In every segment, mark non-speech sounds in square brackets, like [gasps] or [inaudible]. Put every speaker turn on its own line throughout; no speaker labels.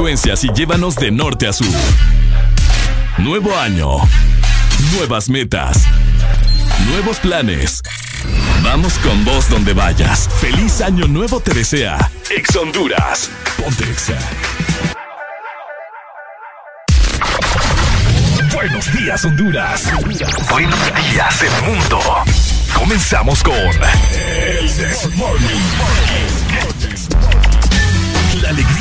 y llévanos de norte a sur. Nuevo año. Nuevas metas. Nuevos planes. Vamos con vos donde vayas. Feliz año nuevo te desea. Ex Honduras. Buenos días, Honduras. Buenos días, el mundo. Comenzamos con El la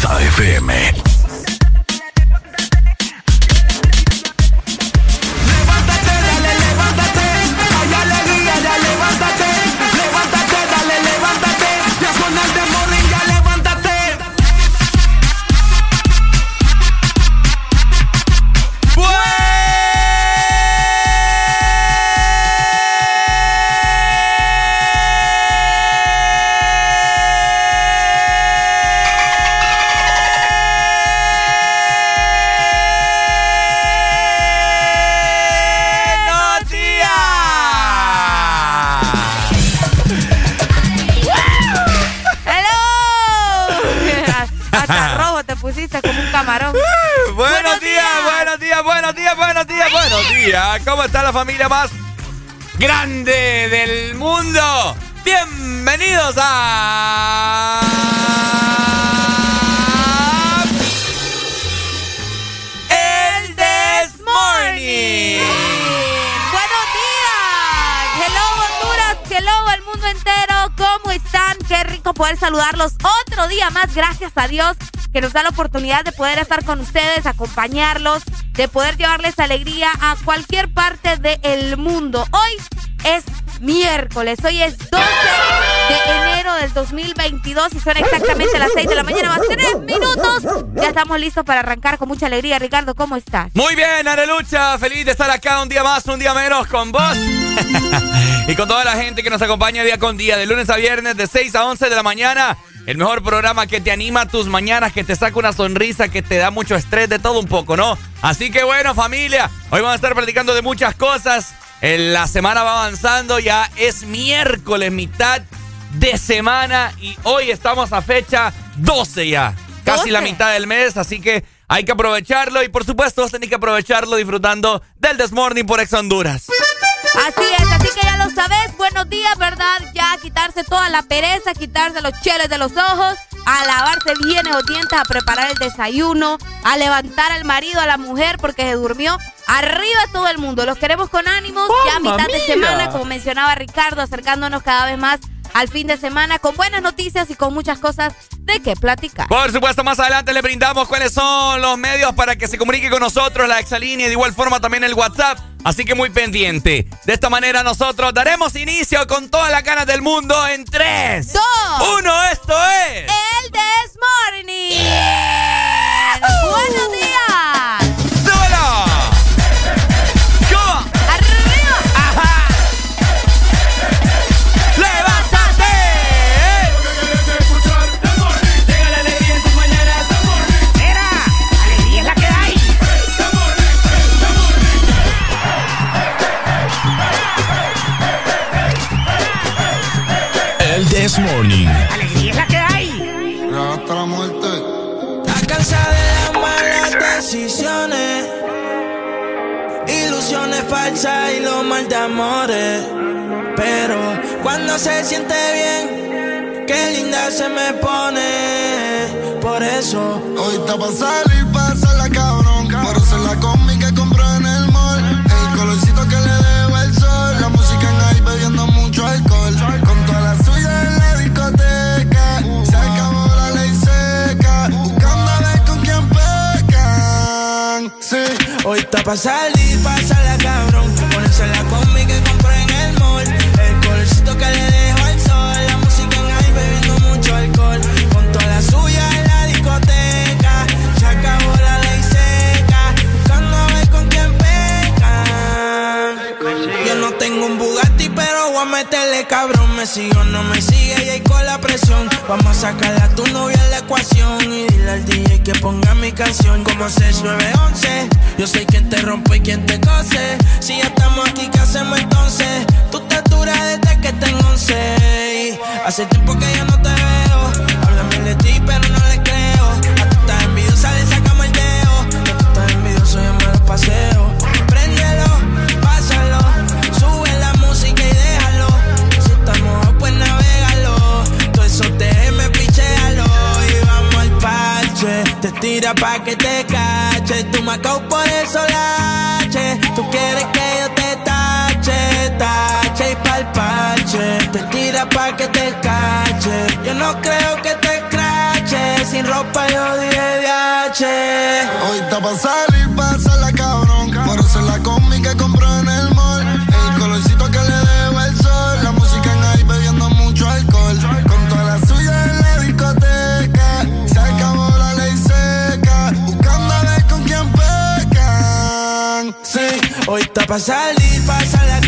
Exa FM. XAFM.
¿Cómo está la familia más grande del mundo? Bienvenidos a... El This Morning.
Buenos días. Hello Honduras, hello al mundo entero. ¿Cómo están? Qué rico poder saludarlos otro día más. Gracias a Dios que nos da la oportunidad de poder estar con ustedes, acompañarlos de poder llevarles alegría a cualquier parte del mundo. Hoy es miércoles, hoy es 12 de enero del 2022 y son exactamente las 6 de la mañana, más 3 minutos. Ya estamos listos para arrancar con mucha alegría. Ricardo, ¿cómo estás?
Muy bien, Arelucha, feliz de estar acá un día más, un día menos con vos. [laughs] y con toda la gente que nos acompaña día con día, de lunes a viernes, de 6 a 11 de la mañana. El mejor programa que te anima tus mañanas, que te saca una sonrisa, que te da mucho estrés, de todo un poco, ¿no? Así que bueno, familia, hoy vamos a estar platicando de muchas cosas. La semana va avanzando, ya es miércoles, mitad de semana y hoy estamos a fecha 12 ya. Casi la mitad del mes, así que hay que aprovecharlo y por supuesto vos tenés que aprovecharlo disfrutando del Desmorning por Ex Honduras.
Así es, así que ya lo sabes. Buenos días, ¿verdad? Ya quitarse toda la pereza, quitarse los cheles de los ojos, a lavarse bien los dientes, a preparar el desayuno, a levantar al marido, a la mujer porque se durmió. Arriba todo el mundo. Los queremos con ánimos. ya a mitad de semana, como mencionaba Ricardo, acercándonos cada vez más al fin de semana con buenas noticias y con muchas cosas de qué platicar.
Por supuesto, más adelante le brindamos cuáles son los medios para que se comunique con nosotros, la exalínea y de igual forma también el WhatsApp. Así que muy pendiente. De esta manera nosotros daremos inicio con todas las ganas del mundo en 3, 2, 1. Esto es...
El This Morning. Buenos días.
y lo mal de amores. Pero cuando se siente bien, qué linda se me pone. Por eso,
hoy está para salir, pasa la cabrón.
Hoy está pa' salir, pásala cabrón. a meterle cabrón. Me sigo, no me sigue y ahí con la presión. Vamos a sacar a tu novia en la ecuación. Y dile al DJ que ponga mi canción como 6911. Yo soy quien te rompe y quien te cose. Si ya estamos aquí, ¿qué hacemos entonces? Tú te duras desde que tengo 11. Hace tiempo que ya no te veo. Háblame de ti, pero no le Te tira pa' que te cache. Tú me por eso lache. Tú quieres que yo te tache, tache y palpache. Te tira pa' que te cache. Yo no creo que te crache. Sin ropa yo dije viaje.
Hoy está pa' salir, pa'
salir. Hoy está pa' salir,
pa' salir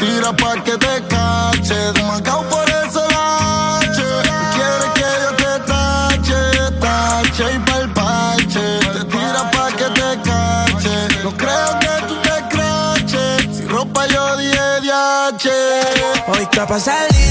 Tira pa' que te cache. Demacao por ese lache. Quiere que yo te tache, tache y palpache. Te tira pa' que te cache. No creo que tú te craches. Si ropa yo dije DH.
Hoy está pa' salir.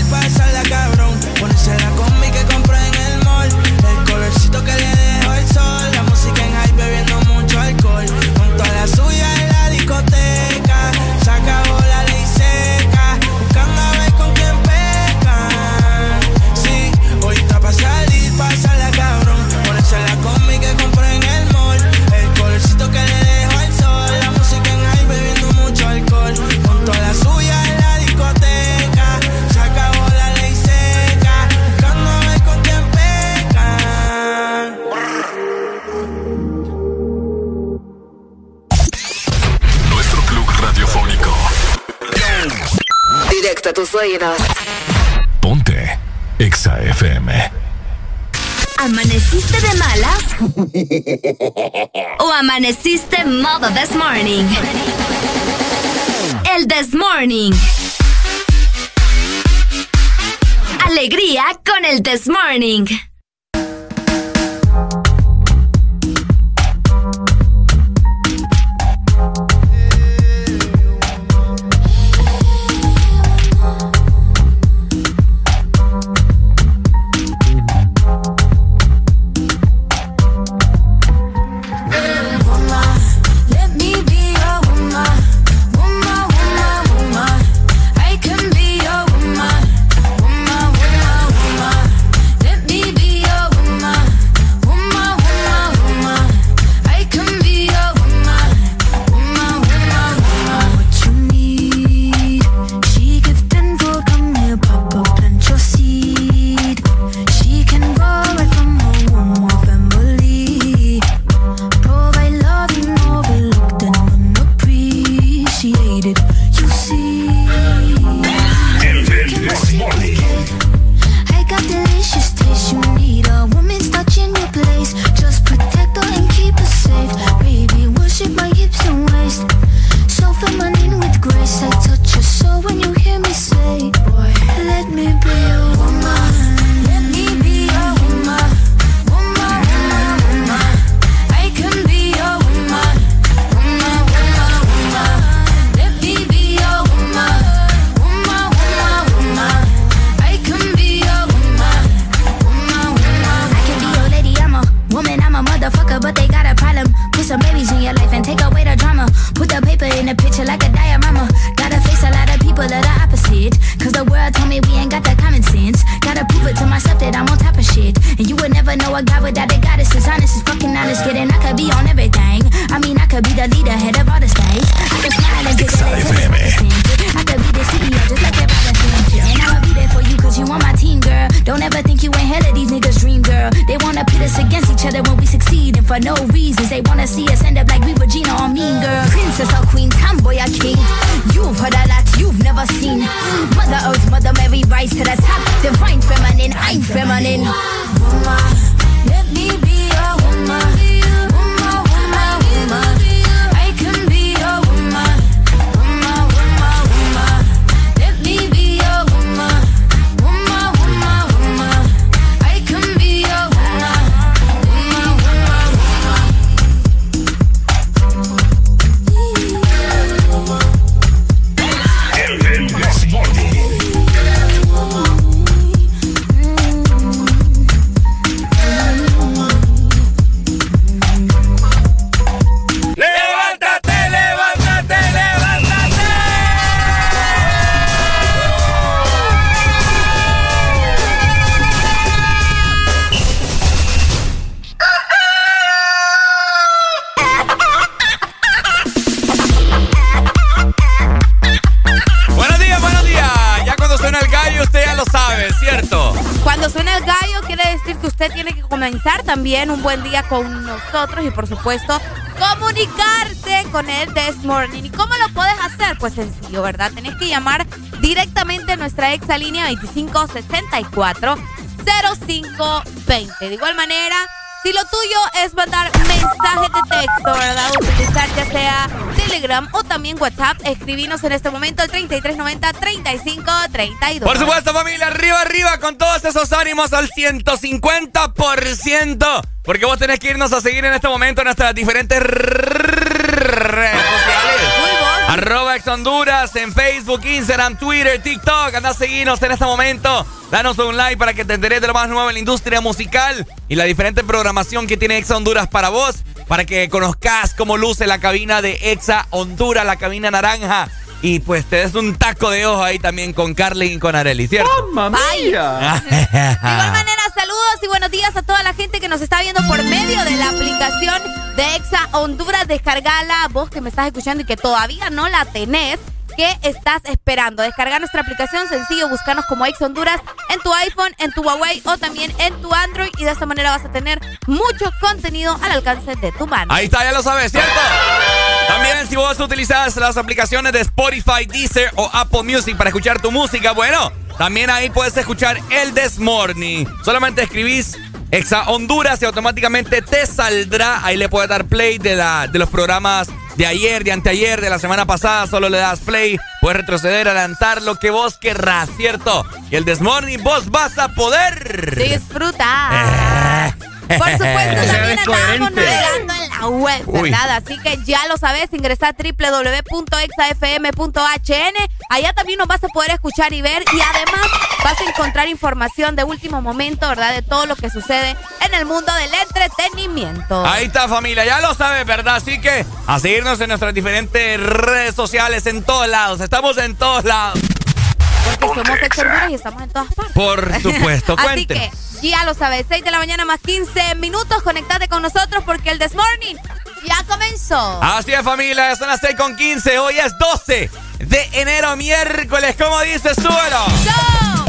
Ponte Exa FM.
¿Amaneciste de malas? ¿O amaneciste modo this morning? El this morning. Alegría con el this morning.
Y, por supuesto, comunicarse con el This Morning. ¿Y cómo lo puedes hacer? Pues sencillo, ¿verdad? Tenés que llamar directamente a nuestra exalínea 2564 0520. De igual manera, si lo tuyo es mandar mensajes de texto, ¿verdad? Utilizar ya sea Telegram o también WhatsApp, escribinos en este momento al 3390-3532.
Por supuesto, familia, arriba, arriba, con todos esos ánimos al 150%. Porque vos tenés que irnos a seguir en este momento en nuestras diferentes redes sociales. Arroba Ex Honduras en Facebook, Instagram, Twitter, TikTok. Anda a seguirnos en este momento. Danos un like para que te enteres de lo más nuevo en la industria musical y la diferente programación que tiene Exa Honduras para vos. Para que conozcas cómo luce la cabina de Exa Honduras, la cabina naranja. Y pues te des un taco de ojo ahí también con Carly y con Areli, ¿cierto?
Bye. De igual manera, saludos y buenos días a toda la gente que nos está viendo Exa Honduras. Descargala, vos que me estás escuchando y que todavía no la tenés. ¿Qué estás esperando? Descarga nuestra aplicación, sencillo, buscanos como Exa Honduras en tu iPhone, en tu Huawei o también en tu Android y de esta manera vas a tener mucho contenido al alcance de tu mano.
Ahí está, ya lo sabes, ¿cierto? También si vos utilizas las aplicaciones de Spotify, Deezer o Apple Music para escuchar tu música, bueno, también ahí puedes escuchar el This. Solamente escribís Exa Honduras y automáticamente te saldrá. Ahí le puedes dar play de, la, de los programas de ayer, de anteayer, de la semana pasada. Solo le das play. Puedes retroceder, adelantar lo que vos querrás, ¿cierto? Y el This Morning vos vas a poder.
Disfruta. Por supuesto, [laughs] también andamos navegando en la web,
Uy.
¿verdad? Así que ya lo sabes, ingresa a www.exafm.hn. Allá también nos vas a poder escuchar y ver. Y además vas a encontrar información de último momento, ¿verdad? De todo lo que sucede en el mundo del entretenimiento.
Ahí está familia, ya lo sabes, ¿verdad? Así que a seguirnos en nuestras diferentes redes sociales en todos lados. Estamos en todos lados.
Porque somos Ex Honduras y estamos en todas partes.
Por supuesto, [laughs]
Así que ya lo sabes, 6 de la mañana más 15 minutos. Conectate con nosotros porque el This Morning ya comenzó.
Así es familia, son las 6 con 15. Hoy es 12 de enero, miércoles. ¿Cómo dice suelo?
¡Go!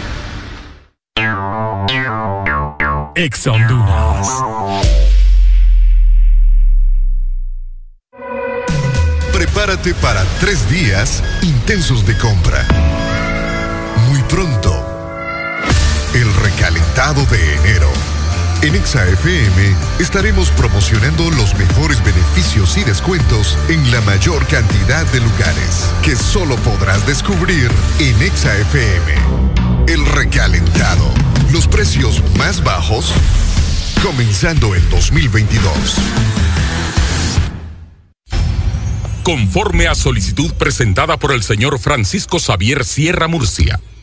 Ex.
Prepárate para tres días intensos de compra. Muy pronto, el recalentado de enero. En ExaFM estaremos promocionando los mejores beneficios y descuentos en la mayor cantidad de lugares que solo podrás descubrir en ExaFM. El recalentado los precios más bajos comenzando en 2022.
Conforme a solicitud presentada por el señor Francisco Xavier Sierra Murcia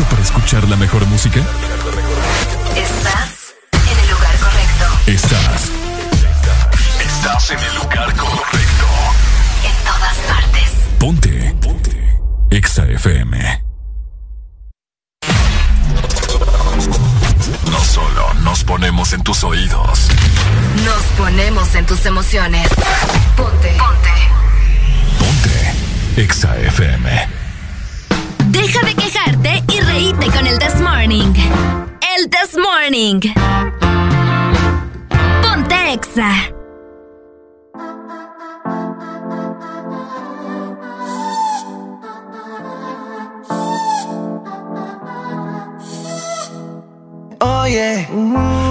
¿Estás listo para escuchar la mejor música?
Estás en el lugar correcto.
Estás. Estás en el lugar correcto.
En todas partes.
Ponte. Ponte. Exa FM. No solo nos ponemos en tus oídos.
Nos ponemos en tus emociones. Ponte. Ponte.
Ponte. Exa FM.
Deja de quejarte y reíte con el This Morning. El This Morning. Ponte Exa.
Oye,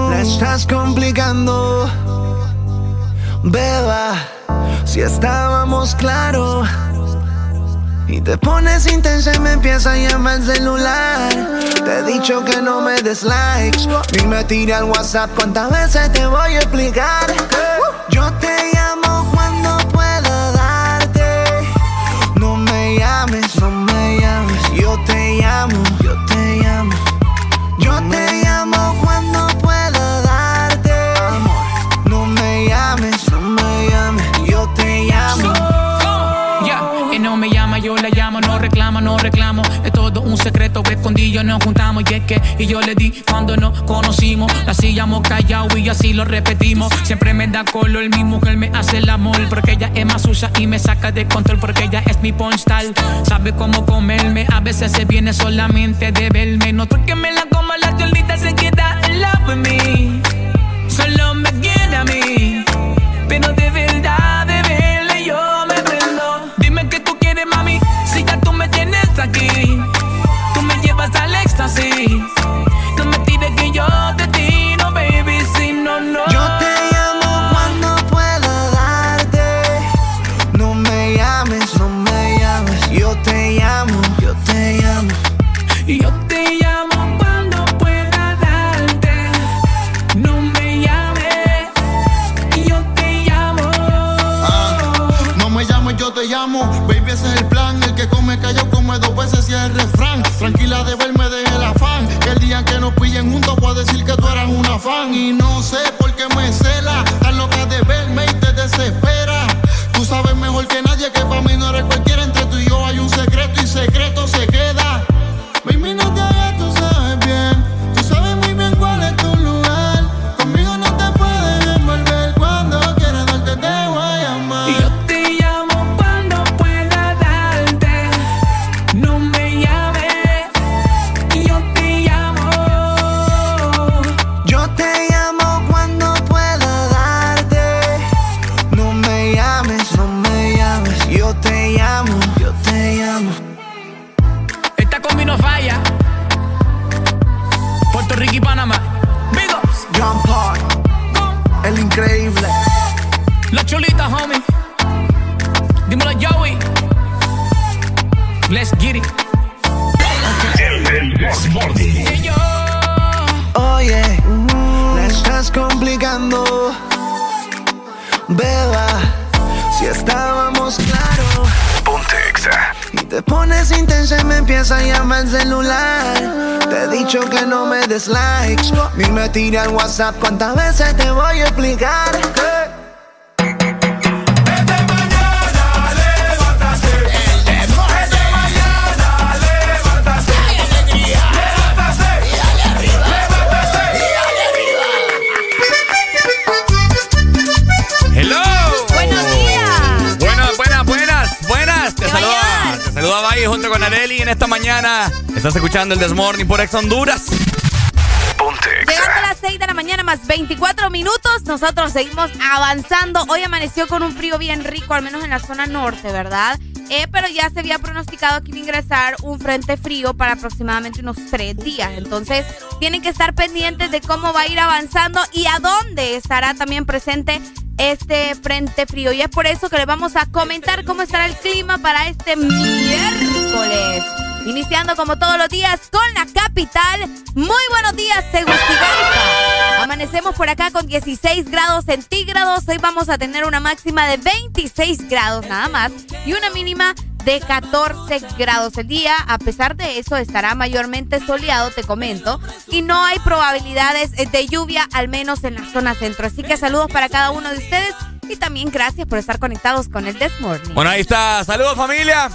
la estás complicando. Beba, si estábamos claros Y te pones intensa y me empieza a llamar el celular. Te he dicho que no me des likes. Ni me tire al WhatsApp. ¿Cuántas veces te voy a explicar? Yo te
llamo Es todo un secreto escondido, nos juntamos. Y es que, y yo le di cuando nos conocimos. Así llamo callado y así lo repetimos. Siempre me da color, mi mujer me hace el amor. Porque ella es más sucia y me saca de control. Porque ella es mi postal. Sabe cómo comerme, a veces se viene solamente de verme. No que me la coma, la cholita se queda en love with me. Solo me quiere éxtasis. No me tires que yo te tiro, baby, si no, no.
Yo te llamo cuando pueda darte. No me llames, no me llames. Yo te llamo, yo te llamo.
Y yo te llamo cuando pueda darte. No me llames. Y yo te llamo.
No me llames, yo te llamo. Baby, ese es el plan. El que come callado come dos veces y es el refrán. Tranquila de verme, nos pillen juntos voy a decir que tú eras una fan. Y no sé por qué me cela. Tan loca de verme y te desespera. Tú sabes mejor que nadie que para mí no eres
estás complicando. Beba, si estábamos claros.
Ponte Exa.
Y te pones intensa y me empieza a llamar el celular. Te he dicho que no me des likes. Ni me tire al WhatsApp. ¿Cuántas veces te voy a explicar?
Saluda, saluda Valle junto con Areli en esta mañana. Estás escuchando el Desmorning por Ex Honduras.
Ponte
Llegando a las 6 de la mañana más 24 minutos, nosotros seguimos avanzando. Hoy amaneció con un frío bien rico, al menos en la zona norte, ¿verdad? Eh, pero ya se había pronosticado que iba a ingresar un frente frío para aproximadamente unos tres días. Entonces, tienen que estar pendientes de cómo va a ir avanzando y a dónde estará también presente este frente frío. Y es por eso que les vamos a comentar cómo estará el clima para este miércoles. Iniciando como todos los días con la capital. Muy buenos días, Tegucigalpa. Amanecemos por acá con 16 grados centígrados. Hoy vamos a tener una máxima de 26 grados nada más y una mínima de 14 grados el día. A pesar de eso, estará mayormente soleado, te comento, y no hay probabilidades de lluvia, al menos en la zona centro. Así que saludos para cada uno de ustedes y también gracias por estar conectados con el This Morning.
Bueno, ahí está. Saludos, familia.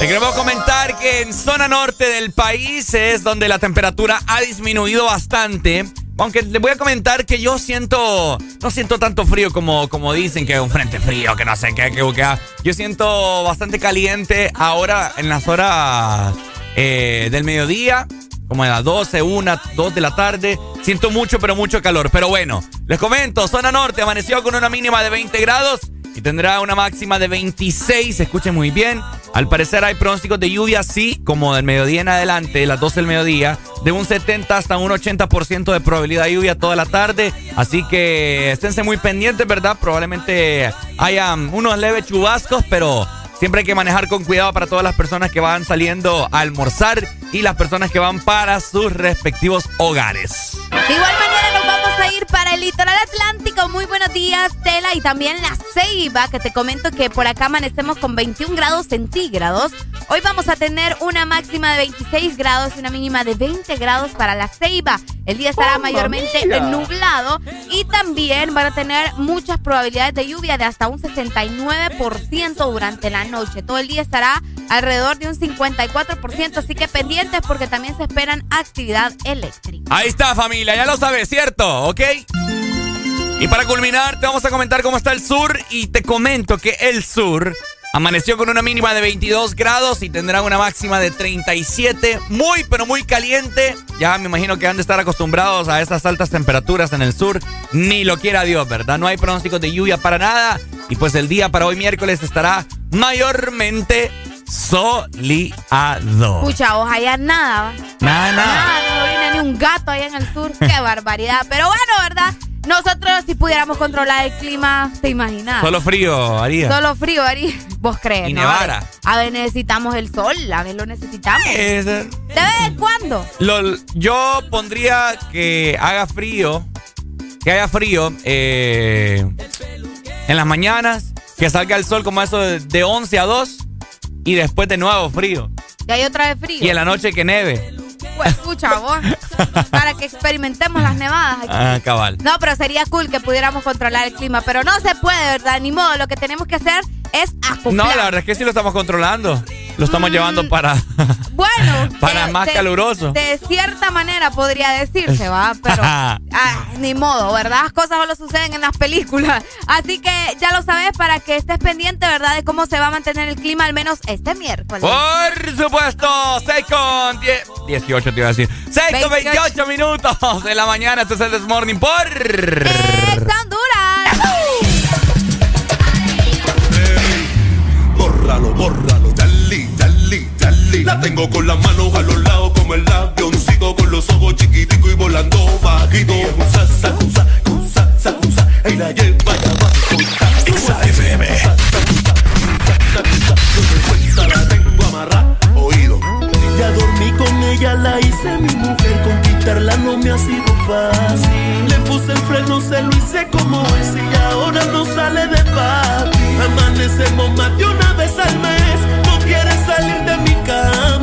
Te queremos comentar que en zona norte del país es donde la temperatura ha disminuido bastante. Aunque les voy a comentar que yo siento, no siento tanto frío como, como dicen que un frente frío, que no sé qué, que, que yo siento bastante caliente ahora en las horas eh, del mediodía, como a las 12, 1, 2 de la tarde. Siento mucho, pero mucho calor. Pero bueno, les comento, zona norte amaneció con una mínima de 20 grados y tendrá una máxima de 26. Escuchen muy bien. Al parecer hay pronósticos de lluvia, sí, como del mediodía en adelante, las 12 del mediodía, de un 70 hasta un 80% de probabilidad de lluvia toda la tarde. Así que esténse muy pendientes, ¿verdad? Probablemente haya unos leves chubascos, pero Siempre hay que manejar con cuidado para todas las personas que van saliendo a almorzar y las personas que van para sus respectivos hogares.
Igual manera a ir para el litoral atlántico. Muy buenos días, Tela, y también la Ceiba, que te comento que por acá amanecemos con 21 grados centígrados. Hoy vamos a tener una máxima de 26 grados y una mínima de 20 grados para la Ceiba. El día estará mayormente nublado y también van a tener muchas probabilidades de lluvia de hasta un 69% durante la noche. Todo el día estará alrededor de un 54%, así que pendientes porque también se esperan actividad eléctrica.
Ahí está familia, ya lo sabes, ¿cierto? ¿Ok? Y para culminar, te vamos a comentar cómo está el sur y te comento que el sur Amaneció con una mínima de 22 grados y tendrá una máxima de 37. Muy, pero muy caliente. Ya me imagino que han de estar acostumbrados a esas altas temperaturas en el sur. Ni lo quiera Dios, ¿verdad? No hay pronósticos de lluvia para nada. Y pues el día para hoy miércoles estará mayormente soleado.
Escucha, vos allá nada.
Nada, nada.
Nada, no viene ni un gato allá en el sur. Qué [laughs] barbaridad. Pero bueno, ¿verdad? Nosotros, si pudiéramos controlar el clima, ¿te imaginas?
Solo frío haría.
Solo frío haría. ¿Vos crees?
Y nevara.
A ver, necesitamos el sol, a ver, lo necesitamos.
Es,
¿De vez en cuando?
Lo, yo pondría que haga frío, que haya frío eh, en las mañanas, que salga el sol como eso de, de 11 a 2 y después de nuevo frío.
Y hay otra vez frío.
Y en la noche que neve.
Pues escucha vos, para que experimentemos las nevadas aquí.
Ah, cabal.
No, pero sería cool que pudiéramos controlar el clima, pero no se puede, ¿verdad? Ni modo, lo que tenemos que hacer es acoplar.
No, la verdad es que sí lo estamos controlando. Lo estamos llevando para,
Bueno, [laughs]
para
de-
más
de-
caluroso.
De cierta manera podría decirse, va, pero [laughs] ah, ni modo, ¿verdad? Las cosas solo suceden en las películas. Así que ya lo sabes para que estés pendiente, ¿verdad? De cómo se va a mantener el clima al menos este miércoles.
Por supuesto, 6 con 10, 18 te iba a decir. 6 con 28 minutos de la mañana. Este es el This Morning por...
¡Es Honduras!
Bórralo, bórralo. La tengo con las manos a los lados como el avioncito con los ojos chiquiticos y volando bajito. Cusa, sacusa, cusa, sacusa, y la lleva ya va. FM. La tengo amarrada, oído.
Ya dormí con ella, la hice mi mujer. Conquistarla no me ha sido fácil. Le puse el freno, se lo hice como es. Y ahora no sale de papi. Amanecemos más de una vez al mes. Salir de mi cama.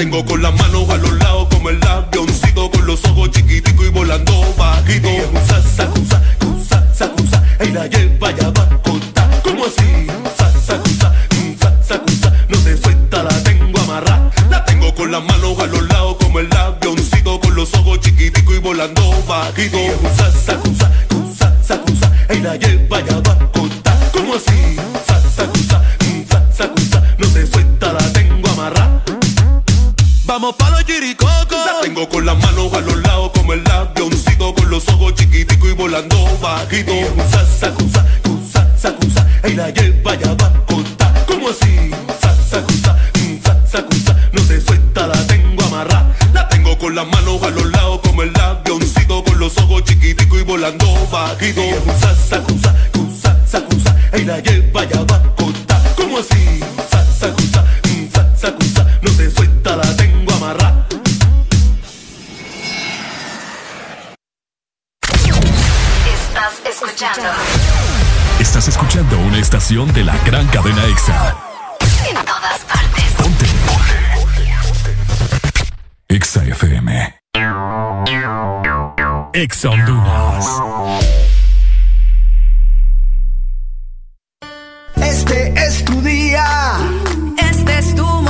Tengo con
las manos a los lados como el avioncito con los ojos chiquiticos y volando bajito. Cusa, sacusa, cusa, sacusa, y la lleva ya va a contar. ¿Cómo así? Cusa, sacusa, cusa, sacusa, no se suelta, la tengo amarrada. La tengo con las manos a los lados como el avioncito con los ojos chiquiticos y volando bajito. Cusa, sacusa, cusa, sacusa, y la lleva ya va a contar. ¿Cómo así? Con las manos a los lados como el avioncito con los ojos chiquiticos y volando bajito. Cusa, sacusa, cusa, sacusa, y la lleva ya va a contar. ¿Cómo así? Cusa, sacusa, cusa, sacusa, no se suelta, la tengo amarrada. La tengo con las manos a los lados como el avioncito con los ojos chiquiticos y volando bajito. Cusa, sacusa, cusa, sacusa, y la lleva ya va a contar. ¿Cómo así?
Estación de la gran cadena EXA.
en todas partes.
EXA FM. EXA Honduras.
Este es tu día.
Este es tu momento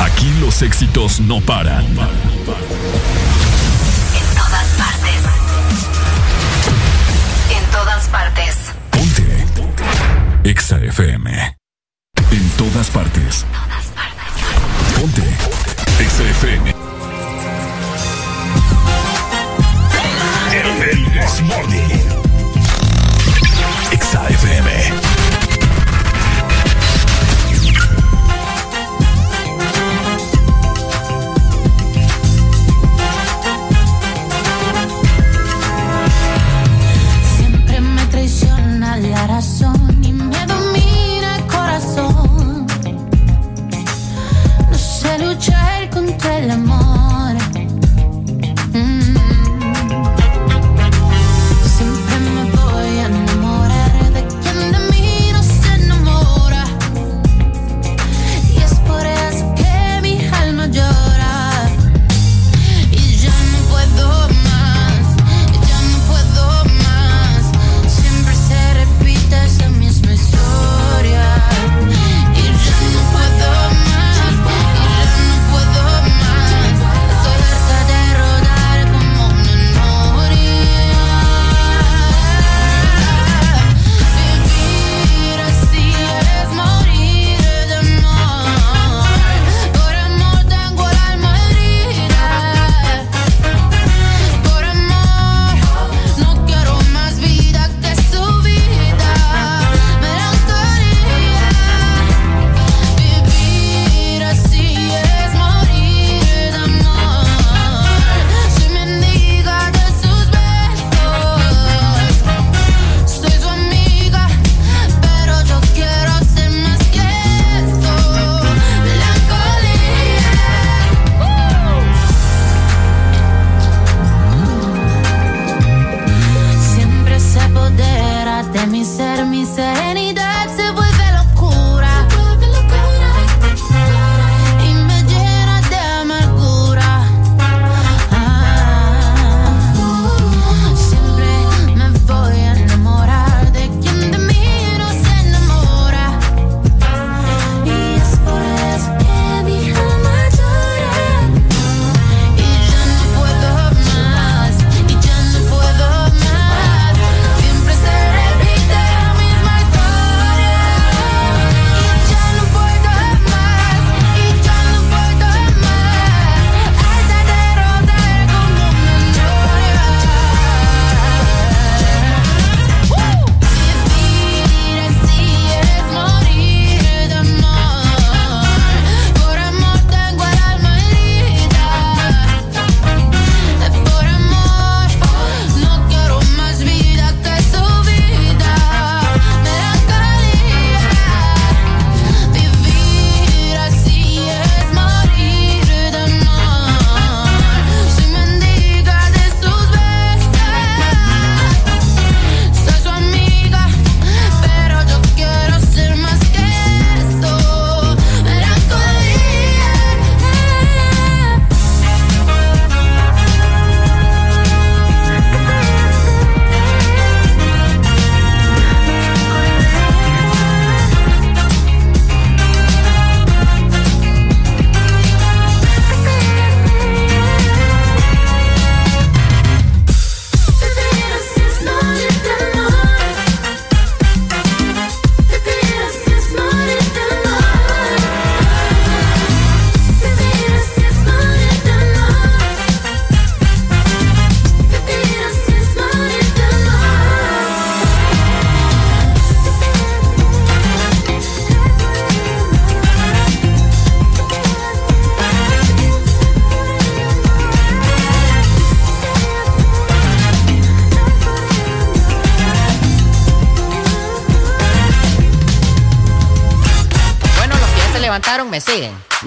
Aquí los éxitos no paran. En
todas partes. En todas partes.
Ponte. Exa FM. En todas partes. Ponte. Exa FM. El This Morning.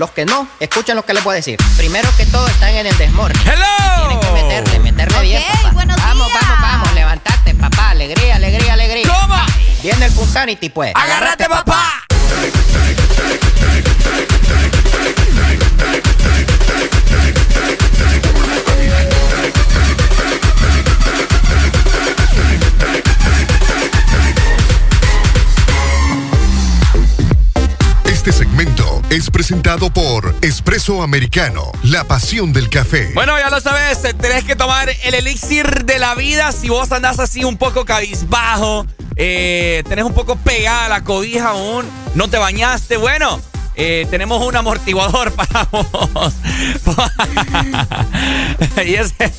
Los que no, escuchen lo que les voy a decir. Primero que todo están en el desmorning.
¡Hello!
Tienen que meterle, meterle bien, papá.
buenos
vamos,
días.
vamos, vamos, levantate, papá. Alegría, alegría, alegría.
¿Cómo?
Viene el Punsanity, pues.
¡Agárrate, papá!
Es presentado por Espresso Americano, la pasión del café.
Bueno, ya lo sabes, tenés que tomar el elixir de la vida si vos andás así un poco cabizbajo, eh, tenés un poco pegada la cobija aún, no te bañaste, bueno. eh, tenemos un amortiguador [laughs] para vos. [laughs] y ese,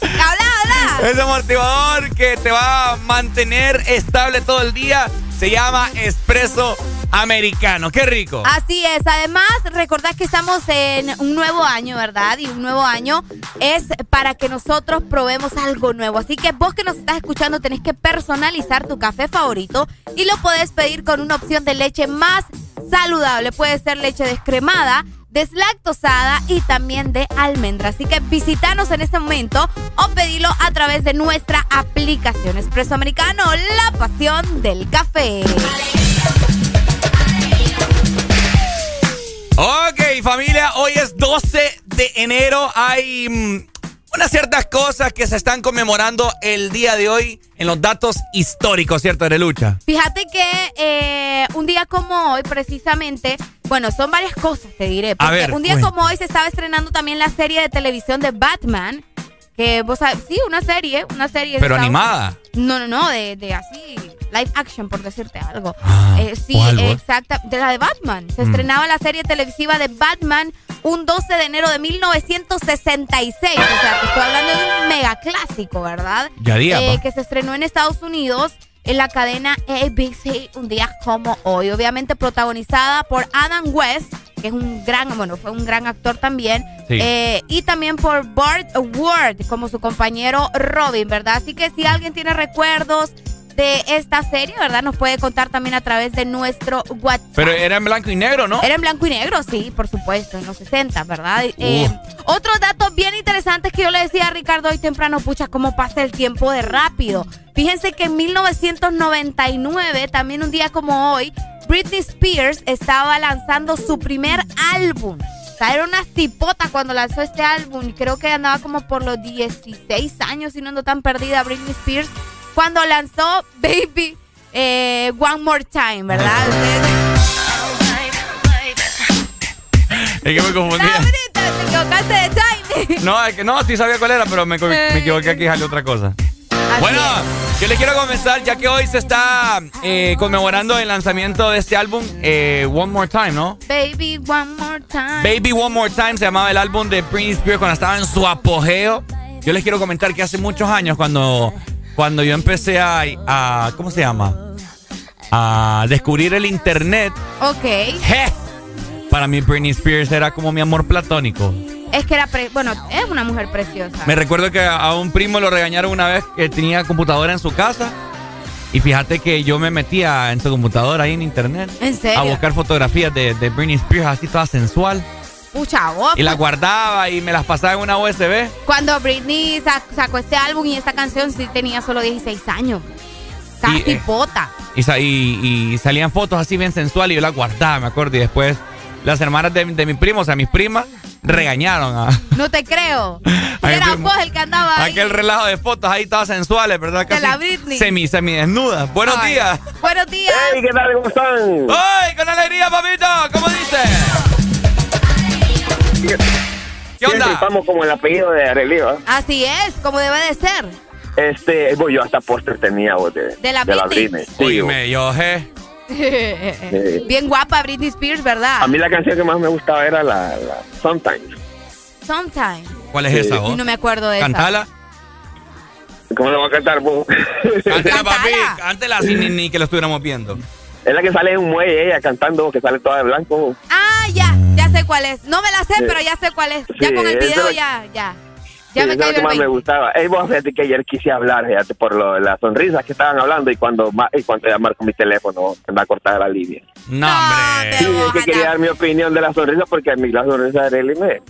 Habla, habla.
ese amortiguador que te va a mantener estable todo el día se llama Espresso Americano. ¡Qué rico!
Así es. Además, recordad que estamos en un nuevo año, ¿verdad? Y un nuevo año es para que nosotros probemos algo nuevo. Así que vos que nos estás escuchando tenés que personalizar tu café favorito y lo podés pedir con una opción de leche más saludable. Puede ser leche descremada, deslactosada y también de almendra. Así que visítanos en este momento o pedilo a través de nuestra aplicación Espresso Americano, la pasión del café.
Ok, familia, hoy es 12 de enero. Hay mm, unas ciertas cosas que se están conmemorando el día de hoy en los datos históricos, ¿cierto, de lucha?
Fíjate que eh, un día como hoy, precisamente, bueno, son varias cosas, te diré. Porque
ver,
un día
cuenta.
como hoy se estaba estrenando también la serie de televisión de Batman. Que vos sabés, sí, una serie, una serie.
Pero animada.
No, no, no, de, de así, live action, por decirte algo.
Ah,
Eh, sí, exacta, de la de Batman. Se
Mm.
estrenaba la serie televisiva de Batman un 12 de enero de 1966. O sea, estoy hablando de un mega clásico, ¿verdad?
Ya día,
Eh, que se estrenó en Estados Unidos en la cadena ABC un día como hoy. Obviamente protagonizada por Adam West, que es un gran, bueno, fue un gran actor también.
Sí.
Eh, y también por Bart Ward como su compañero Robin, ¿verdad? Así que si alguien tiene recuerdos de esta serie, ¿verdad? Nos puede contar también a través de nuestro WhatsApp.
Pero era en blanco y negro, ¿no?
Era en blanco y negro, sí, por supuesto, en los 60, ¿verdad? Eh, otros datos bien interesantes que yo le decía a Ricardo hoy temprano, pucha, cómo pasa el tiempo de rápido. Fíjense que en 1999, también un día como hoy, Britney Spears estaba lanzando su primer álbum. O sea, era una cipota cuando lanzó este álbum y creo que andaba como por los 16 años, si no ando tan perdida, Britney Spears, cuando lanzó Baby eh, One More Time, ¿verdad?
Es que me confundí.
Te equivocaste de timing.
No, es que no, sí sabía cuál era, pero me, me equivoqué aquí y salió otra cosa. Bueno, yo les quiero comenzar, ya que hoy se está eh, conmemorando el lanzamiento de este álbum, eh, One More Time, ¿no?
Baby, one more time.
Baby One More Time se llamaba el álbum de Britney Spears cuando estaba en su apogeo. Yo les quiero comentar que hace muchos años, cuando, cuando yo empecé a, a- ¿Cómo se llama? A descubrir el internet,
Ok.
¡je! para mí Britney Spears era como mi amor platónico.
Es que era, pre- bueno, es una mujer preciosa.
Me recuerdo que a un primo lo regañaron una vez que tenía computadora en su casa. Y fíjate que yo me metía en su computadora ahí en internet.
¿En serio?
A buscar fotografías de, de Britney Spears así toda sensual.
Pucha, vos,
Y las
pues,
guardaba y me las pasaba en una USB.
Cuando Britney sa- sacó este álbum y esta canción, sí tenía solo 16 años. Casi
Y, eh,
pota.
Y, sa- y- y salían fotos así bien sensuales y yo las guardaba, me acuerdo. Y después las hermanas de, de mi primo, o sea, mis primas, regañaron a
No te creo. [laughs] Era
primo.
vos el que andaba ahí.
aquel relajo de fotos ahí todas sensuales, ¿verdad?
De la
Casi
Britney.
Semi, semi desnudas. Buenos
Ay.
días.
Buenos días.
Hey, ¿qué tal? ¿Cómo están?
¡Ay, con alegría, papito! ¿Cómo dice? ¿Qué
Siempre
onda?
como el apellido de Arelio. ¿eh?
Así es, como debe de ser.
Este, bueno, yo hasta póster tenía vos, de,
¿De la Britney?
Sí,
yo, je.
Bien guapa Britney Spears, ¿verdad?
A mí la canción que más me gustaba era la, la Sometimes.
Sometimes.
¿Cuál es
Sí.
esa,
Y
vos?
no me acuerdo de
Cantala.
¿Cómo la voy a cantar vos?
Cántela, papi. Cántela así ni, ni que lo estuviéramos viendo.
Es la que sale en un muelle ella cantando, que sale toda de blanco.
Ah, ya, ya sé cuál es. No me la sé,
Sí.
pero ya sé cuál es. Ya
Sí,
con el video
la-
ya, ya. Ya me
eso es lo
cayó
que más me
20.
gustaba. Ey, vos fíjate que ayer quise hablar, fíjate, por lo de las sonrisas que estaban hablando y cuando, y cuando llamar con mi teléfono, se me ha cortado la línea.
No, hombre.
Sí, es que quería dar mi opinión de la sonrisa porque a mí la sonrisa de Arely me...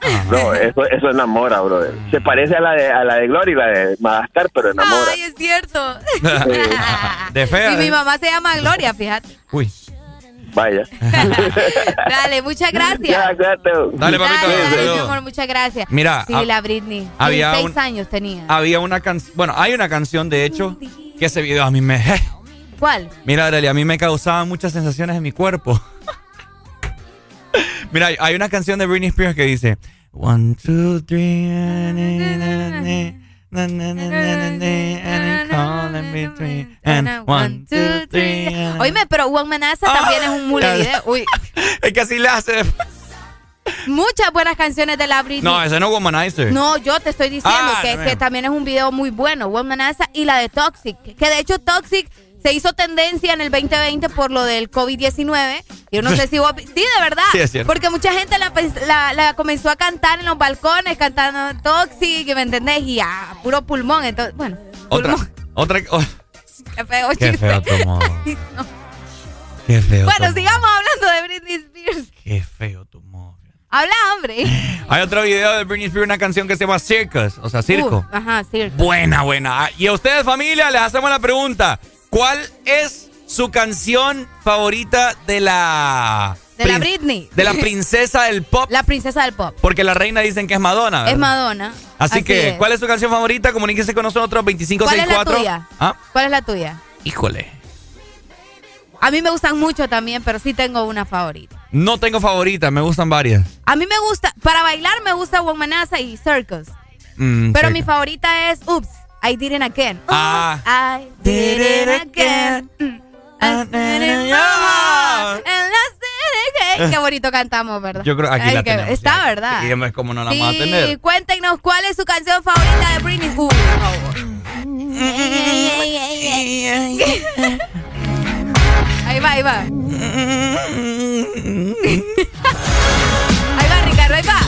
[laughs] Bro, eso, eso enamora, bro. Se parece a la de, a la de Gloria y la de Madagascar, pero enamora.
Ay, es cierto. [laughs]
De fea.
Y mi
¿eh?
mamá se llama Gloria, fíjate.
Uy.
Vaya. [laughs]
Dale, muchas gracias.
Ya, cuídate.
Dale, papito.
Dale, dale, amor, muchas gracias.
Mira,
Sí, la Britney.
había
16
un-
años tenía.
Había una canción, bueno, hay una canción de hecho que ese video a mí me...
¿Cuál?
Mira, Aurelia, a mí me causaba muchas sensaciones en mi cuerpo. Mira, hay una canción de Britney Spears que dice: One, two, three, and
Oíme, pero One Menaza también es un mulideo. Uy.
Es que así le hace.
Muchas buenas canciones de la Britney.
No, ese no es Womanizer.
No, yo te estoy diciendo que, que, también es un video muy bueno, One Womanizer y la de Toxic. Que de hecho Toxic se hizo tendencia en el 2020 por lo del COVID-19. Yo no sé si vos... Sí, de verdad.
Sí, es cierto.
Porque mucha gente la, pens- la- la comenzó a cantar en los balcones, cantando Toxic, ¿me entendés? Y a puro pulmón. Entonces, bueno,
Otra,
pulmón.
otra. oh, [laughs]
Qué feo
qué
chiste.
feo tu. [laughs]
No.
Qué feo.
Bueno,
tu
sigamos hablando de Britney Spears.
Qué feo tu modo.
Habla, hombre. [laughs]
Hay otro video de Britney Spears, una canción que se llama Circus, o sea, circo.
Uh, ajá, circo.
Buena, buena. Ah, Y a ustedes, familia, les hacemos la pregunta. ¿Cuál es su canción favorita de la...
De la Britney.
De la [laughs] princesa del pop?
La princesa del pop.
Porque la reina dicen que es Madonna, ¿verdad?
Es Madonna.
Así, que,
es.
¿cuál es su canción favorita? Comuníquese con nosotros,
¿Cuál es la
2564.
tuya?
¿Ah?
¿Cuál es la tuya?
Híjole.
A mí me gustan mucho también, pero sí tengo una favorita.
No tengo favorita, me gustan varias.
A mí me gusta, para bailar me gusta Womanaza y Circus.
Mm,
Pero mi favorita es Oops, I Did It Again.
Ah.
I did it again. Mm, I did it and I did it. [laughs] Qué bonito cantamos, ¿verdad?
Yo creo aquí
Ay,
la
que-
tenemos.
Está,
ya.
¿verdad?
Y es como no la
sí,
vamos a tener.
cuéntenos cuál es su canción favorita de Britney. Por favor. [laughs] Ahí va, ahí va. [laughs] ahí va, Ricardo, ahí va.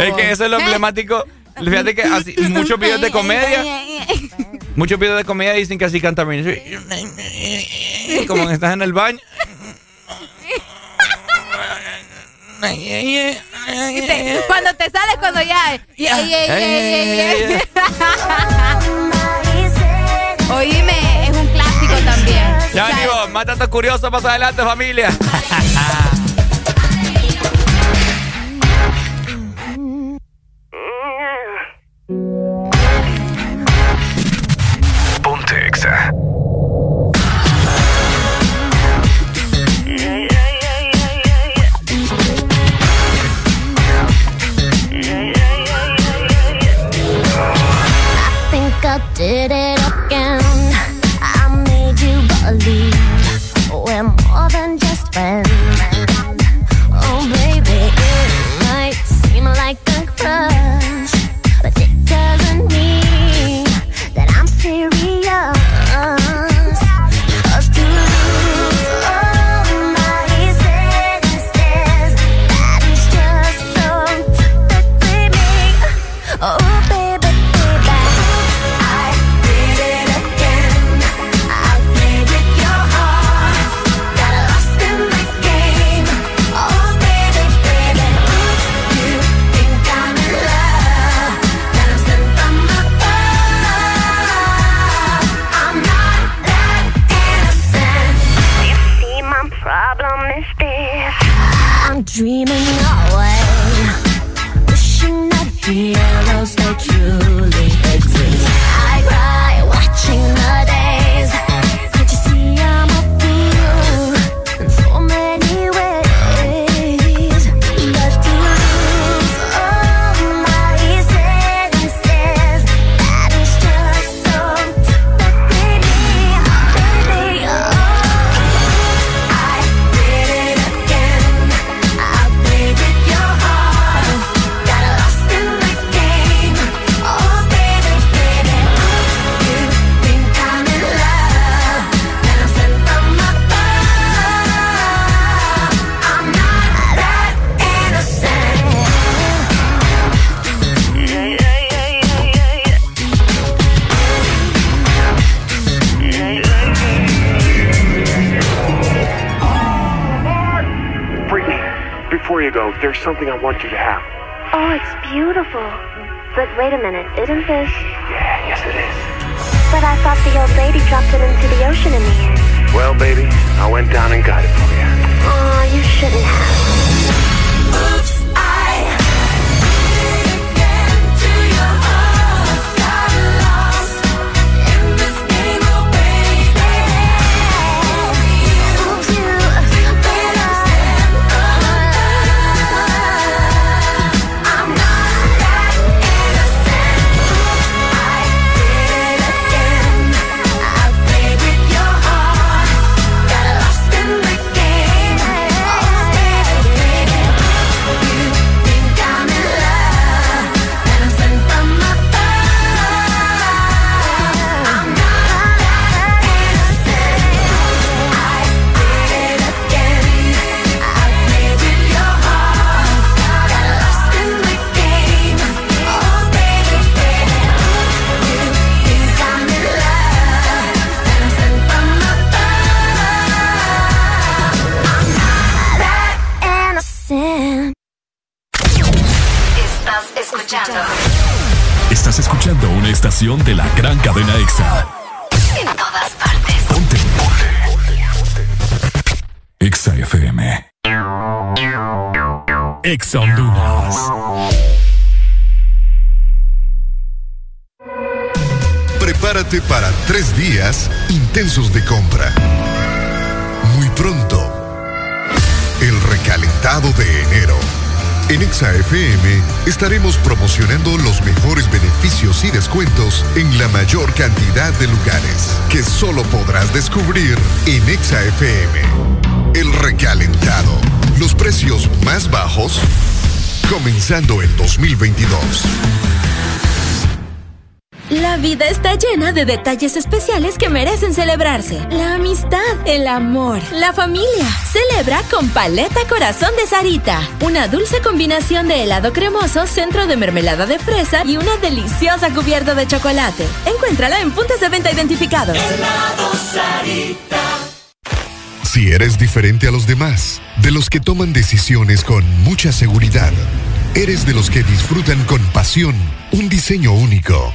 Es que eso es lo emblemático. Fíjate que así, muchos videos de comedia, muchos videos de comedia dicen que así canta. Como que estás en el baño.
Te- cuando te sales, cuando ya. Yeah, yeah, yeah. Oíme, también.
Ya venimos, más datos curiosos más adelante, familia.
Ponte Exa.
think I did it
de
compra. Muy pronto, el recalentado de enero. En ExaFM estaremos promocionando los mejores beneficios y descuentos en la mayor cantidad de lugares que solo podrás descubrir en ExaFM. El recalentado. Los precios más bajos comenzando el 2022.
La vida está llena de detalles especiales que merecen celebrarse. La amistad, el amor, la familia. Celebra con Paleta Corazón de Sarita. Una dulce combinación de helado cremoso, centro de mermelada de fresa y una deliciosa cubierta de chocolate. Encuéntrala en puntos de venta identificados.
Si eres diferente a los demás, de los que toman decisiones con mucha seguridad, eres de los que disfrutan con pasión un diseño único,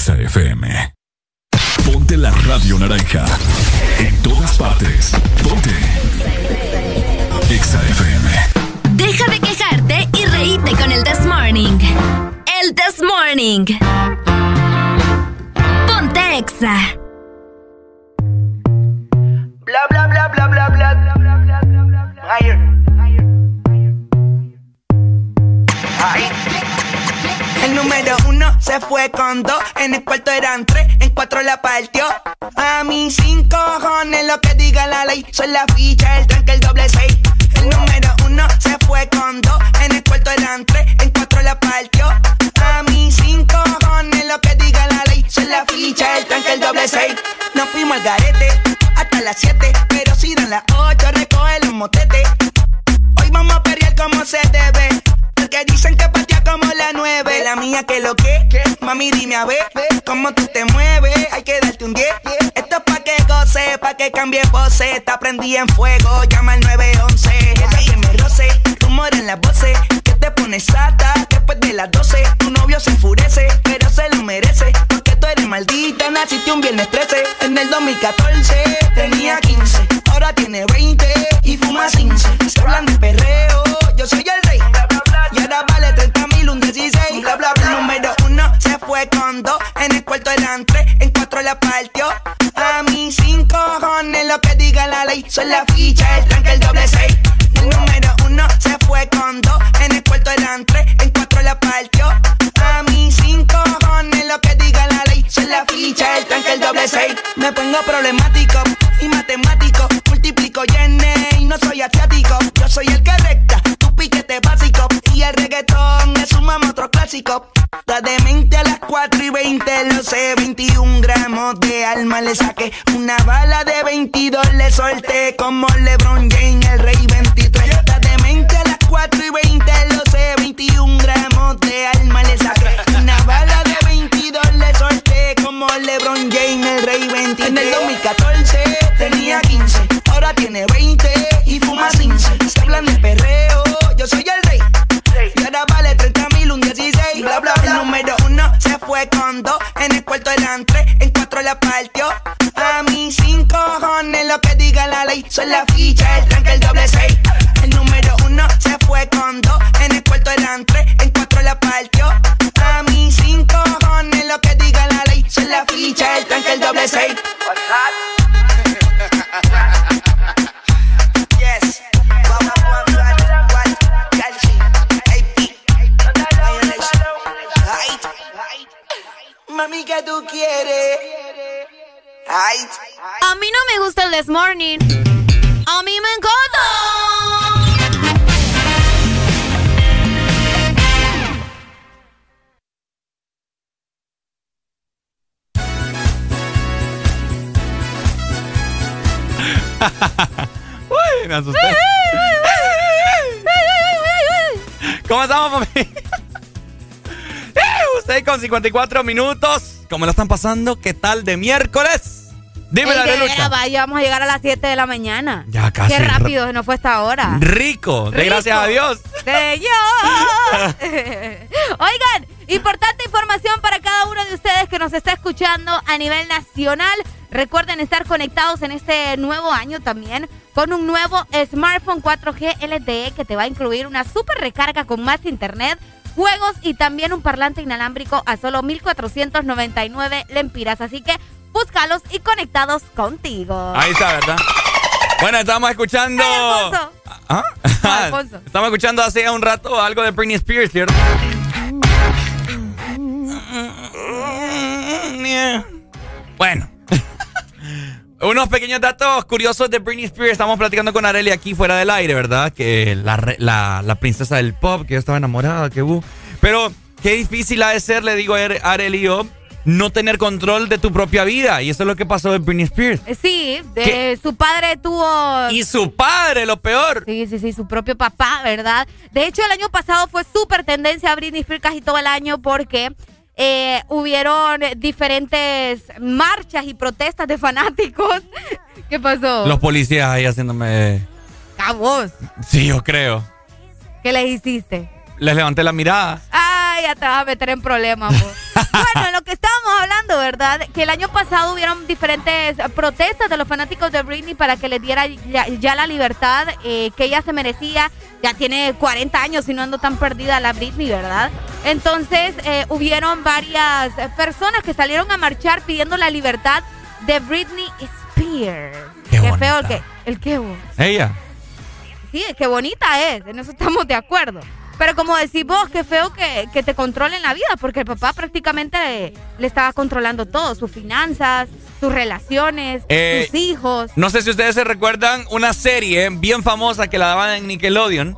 EXA FM. Ponte la radio naranja. En todas partes. Ponte. EXA FM.
Deja de quejarte y reíte con el This Morning. El This Morning. Ponte Exa.
Con dos, en el cuarto eran tres, en cuatro la partió. A mí cinco cojones lo que diga la ley, son la ficha, en fuego, llama al 911. Ella que me roce, rumor en las voces. Que te pones sata después de las 12. Tu novio se enfurece, pero se lo merece. Porque tú eres maldita, naciste un viernes 13. En el 2014 con
54 minutos. ¿Cómo lo están pasando? ¿Qué tal de miércoles? Dime la
de
lucha.
vaya, vamos a llegar a las 7 de la mañana.
Ya casi.
Qué rápido se nos fue esta hora.
Rico, de
Rico.
gracias a Dios.
Señor. [laughs] Oigan, importante información para cada uno de ustedes que nos está escuchando a nivel nacional. Recuerden estar conectados en este nuevo año también con un nuevo smartphone 4G LTE que te va a incluir una super recarga con más internet, juegos y también un parlante inalámbrico a solo 1499 lempiras. Así que búscalos y conectados contigo.
Ahí está, ¿verdad? Bueno, estamos escuchando. ¿Ah?
Alfonso.
Estamos escuchando hace un rato algo de Britney Spears, ¿cierto? Bueno. Unos pequeños datos curiosos de Britney Spears. Estamos platicando con Arely aquí fuera del aire, ¿verdad? Que la, la, la princesa del pop, que yo estaba enamorada, que bu. Pero qué difícil ha de ser, le digo a Are- Arely y yo, no tener control de tu propia vida. Y eso es lo que pasó de Britney Spears.
Eh, Sí, de, su padre tuvo...
Y su padre, lo peor.
Sí, sí, sí, su propio papá, ¿verdad? De hecho, el año pasado fue súper tendencia a Britney Spears casi todo el año porque eh, hubieron diferentes marchas y protestas de fanáticos. [laughs] ¿Qué pasó?
Los policías ahí haciéndome...
A vos,
Sí, yo creo.
¿qué les hiciste?
Les levanté la mirada.
Ay, ya te vas a meter en problemas, [laughs] bueno, en lo que estábamos hablando, ¿verdad? Que el año pasado hubieron diferentes protestas de los fanáticos de Britney para que les diera ya, ya la libertad eh, que ella se merecía. Ya tiene 40 años y no ando tan perdida la Britney, ¿verdad? Entonces, eh, hubieron varias personas que salieron a marchar pidiendo la libertad de Britney Spears.
Qué
feo el que, el que vos.
Ella.
Sí, qué bonita es, en eso estamos de acuerdo. Pero como decís vos, qué feo que, que te controlen la vida, porque el papá prácticamente le, le estaba controlando todo, sus finanzas, sus relaciones,
Eh,
sus hijos.
No sé si ustedes se recuerdan una serie bien famosa que la daban en Nickelodeon,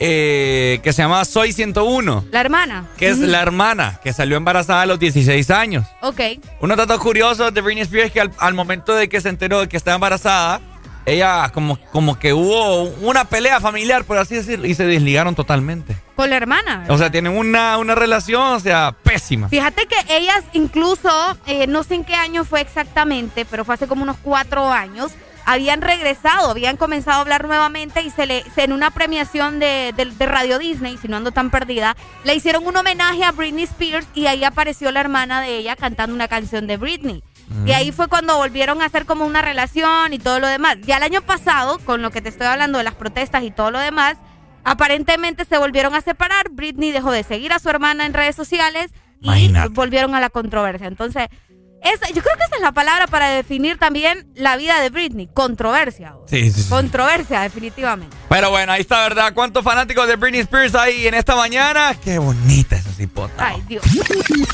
eh, que se llamaba Soy 101,
La hermana.
que es la hermana que salió embarazada a los 16 años.
Ok.
Unos datos curiosos de Britney Spears que al, al momento de que se enteró de que estaba embarazada, ella como, como que hubo una pelea familiar, por así decirlo, y se desligaron totalmente.
Con la hermana. ¿verdad?
O sea, tienen una, una relación, o sea, pésima.
Fíjate que ellas incluso, eh, no sé en qué año fue exactamente, pero fue hace como unos cuatro años, habían regresado, habían comenzado a hablar nuevamente y se le, se- en una premiación de, de- de Radio Disney, si no ando tan perdida, le hicieron un homenaje a Britney Spears y ahí apareció la hermana de ella cantando una canción de Britney. Y ahí fue cuando volvieron a hacer como una relación y todo lo demás. Ya el año pasado, con lo que te estoy hablando de las protestas y todo lo demás, aparentemente se volvieron a separar. Britney dejó de seguir a su hermana en redes sociales y
Imagínate.
volvieron a la controversia. Entonces, esa- yo creo que esa es la palabra para definir también la vida de Britney. Controversia.
Sí, sí, sí.
Controversia, definitivamente.
Pero bueno, ahí está, ¿verdad? ¿Cuántos fanáticos de Britney Spears hay en esta mañana? Qué bonita esa cipota.
Ay, Dios.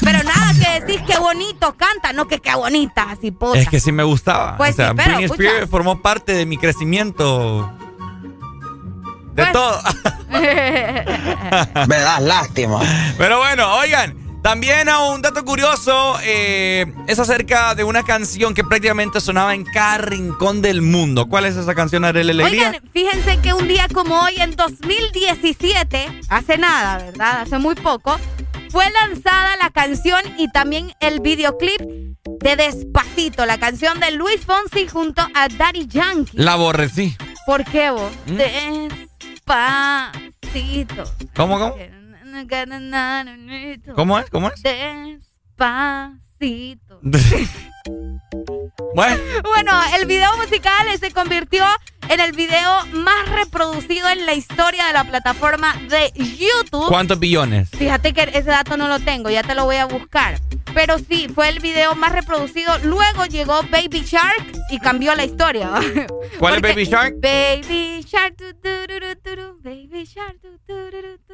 Pero nada que decís qué bonito canta, no que qué bonita, pota.
Es que sí me gustaba.
Pues
o sea,
sí, pero,
Britney. Spears formó parte de mi crecimiento. De
Pues,
todo. [laughs] [laughs] Me das lástima. Pero bueno, oigan. También un dato curioso eh, es acerca de una canción que prácticamente sonaba en cada rincón del mundo. ¿Cuál es esa canción, Arely Alegría?
Oigan, fíjense que un día como hoy, en 2017, hace nada, ¿verdad? Hace muy poco, fue lanzada la canción y también el videoclip de Despacito, la canción de Luis Fonsi junto a Daddy Yankee.
La aborrecí.
¿Por qué vos? ¿Mm? Despacito.
¿Cómo, cómo? ¿Cómo es? ¿Cómo es?
Despacito. [laughs]
bueno.
bueno, el video musical se convirtió en el video más reproducido en la historia de la plataforma de YouTube.
¿Cuántos billones?
Fíjate que ese dato no lo tengo, ya te lo voy a buscar. Pero sí, fue el video más reproducido. Luego llegó Baby Shark y cambió la historia. [laughs]
¿Cuál es Baby Shark?
Baby Shark. Baby Shark.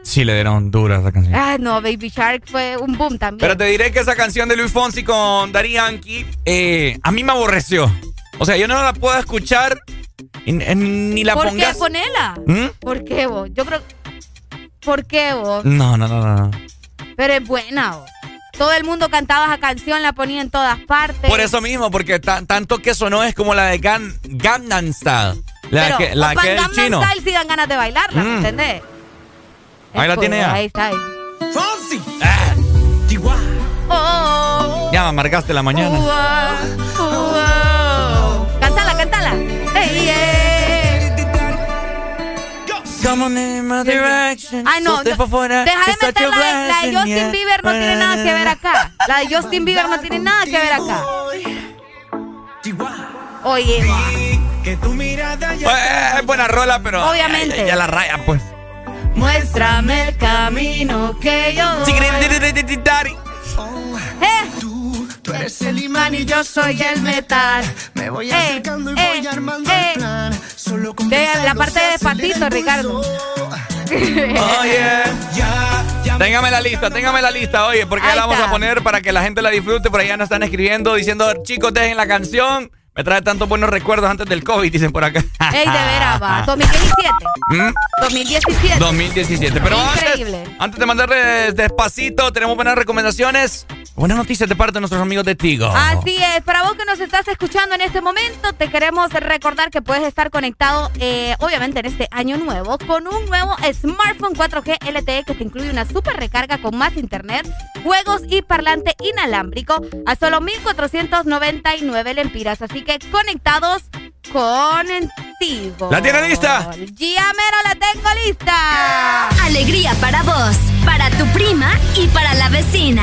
Sí, le dieron dura esa canción.
Ah, no, Baby Shark fue un boom también.
Pero te diré que esa canción de Luis Fonsi con Dari Yankee, eh, a mí me aborreció. O sea, yo no la puedo escuchar ni la
¿Por
pongas.
qué? Ponela.
¿Mm?
¿Por qué vos? Yo creo. ¿Por qué vos?
No, no, no, no.
Pero es buena vos. Todo el mundo cantaba esa canción, la ponía en todas partes.
Por eso mismo, porque tanto que sonó es como la de Gan Gangnam Style. La
Pero,
que, la que
Gangnam
chino.
Style sí dan ganas de bailarla, ¿me
Mm.
entendés?
Ahí la tiene ya.
Ahí está. Ahí.
Fonsi.
Ah,
Oh,
ya me amargaste la mañana.
oh, oh. Ay, no, deja de meter la, de- la de Justin. Bieber, no tiene nada que ver acá. La de Justin Bieber no tiene nada que ver acá. Oye,
Que tu mirada ya
Pues, es buena rola, pero.
Obviamente.
Ya, ya la raya, pues.
muéstrame el camino que yo doy. Eh,
Tú eres el imán y yo soy el metal. Me voy
Eh,
acercando y
eh,
voy armando
eh.
el plan. Solo con
de la parte de Patito, Ricardo.
Oye. [laughs] Téngame la lista, téngame la lista, oye, porque ya la vamos
está.
a poner para que la gente la disfrute. Por allá nos están escribiendo diciendo, chicos, dejen la canción. Me trae tantos buenos recuerdos antes del COVID, dicen por acá.
Ey, de veras, va. [laughs] 2017.
¿Mm?
2017.
2017. Pero
Increíble.
antes, antes de mandarles despacito, tenemos buenas recomendaciones. Buenas noticias de parte de nuestros amigos de Tigo.
Así es, para vos que nos estás escuchando en este momento, te queremos recordar que puedes estar conectado, eh, obviamente en este año nuevo, con un nuevo smartphone 4G LTE que te incluye una super recarga con más internet, juegos y parlante inalámbrico a solo 1,499 lempiras. Así que conectados con Tigo.
¿La tiene lista?
Ya mero la tengo lista.
Alegría para vos, para tu prima y para la vecina.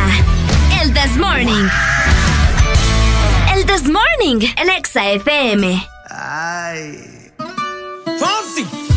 El This Morning. El This Morning, el Exa FM.
Ay.
Fonsi.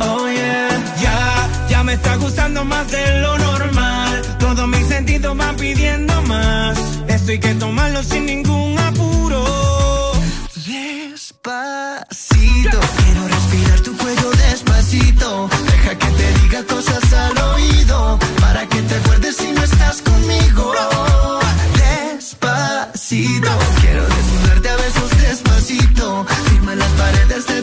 Oh yeah, ya, ya me está gustando más de lo normal. Todos mis sentidos van pidiendo más. Esto hay que tomarlo sin ningún apuro.
Despacito, quiero respirar tu cuello despacito. Deja que te diga cosas al oído. Para que te acuerdes si no estás conmigo. Despacito, quiero desnudarte a besos despacito. Firma las paredes de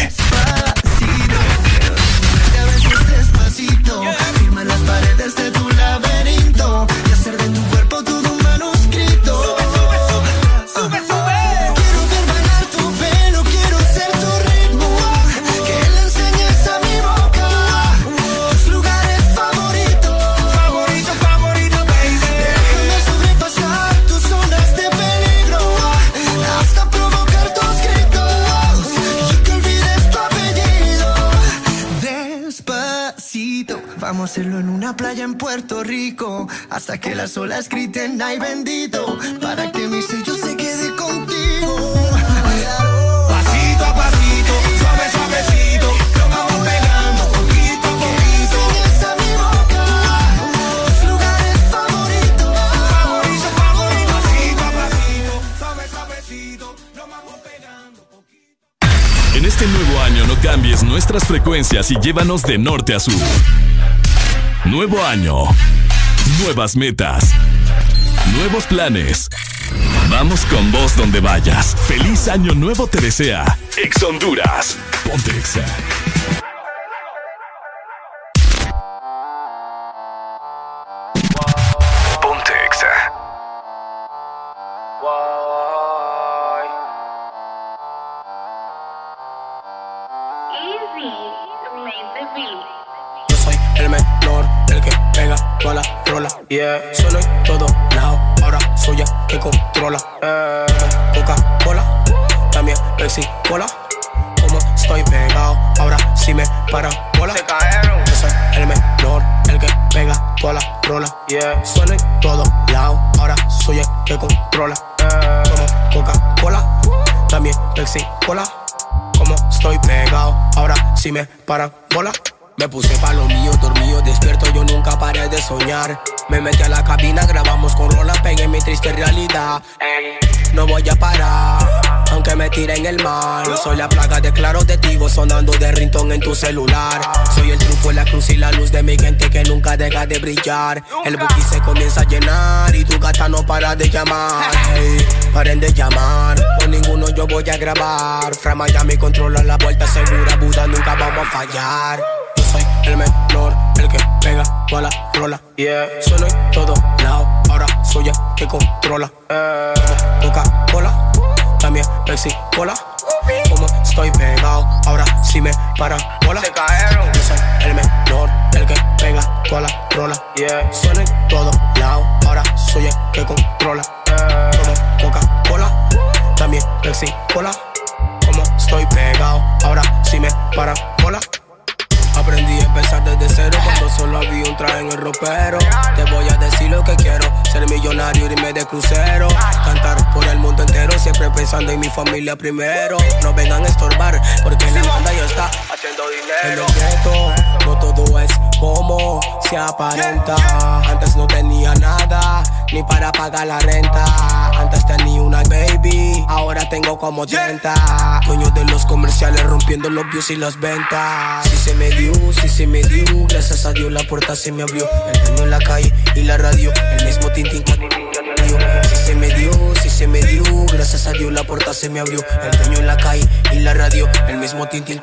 Hacerlo en una playa en Puerto Rico. Hasta que las olas griten, ay bendito. Para que mi sello se quede contigo.
Pasito a pasito, suave, suavecito. Nos vamos pegando poquito a poquito.
A mi boca lugares favoritos.
Favorito, favorito. Pasito a pasito, suave, suavecito. Nos vamos pegando.
En este nuevo año no cambies nuestras frecuencias y llévanos de norte a sur. Nuevo año. Nuevas metas. Nuevos planes. Vamos con vos donde vayas. Feliz año nuevo te desea. Ex Honduras. Ponte Exa.
Yeah. Solo en todo lado, ahora soy el que controla. Eh, Coca-Cola, también Pepsi Cola. Como estoy pegado, ahora sí me para bola. Yo soy el menor, el que pega toda la rola. Yeah. Solo en todo lado, ahora soy el que controla. Como Coca-Cola, también Pepsi Cola. Como estoy pegado, ahora sí me para bola. Me puse pa' lo mío, dormido, despierto, yo nunca paré de soñar. Me metí a la cabina, grabamos con rola, pegué mi triste realidad. No voy a parar, aunque me tire en el mar. Soy la plaga de claros testigos sonando de rintón en tu celular. Soy el truco, la cruz y la luz de mi gente que nunca deja de brillar. El bookie se comienza a llenar y tu gata no para de llamar. Paren de llamar, con ninguno yo voy a grabar. Fra Miami controla la vuelta segura, Buda nunca vamos a fallar. Yo soy el menor, el que pega toda la rola. Yeah. Solo en todo lado, ahora soy el que controla. Coca-Cola, también Pepsi Cola. Como estoy pegado, ahora sí me para bola. Se cayeron. Yo soy el menor, el que pega toda la rola. Yeah. Solo en todo lado, ahora soy el que controla. Como Coca-Cola, también Pepsi Cola. Como estoy pegado, ahora sí me para bola. Aprendí a empezar desde cero cuando solo había un traje en el ropero. Te voy a decir lo que quiero, ser millonario, irme de crucero. Cantar por el mundo entero, siempre pensando en mi familia primero. No vengan a estorbar, porque la banda ya está haciendo dinero. En el no todo es como se aparenta. Antes no tenía nada, ni para pagar la renta. Antes tenía una baby, ahora tengo como 30. Dueño de los comerciales rompiendo los views y las ventas. Si se me dio, si se me dio, gracias a Dios la puerta se me abrió. El dueño en la calle y la radio, el mismo tintín que. Si se me dio, si se me dio, gracias a Dios la puerta se me abrió. El dueño en la calle y la radio, el mismo tintín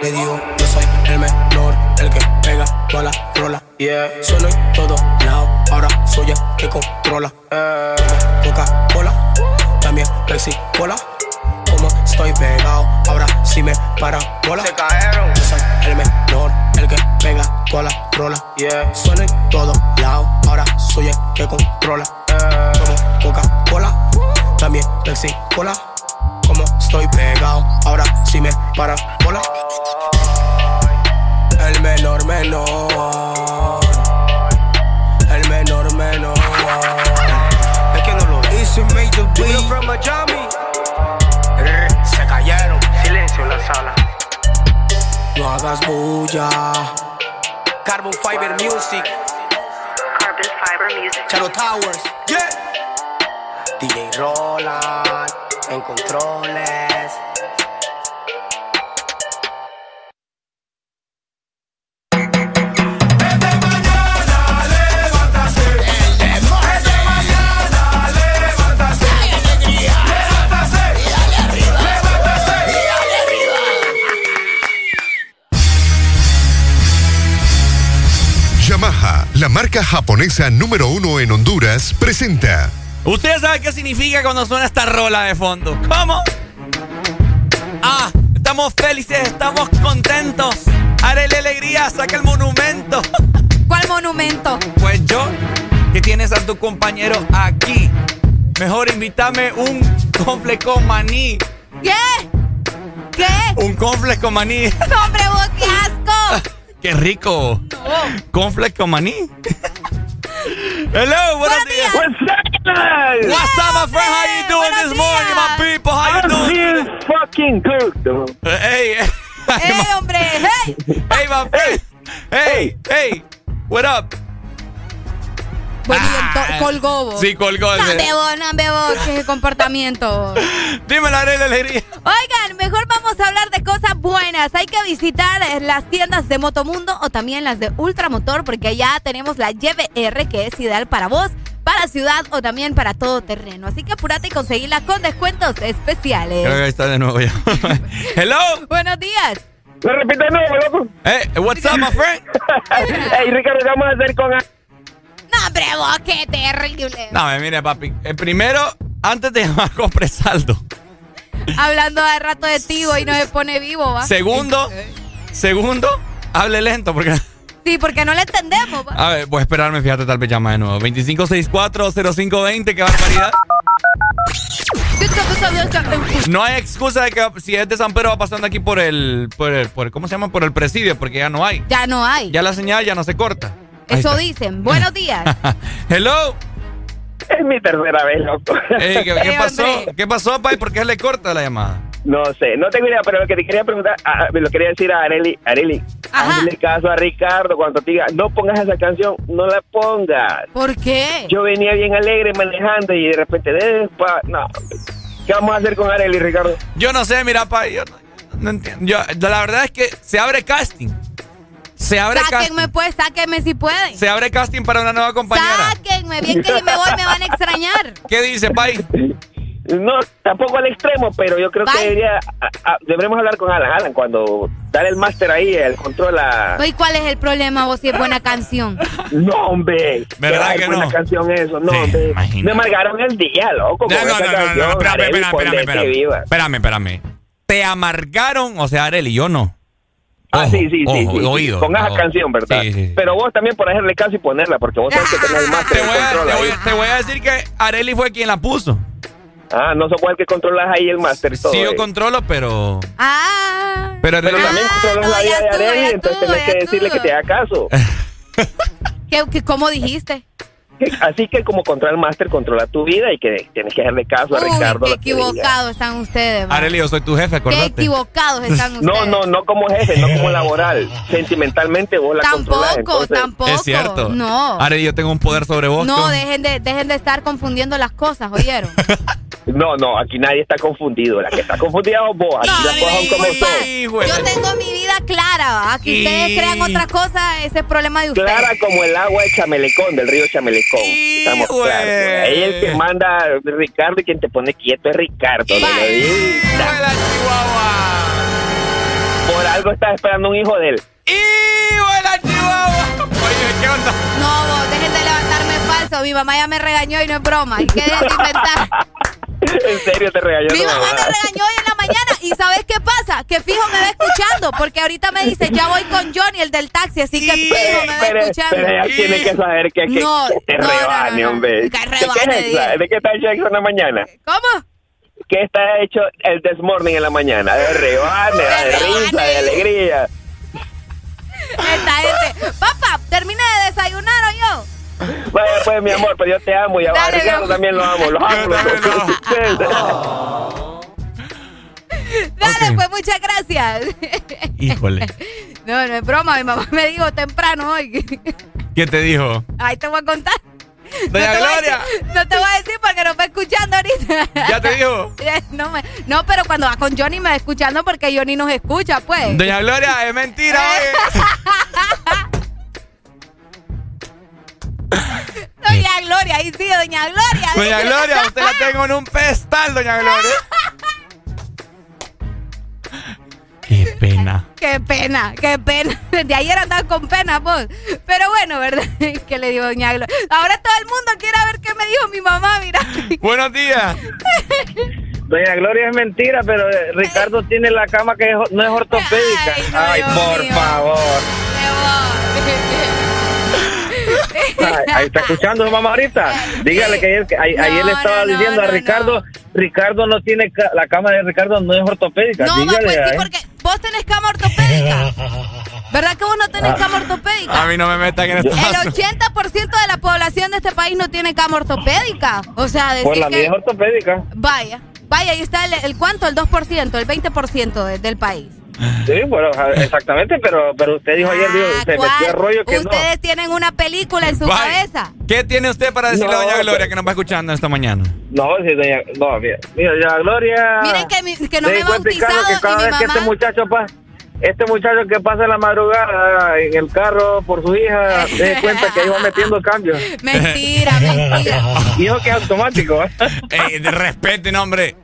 le dio. Yo soy el menor, el que pega toda la rola. Yeah. Solo en todo lado, ahora soy el que controla. Coca-Cola, también Pepsi Cola. Como estoy pegado, ahora sí me para bola. Se cayeron. Yo soy el menor, el que pega toda la rola. Yeah. Solo en todo lado, ahora soy el que controla. Como Coca-Cola, también Pepsi Cola. Como estoy pegado, ahora sí me para bola. menor. El menor menor. Es que no lo hice, made the beat. from Miami. Se No hagas bulla. Carbon Fiber Music.
Carbon Fiber Music.
Charo Towers. Yeah. DJ Roland. En controles.
La marca japonesa número uno en Honduras, presenta.
¿Ustedes saben qué significa cuando suena esta rola de fondo? ¿Cómo? Ah, estamos felices, estamos contentos. Haré la alegría, saca el monumento. [laughs]
¿Cuál monumento?
Pues yo, que tienes a tu compañero aquí. Mejor invítame un confle con maní.
¿Qué? ¿Qué?
Un confle con maní.
¡Hombre, vos qué asco! [laughs]
¡Qué rico! Confle con maní. [laughs] Hello, buenos días.
What's up, guys?
What's up, my friend? How you doing this morning, my people? How you
I'm
doing?
feeling fucking good, though.
Hey, hey,
¡Eh, [laughs] hombre! ¡Hey!
hey, my friend. Hey, hey, what up?
Bueno, to- colgó vos.
Sí, colgó.
No, bebo, no, bebo, qué comportamiento.
Dime la alegría.
Oigan, mejor vamos a hablar de cosas buenas. Hay que visitar eh, las tiendas de Motomundo o también las de Ultramotor porque allá tenemos la YBR que es ideal para vos, para ciudad o también para todo terreno. Así que apúrate y conseguirla con descuentos especiales.
Creo que ahí está de nuevo ya. [laughs] Hello.
Buenos días.
Me repite de nuevo, loco.
Hey, what's up, my friend? [laughs]
Hey, Ricardo, ¿qué vamos a hacer con...
No, hombre, vos, qué terrible.
No, mire, papi. Eh, primero, antes de llamar, compre saldo.
Hablando de rato de ti y no se pone vivo, ¿va?
Segundo, segundo, hable lento porque... [laughs]
Sí, porque no le entendemos, ¿va?
A ver, voy a esperarme, fíjate, tal vez llama de nuevo. 2564-0520, qué barbaridad. No hay excusa de que si es de San Pedro va pasando aquí por el, por el, por el- ¿cómo se llama? Por el presidio, porque ya no hay.
Ya no hay.
Ya la señal ya no se corta.
Eso dicen. Buenos días. [laughs]
Hello.
Es mi tercera vez, loco.
Ey, ¿qué, qué
Eh,
pasó? ¿Qué pasó, Pai? ¿Por qué le corta la llamada?
No sé, no tengo idea, pero lo que te quería preguntar, ah, me lo quería decir a Areli, Areli, hazle caso a Ricardo cuando te diga, no pongas esa canción, no la pongas.
¿Por qué?
Yo venía bien alegre manejando y de repente, despa, no, ¿qué vamos a hacer con Areli, Ricardo?
Yo no sé, mira, Pai, yo no, no entiendo. Yo, la verdad es que se abre casting. Se abre casting.
Sáquenme, pues, sáquenme si pueden.
Se abre casting para una nueva compañera.
Sáquenme, bien que si me voy me van a extrañar. [laughs]
¿Qué dice, Pai?
No, tampoco al extremo, pero yo creo que debería, a- a- deberemos hablar con Alan. Alan, cuando dale el máster ahí, el control a...
¿Y cuál es el problema vos si es buena canción? [laughs]
No, hombre.
¿Verdad
Qué
que
buena
no?
canción eso, no,
Sí,
hombre.
imagínate.
Me amargaron el día, loco, con
No, no,
esa
no, no,
canción.
no, espérame,
Arely,
espérame, espérame,
que
espérame. Espérame, espérame. Te amargaron, o sea, Areli, yo no.
Ah,
Ojo,
sí, sí, sí,
ojo,
sí, sí.
oído.
Con esa
Ojo.
canción, ¿verdad?
Sí, sí.
Pero vos también por hacerle caso y ponerla, porque vos sabés que tenés el máster
Te voy, a,
control
te, voy, a- te voy a decir que Areli fue quien la puso.
Ah, no sos vos el que controlas ahí el máster y todo.
Sí, yo
eh.
controlo, pero.
Ah.
Pero,
también controlas la vida de
ya
entonces tenés que decirle que te haga caso. [laughs] [laughs]
¿Qué, qué, cómo dijiste?
Así que como controla el máster, controla tu vida y que tienes que hacerle caso a
Uy,
Ricardo.
qué equivocados están ustedes. va.
Areli, yo soy tu jefe,
Qué
acordate.
equivocados están ustedes.
No, no, no como jefe, no como laboral. Sentimentalmente vos la controlás.
Tampoco,
entonces-
tampoco.
Es cierto.
No.
Areli, yo tengo un poder sobre vos.
No, dejen de, dejen de estar confundiendo las cosas, ¿oyeron? [laughs]
No, no, aquí nadie está confundido. La que está confundida sos vos. Aquí
No,
las cosas son como son.
Yo tengo mi vida clara,
Y-
ustedes crean otra cosa, ese es problema de ustedes.
Clara como el agua de Chamelecón, del río Chamelecón. Estamos
güey.
claros. Ahí el que manda Ricardo y quien te pone quieto es Ricardo.
de la Chihuahua.
Por algo estás esperando un hijo de él.
¡Hijo de la Chihuahua! Oye, ¿qué onda?
No, vos, dejen de levantarme falso. Mi mamá ya me regañó y no es broma. ¿Y qué de inventar? [laughs] [laughs]
en serio te regañó
Mi mamá me regañó hoy en la mañana. ¿Y sabes qué pasa? Que fijo me va escuchando. Porque ahorita me dice, ya voy con Johnny, el del taxi. Así que fijo me va
Pero,
escuchando.
pero ella tiene que saber que, que,
No,
que te
no,
rebane,
no, no.
hombre.
Que
¿De
rebane,
qué, es? ¿De qué está hecho eso en la mañana?
¿Cómo?
¿Qué está hecho el this morning en la mañana? De rebane, de,
rebane.
risa, de alegría.
Esta gente. Venga, termine de desayunar o yo. [laughs]
Vaya, pues, mi amor, pero yo te amo y a
Dale,
Ricardo
mi
también lo amo. Los amo. los [laughs]
Dale, pues muchas gracias. [laughs]
Híjole.
No, no es broma, mi mamá me dijo temprano hoy.
¿Qué te dijo?
Ahí te voy a contar.
Doña
no
Gloria.
decir- no te voy a decir porque no me escuchando ahorita.
¿Ya te dijo?
No, me- no, pero cuando va con Johnny me va escuchando porque Johnny nos escucha, pues.
Doña Gloria, es mentira, oye. [laughs]
Doña Gloria, ahí sí, Doña Gloria.
Doña Gloria, usted la tengo en un pedestal, doña Gloria. [laughs] Qué pena.
Qué pena, qué pena. De ayer andaba con pena, vos. Pero bueno, ¿verdad? [laughs] ¿Qué le digo, Doña Gloria? Ahora todo el mundo quiere ver qué me dijo mi mamá, mira.
Buenos días.
Doña Gloria es mentira, pero eh, Ricardo tiene la cama que no es ortopédica. Ay, por favor. Ahí está escuchando su mamá ahorita. Dígale que ayer, que a- ayer le estaba diciendo a Ricardo, Ricardo no tiene la cama de Ricardo no es ortopédica.
No,
Dígale,
pues sí, porque vos tenés cama ortopédica. ¿Verdad que vos no tenés cama ortopédica?
A mí no me metan en
El
esta
80% de la población de este país no tiene cama ortopédica. O sea, decir
Pues la
que...
mía es ortopédica.
Vaya, vaya, ahí está el, el cuánto, el 2%, el 20% de- del país.
Sí, bueno, exactamente, pero pero usted dijo ayer, dijo, se
¿Cuál?
metió a rollo que no.
Ustedes tienen una película en su cabeza.
¿Qué tiene usted para decirle
No,
a doña Gloria
pues-
que nos va escuchando esta mañana?
No, sí, doña, no, mira, mira, doña Gloria.
Miren que, mi- que no me he bautizado
que cada
y mi
vez que
mamá...
este muchacho pasa, este muchacho que pasa en la madrugada en el carro por su hija, se cuenta que iba metiendo [laughs] cambios.
Mentira, mentira. [laughs]
Eso que es automático, ¿eh?
Ey, de respete, hombre.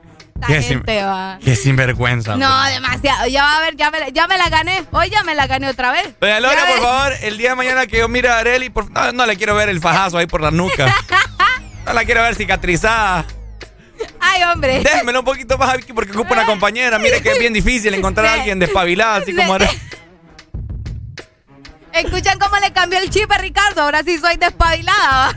La
Qué, sin-
va.
qué sinvergüenza.
No, demasiado. Ya va a ver, ya me, la- ya me la gané. Hoy ya me la gané otra vez.
Doña Gloria,
Ya
por
ves.
favor, el día de mañana que yo mire a Areli, por- no, no le quiero ver el fajazo ahí por la nuca. [laughs] No la quiero ver cicatrizada.
Ay, hombre.
Déjemelo un poquito más aquí porque ocupa una compañera. Mire que es bien difícil encontrar a [laughs] alguien despabilada, así como Areli. [laughs]
Escuchan cómo le cambió el chip a Ricardo. Ahora sí soy despabilada.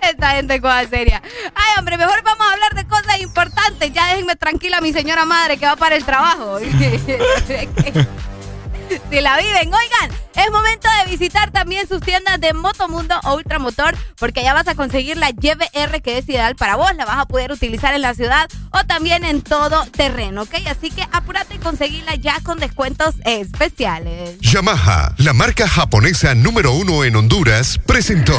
Esta gente cosa seria. Ay, hombre, mejor vamos a hablar de cosas importantes. Ya déjenme tranquila mi señora madre que va para el trabajo. [laughs] [laughs] si la viven. Oigan, es momento de visitar también sus tiendas de Motomundo o Ultramotor, porque allá vas a conseguir la YBR que es ideal para vos. La vas a poder utilizar en la ciudad o también en todo terreno, ¿ok? Así que apúrate y conseguirla ya con descuentos especiales.
Yamaha, la marca japonesa número uno en Honduras, presentó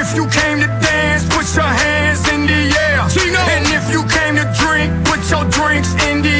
If you came to dance, put your hands in the air. And if you came to drink, put your drinks in the air.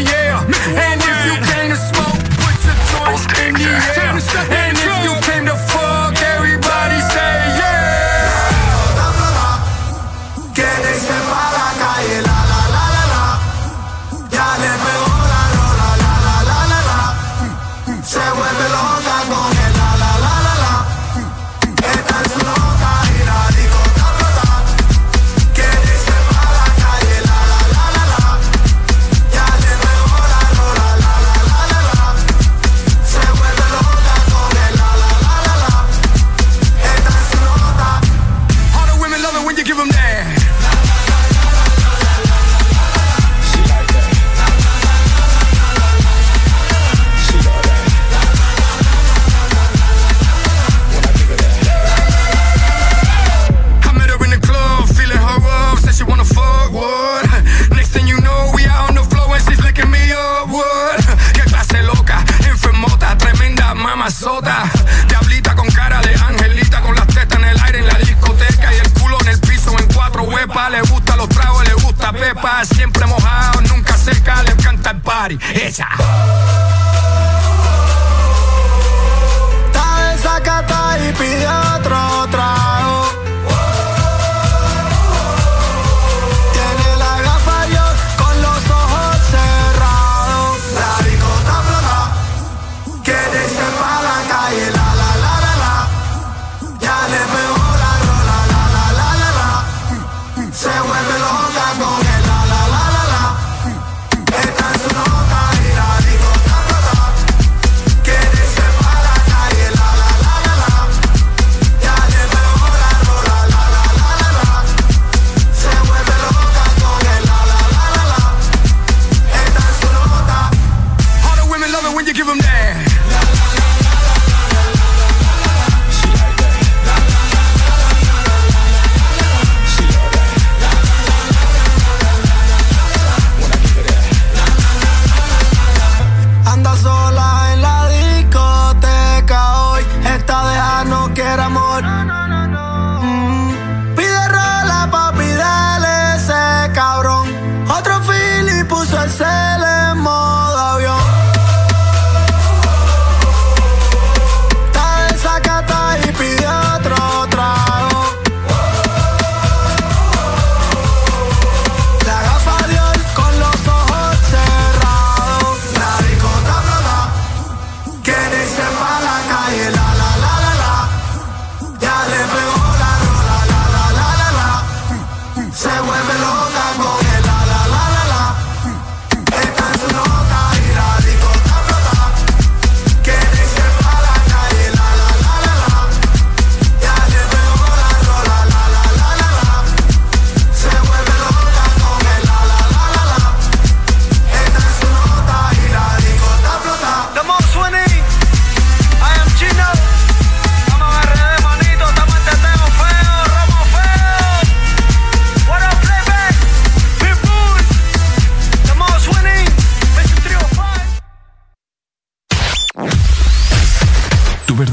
Mamazota. Diablita con cara de angelita, con las tetas en el aire en la discoteca y el culo en el piso en cuatro huepas. Le gusta los tragos, le gusta pepa, siempre mojado, nunca seca, le encanta el party. Ella.
Está y pide otro trago.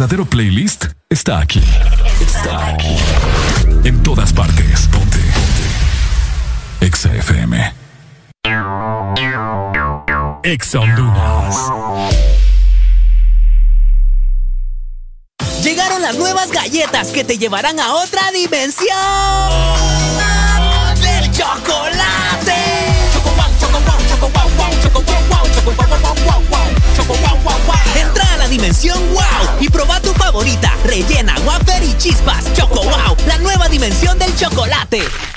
Verdadero playlist está aquí. Está aquí. En todas partes. Ponte. Ponte. Exa FM. Exa.
Llegaron las nuevas galletas que te llevarán a otra dimensión del chocolate. Dimensión wow y proba tu favorita, rellena, wafer y chispas. Choco wow, la nueva dimensión del chocolate.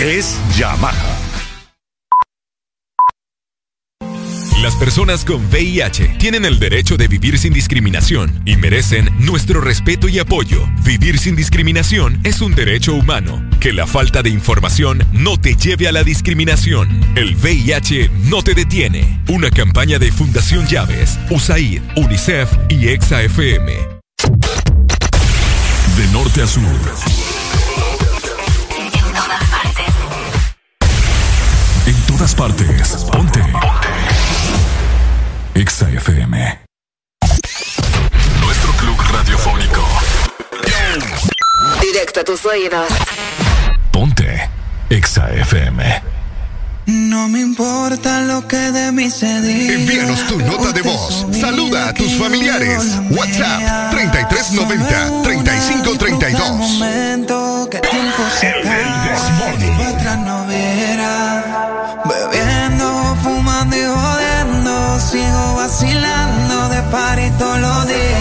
Es Yamaha.
Las personas con VIH tienen el derecho de vivir sin discriminación y merecen nuestro respeto y apoyo. Vivir sin discriminación es un derecho humano. Que la falta de información no te lleve a la discriminación. El VIH no te detiene. Una campaña de Fundación Llaves, USAID, UNICEF y EXA-FM.
De norte a sur. Todas partes. Ponte. Exa FM.
Nuestro club radiofónico.
Directo a tus oídos.
Ponte. Exa FM.
No me importa lo que de mí se diga.
Envíanos tu nota de voz. Saluda a tus familiares. WhatsApp 3390 3532.
momento que tiempo vacilando de party todos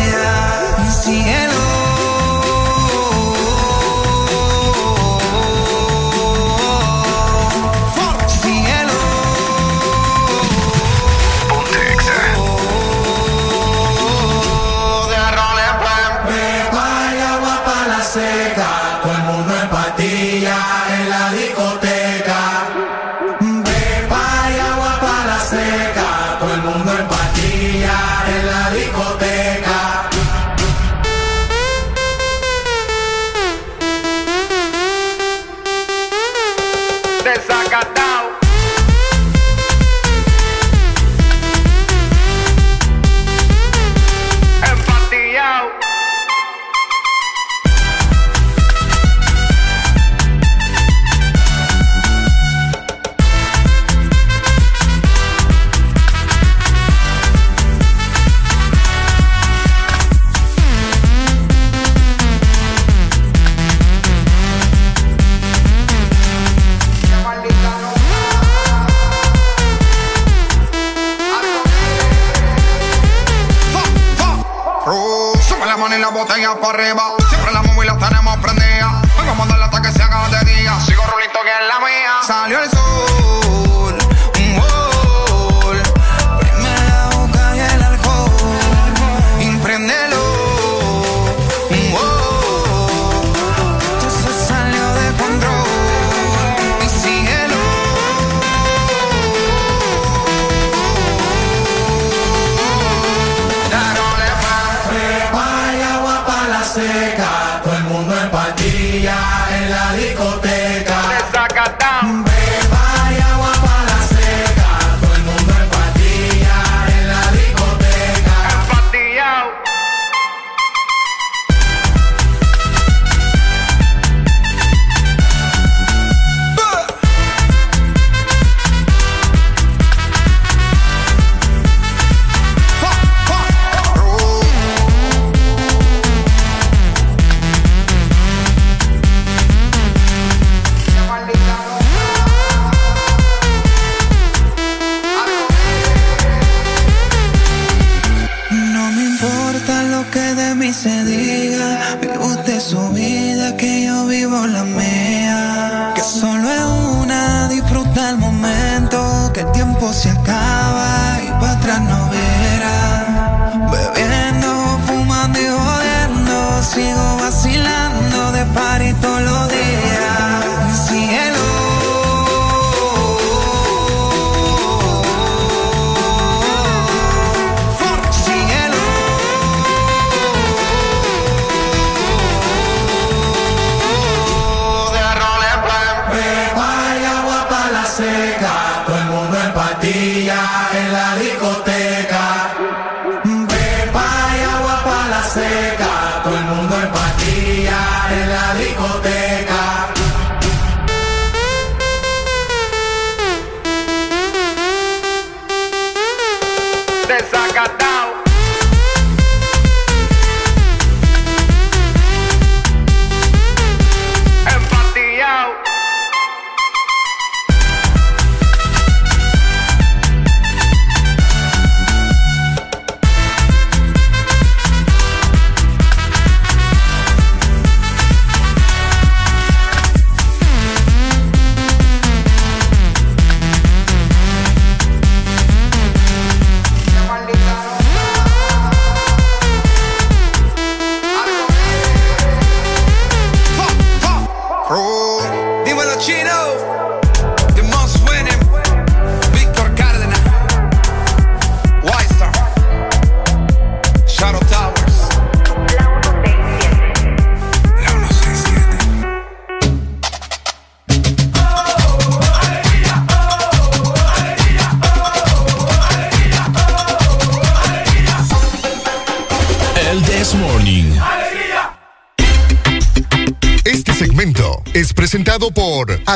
la
botella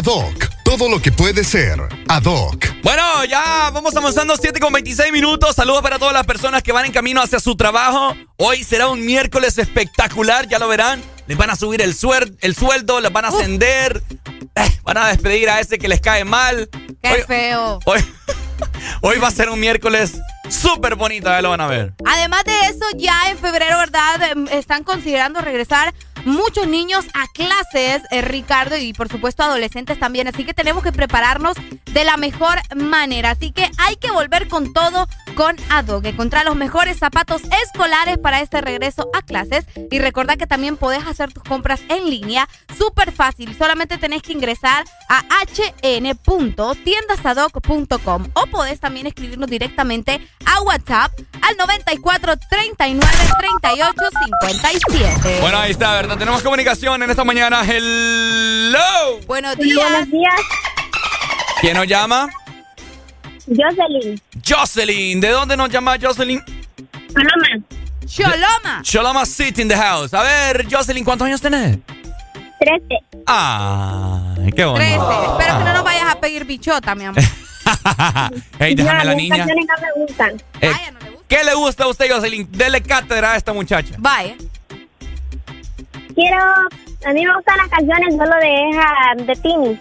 Adoc. Todo lo que puede ser Adoc.
Bueno, ya vamos avanzando 7 con 26 minutos. Saludos para todas las personas que van en camino hacia su trabajo. Hoy será un miércoles espectacular, ya lo verán. Les van a subir el, suer- el sueldo, les van a ascender. Eh, van a despedir a ese que les cae mal.
Qué feo.
Hoy, [laughs] hoy va a ser un miércoles súper bonito, ya lo van a ver.
Además de eso, ya en febrero, ¿verdad? Em, Están considerando regresar muchos niños a clases, eh, Ricardo, y por supuesto adolescentes también. Así que tenemos que prepararnos de la mejor manera. Así que hay que volver con todo con Adobe. Encontrar los mejores zapatos escolares para este regreso a clases. Y recordad que también podés hacer tus compras en línea. Súper fácil. Solamente tenés que ingresar a hn.tiendasadoc.com o podés también escribirnos directamente a WhatsApp al 94 39 38 57.
Bueno, ahí está, ¿verdad? Tenemos comunicación en esta mañana. Hello.
Buenos días.
Buenos días,
¿Quién nos llama?
Jocelyn.
Jocelyn. ¿De dónde nos llama Jocelyn?
Paloma.
Choloma.
Choloma City in the house. A ver, Jocelyn, ¿cuántos años tenés?
Trece.
Ay, qué
Trece.
bonito.
Espero que no nos vayas a pedir bichota, mi amor. [laughs]
hey, déjame a la
las
niña.
canciones no me gustan.
Eh, ¿Qué le gusta a usted, Jocelyn? Dele cátedra a esta muchacha.
Vaya.
Quiero... A mí me gustan las canciones solo de esa... De Tini.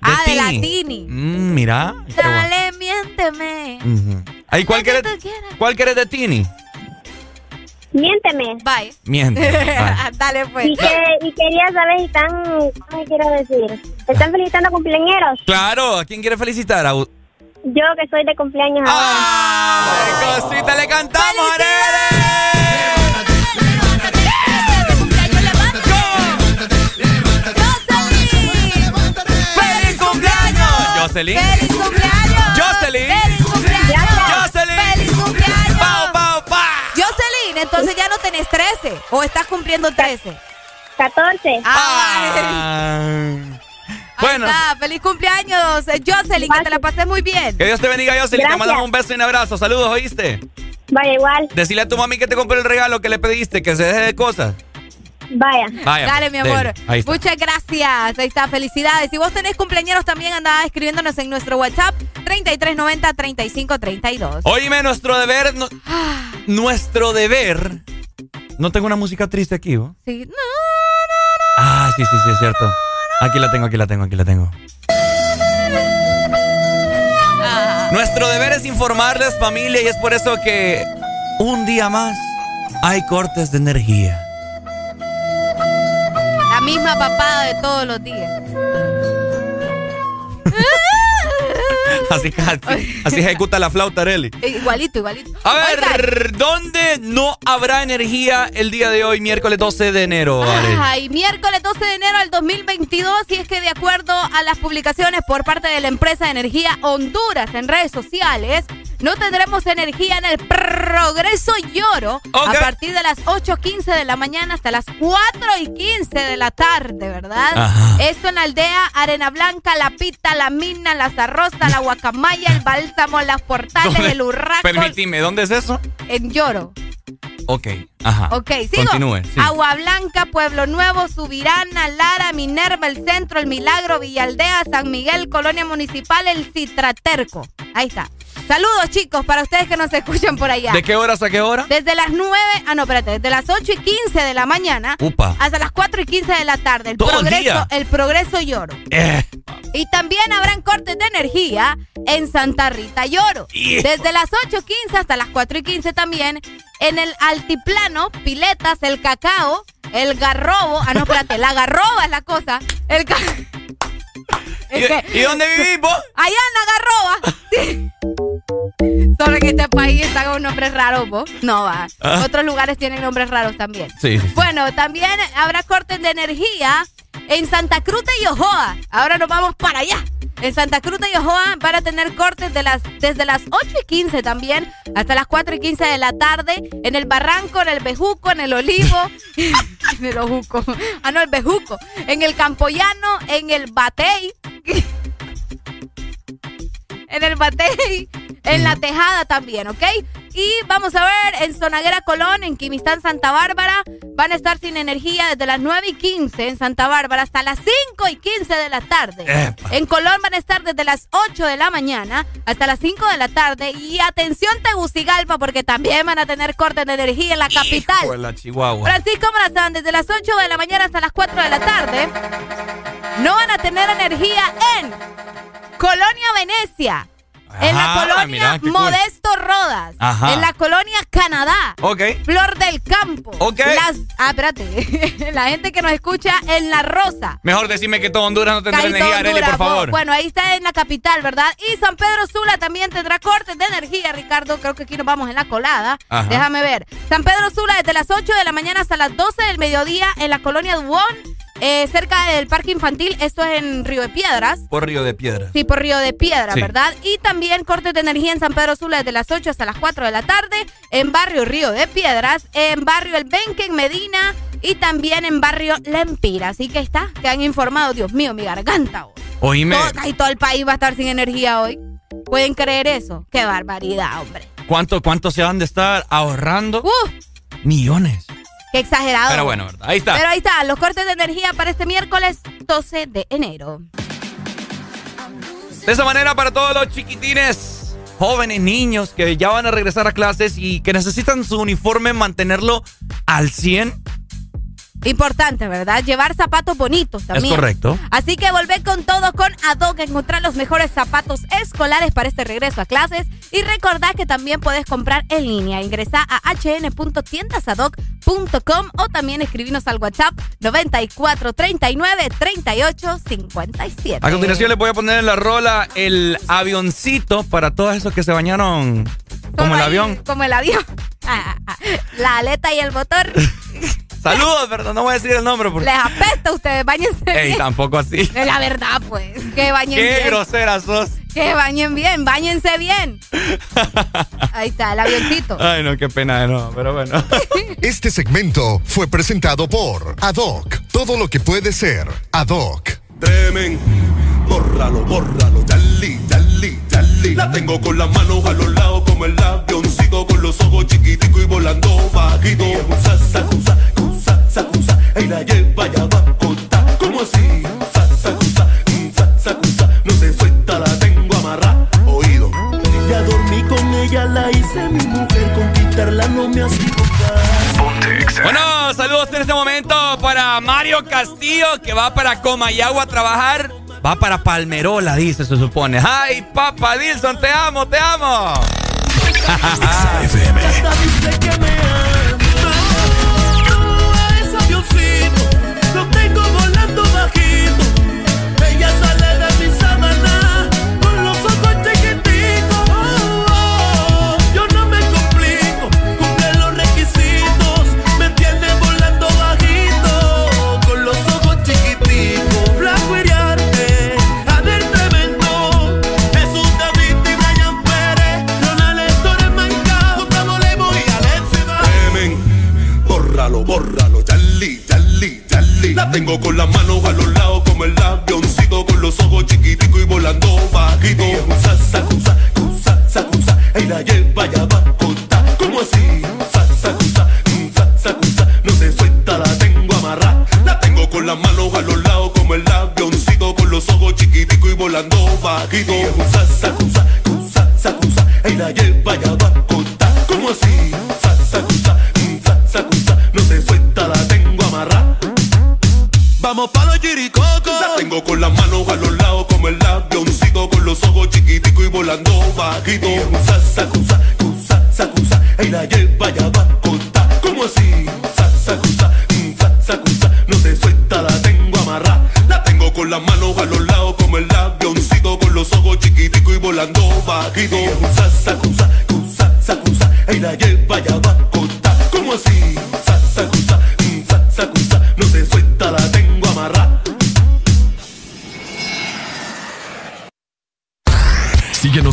Ah, de la
Tini. Mm, mira. qué bueno.
Dale, miénteme.
Ahí, ¿cuál quieres, ¿Cuál quieres de Tini?
Miénteme.
Bye.
Miente. [laughs] Vale.
Dale, pues.
Y, que, y quería saber si están... ¿Cómo quiero decir? ¿Están felicitando cumpleañeros?
Claro, ¿a quién quiere felicitar? A...
Yo que soy de cumpleaños
¡Ay, cosita! ¡Le cantamos, ¡Feliz Jocelyn.
¡Feliz cumpleaños!
Jocelyn.
¡Feliz cumpleaños!
Jocelyn.
¡Feliz cumpleaños!
¡Pau, pau, pau!
Jocelyn, entonces ya no tenés 13 o estás cumpliendo 13.
14.
Ah. Bueno,
Está, feliz cumpleaños, eh, Jocelyn, que te la pases muy bien.
que Dios te bendiga, Jocelyn. Te
Gracias.
mandamos un beso y un abrazo. Saludos, ¿oíste?
Vaya, igual.
Decirle a tu mami que te compró el regalo que le pediste, que se deje de cosas.
Vaya.
Vaya,
Dale,
pues,
mi amor.
dele. Ahí está.
Muchas gracias. Ahí está, felicidades. Si vos tenés cumpleaños también, anda escribiéndonos en nuestro WhatsApp 3390-3532.
Oíme, nuestro deber. no- nuestro deber. No tengo una música triste aquí, ¿no?
Sí. No,
Ah, sí, sí, sí, es cierto. Aquí la tengo, aquí la tengo, aquí la tengo. Nuestro deber es informarles, familia, y es por eso que un día más hay cortes de energía.
La misma papada de todos los días. [laughs]
Así, así, así ejecuta la flauta, Areli.
Eh, Igualito, igualito.
A ver, ¿dónde no habrá energía el día de hoy, miércoles 12 de enero?
Ay, miércoles 12 de enero del 2022, y es que de acuerdo a las publicaciones por parte de la empresa de energía Honduras en redes sociales, no tendremos energía en el Progreso Lloro a partir de las 8.15 de la mañana hasta las 4.15 de la tarde, ¿verdad?
Ajá.
Esto en la aldea Arena Blanca, La Pita, La Mina, La Zarrosa, La Guacamaya, El Bálsamo, Las Portales,
¿Dónde?
El Urraco,
Permitime, ¿dónde es eso?
en Lloro.
Ok, ajá.
Ok, sigo.
Continúe, sí.
Agua Blanca, Pueblo Nuevo, Subirana, Lara, Minerva, El Centro, El Milagro, Villaldea, San Miguel, Colonia Municipal, El Citraterco. Ahí está. Saludos, chicos, para ustedes que nos escuchan por allá.
¿De qué horas a qué hora?
Desde las 9, ah, no, espérate, desde las 8 y 15 de la mañana
Upa.
hasta las 4 y 15 de la tarde. El
Todo el
progreso,
día.
el progreso lloro.
Eh,
Y también habrán cortes de energía en Santa Rita Lloro.
Hijo.
Desde las 8.15 hasta las 4 y 15 también. En el altiplano, piletas, el cacao, el garrobo. Ah, no, espérate, la garroba es la cosa. El ca- [laughs]
¿Y, y dónde vivís vos?
Allá en la garroba. Sí. [laughs] Solo que este país está con nombres raros, vos. No va.
Ah.
Otros lugares tienen nombres raros también.
Sí.
Bueno, también habrá cortes de energía en Santa Cruz de Yojoa. Ahora nos vamos para allá. En Santa Cruz de Yojoa van a tener cortes de las, desde las 8 y 15 también hasta las 4 y 15 de la tarde. En el Barranco, en el Bejuco, en el Olivo. [laughs] en el Ojuco. Ah, no, el Bejuco. En el Campoyano, en el Batey. [laughs] en el Batey, en la Tejada también, ¿ok? Y vamos a ver, en Sonaguera Colón, en Quimistán, Santa Bárbara, van a estar sin energía desde las 9 y 15 en Santa Bárbara hasta las 5 y 15 de la tarde.
Epa.
En Colón van a estar desde las 8 de la mañana hasta las 5 de la tarde. Y atención Tegucigalpa, porque también van a tener cortes de energía en la capital.
Hijo de la Chihuahua.
Francisco Morazán, desde las 8 de la mañana hasta las 4 de la tarde, no van a tener energía en Colonia Venecia, en la colonia
mira, qué cool.
Modesto Rodas,
Ajá.
en la colonia Canadá.
Ok.
Flor del Campo.
Ok.
Las, ah, espérate. [laughs] la gente que nos escucha en La Rosa.
Mejor decime que todo Honduras no tendrá energía,
Honduras.
por favor.
Bueno, ahí está en la capital, ¿verdad? Y San Pedro Sula también tendrá cortes de energía, Ricardo. Creo que aquí nos vamos en la colada.
Ajá.
Déjame ver. San Pedro Sula desde las 8 de la mañana hasta las 12 del mediodía en la colonia Dubón, eh, cerca del parque infantil. Esto es en Río de Piedras.
Por Río de Piedra.
Sí, por Río de Piedra,
Sí.
¿verdad? Y también cortes de energía en San Pedro Sula desde las 8 hasta las 4 de la tarde, en barrio Río de Piedras, en barrio El Benque, en Medina y también en barrio Lempira. Así que está, que han informado, Dios mío, mi garganta. oh.
Oíme,
Todo, casi todo el país va a estar sin energía hoy. ¿Pueden creer eso? Qué barbaridad, hombre.
¿cuánto, ¿cuánto se han de estar ahorrando?
Uf,
Millones.
Qué exagerado.
Pero bueno, ¿verdad? Ahí está.
Pero ahí está, los cortes de energía para este miércoles 12 de enero.
De esa manera, para todos los chiquitines, jóvenes, niños que ya van a regresar a clases y que necesitan su uniforme, mantenerlo al 100.
Importante, ¿verdad? Llevar zapatos bonitos también.
Es correcto.
Así que volver con todo con Adoc, encontrar los mejores zapatos escolares para este regreso a clases. Y recordad que también puedes comprar en línea. Ingresa a hn.tiendasadoc.com o también escribinos al WhatsApp 9439 3857.
A continuación les voy a poner en la rola el avioncito para todos esos que se bañaron como el avión. [laughs]
Como el avión. Ah, ah, ah. La aleta y el motor. [laughs]
Saludos, pero no voy a decir el nombre porque...
Les apesta a ustedes, bañense
Ey,
bien.
tampoco así.
Es la verdad, pues. Que bañen
Qué
bien.
grosera sos.
Que bañen bien, bañense bien. [laughs] Ahí está, el avioncito.
Ay, no, qué pena de nuevo, pero bueno.
Este segmento fue presentado por Adoc. Todo lo que puede ser Adoc.
Tremen, bórralo, bórralo, dale, dale, La tengo con las manos a los lados como el avioncito con los ojos chiquiticos y volando bajito. Usa, sacusa, usa, sacusa, y la lleva ya va a contar. ¿Cómo así? Usa, sacusa, usa, sacusa, no se suelta, la tengo amarrada. Oído. Ya dormí con ella, la hice mi mujer, conquistarla no me ha sido.
Bueno, saludos en este momento para Mario Castillo, que va para Comayagua a trabajar. Va para Palmerola, dice, se supone. ¡Ay, papá Dilson, te amo, te amo!
Tengo con las manos a los lados como el avioncito con los ojos chiquitico y volando bajito. Sa, sa, sa, sa, y la lleva ya va a ¿Cómo así? Sa, sa, sa, sa, sa, no se suelta, la tengo amarrada. La tengo con las manos a los lados como el avioncito con los ojos chiquitico y volando bajito. Sa, sa, sa, sa, y la lleva ya va a ¿Cómo así? Pa' los. La tengo con las manos a los lados como el avioncito. Con los ojos chiquitico y volando bajito. Sa, sacusa, cusa, sacusa. Y la lleva ya va a contar. ¿Cómo así? Sa, sacusa, sa, sacusa. Mm, no se suelta, la tengo amarrada. La tengo con las manos a los lados como el avioncito. Con los ojos chiquitico y volando bajito. Sa, sacusa, cusa, sacusa. Y la lleva ya va a contar. ¿Cómo así?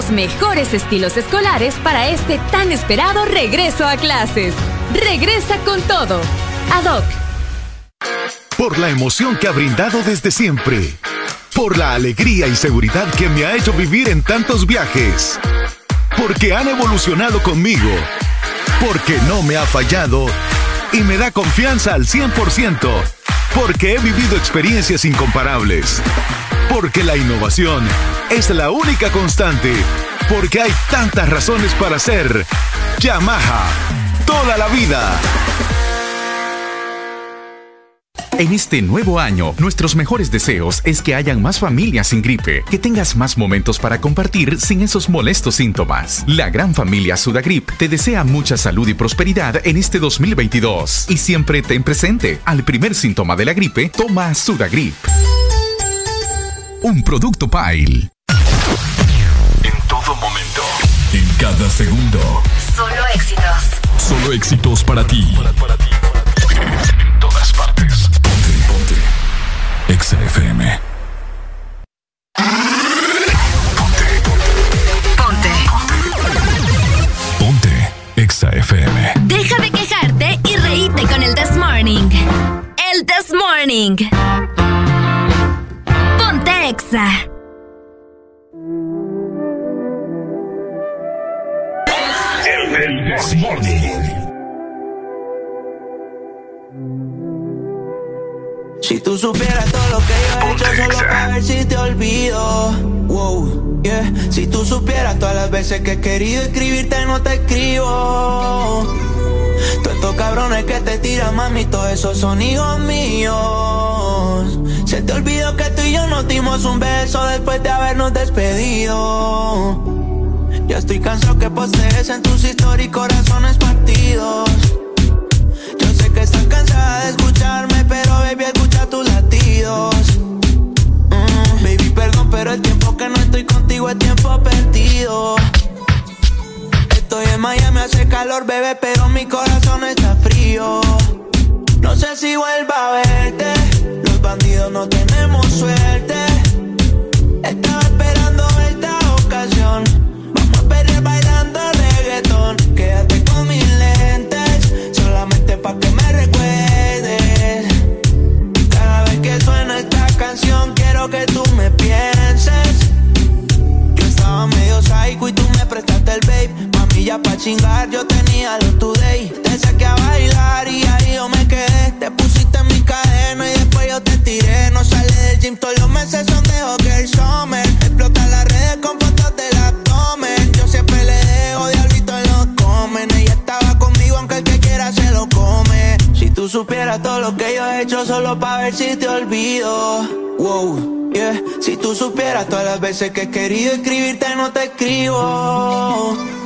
Los
mejores estilos escolares para este tan esperado regreso a clases. Regresa con todo. ADOC.
por la emoción que ha brindado desde siempre, por la alegría y seguridad que me ha hecho vivir en tantos viajes, porque han evolucionado conmigo, porque no me ha fallado y me da confianza al 100%, porque he vivido experiencias incomparables, porque la innovación es la única constante, porque hay tantas razones para ser Yamaha toda la vida.
En este nuevo año, nuestros mejores deseos es que hayan más familias sin gripe, que tengas más momentos para compartir sin esos molestos síntomas. La gran familia Sudagrip te desea mucha salud y prosperidad en este 2022 y siempre ten presente, al primer síntoma de la gripe, toma Sudagrip. Un producto Pile.
En todo momento. En cada segundo.
Solo éxitos.
Solo éxitos para ti. En todas partes. Ponte, ponte. Exa FM.
Ponte.
Ponte. Exa FM.
Deja de quejarte y reíte con el This Morning. El This Morning. Ponte Exa.
El This Morning.
Si tú supieras todo lo que yo he hecho solo para ver si te olvido. Wow, yeah. Si tú supieras todas las veces que he querido escribirte, no te escribo. Todos estos cabrones que te tiran, mami, todos esos son hijos míos. Se te olvidó que tú y yo nos dimos un beso después de habernos despedido. Ya estoy cansado que postees en tus historias corazones partidos. Yo sé que estás cansada de escucharme, pero baby, escucha tus latidos. Mm, baby, perdón, pero el tiempo que no estoy contigo es tiempo perdido. Estoy en Miami, hace calor, bebé, pero mi corazón está frío. No sé si vuelva a verte. No tenemos suerte. Estaba esperando esta ocasión. Vamos a perder bailando reggaetón. Quédate con mis lentes, solamente pa' que me recuerdes. Cada vez que suena esta canción, quiero que tú me pienses. Yo estaba medio psycho y tú me prestaste el babe. Mami, ya pa' chingar, yo tenía lo today. Te saqué a bailar y ahí yo me quedé. Te pusiste en mi cadena y después yo te tiré. No sale del gym, todos los meses son de Hockey Summer. Explota las redes con fotos del abdomen. Yo siempre le dejo diablito en los comen. Ella estaba conmigo, aunque el que quiera se lo come. Si tú supieras todo lo que yo he hecho solo para ver si te olvido. Wow, yeah. Si tú supieras todas las veces que he querido escribirte, no te escribo.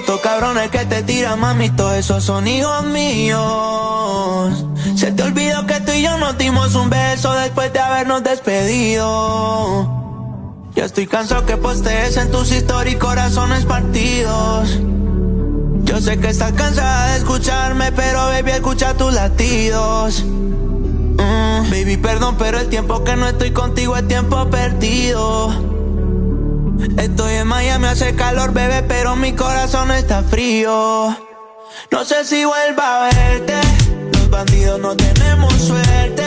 Estos cabrones que te tiran, mami, todos esos son hijos míos. Se te olvidó que tú y yo nos dimos un beso después de habernos despedido. Ya estoy cansado que postees en tus historias corazones partidos. Yo sé que estás cansada de escucharme, pero baby, escucha tus latidos. Mm, baby, perdón, pero el tiempo que no estoy contigo es tiempo perdido. Estoy en Miami, hace calor, bebé, pero mi corazón está frío. No sé si vuelva a verte. Los bandidos no tenemos
suerte.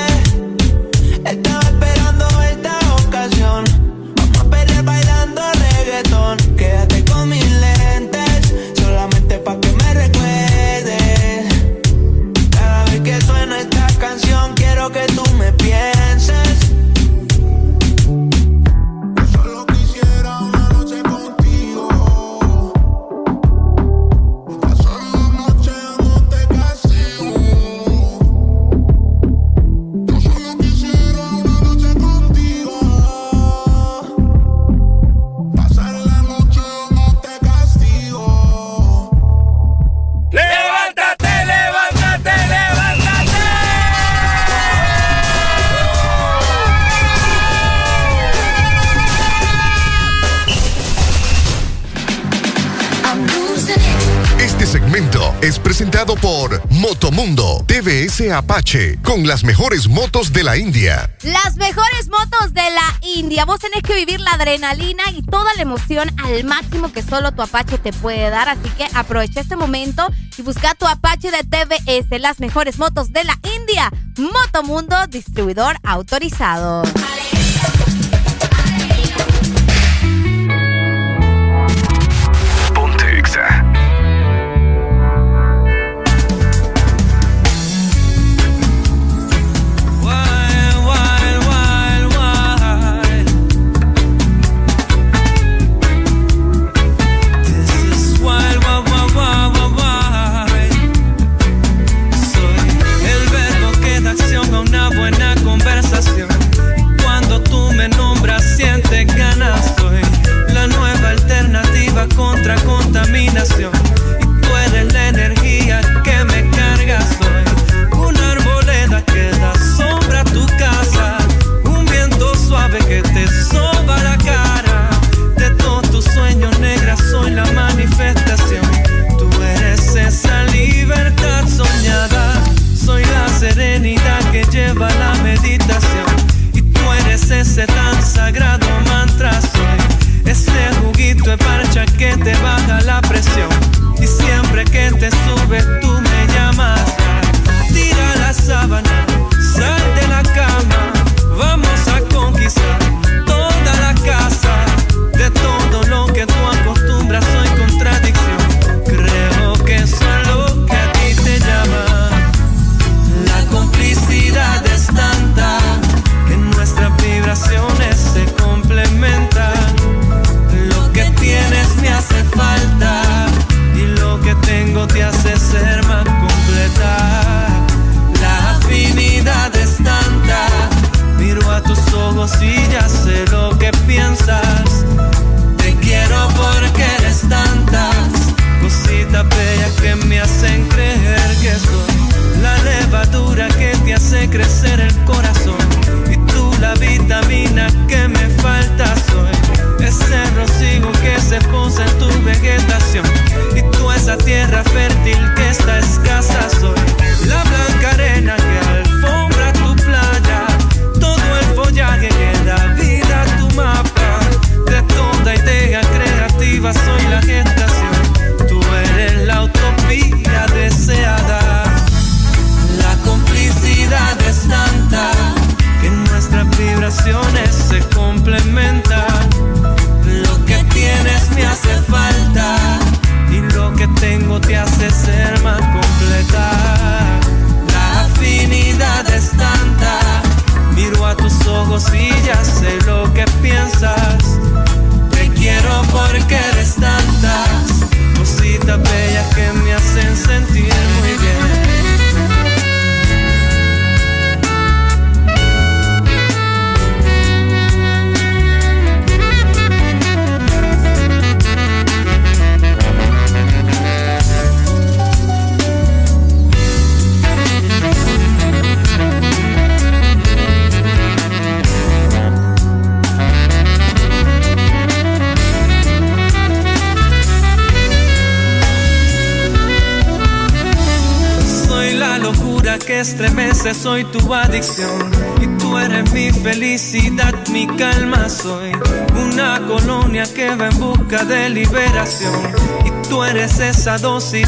es presentado por Motomundo TVS Apache con las mejores motos de la India.
Las mejores motos de la India. Vos tenés que vivir la adrenalina y toda la emoción al máximo que solo tu Apache te puede dar. Así que aprovecha este momento y busca tu Apache de TVS, las mejores motos de la India. Motomundo, distribuidor autorizado.
Y tú eres mi felicidad, mi calma soy. Una colonia que va en busca de liberación. Y tú eres esa dosis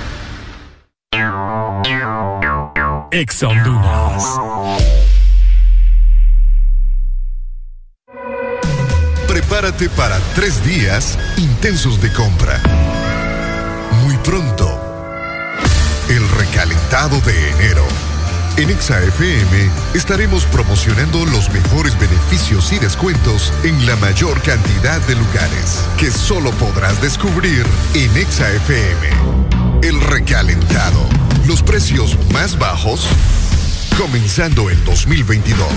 Honduras.
Prepárate para tres días intensos de compra. Muy pronto, el recalentado de enero. En ExaFM estaremos promocionando los mejores beneficios y descuentos en la mayor cantidad de lugares que solo podrás descubrir en ExaFM. El recalentado. Los precios más bajos comenzando el 2022.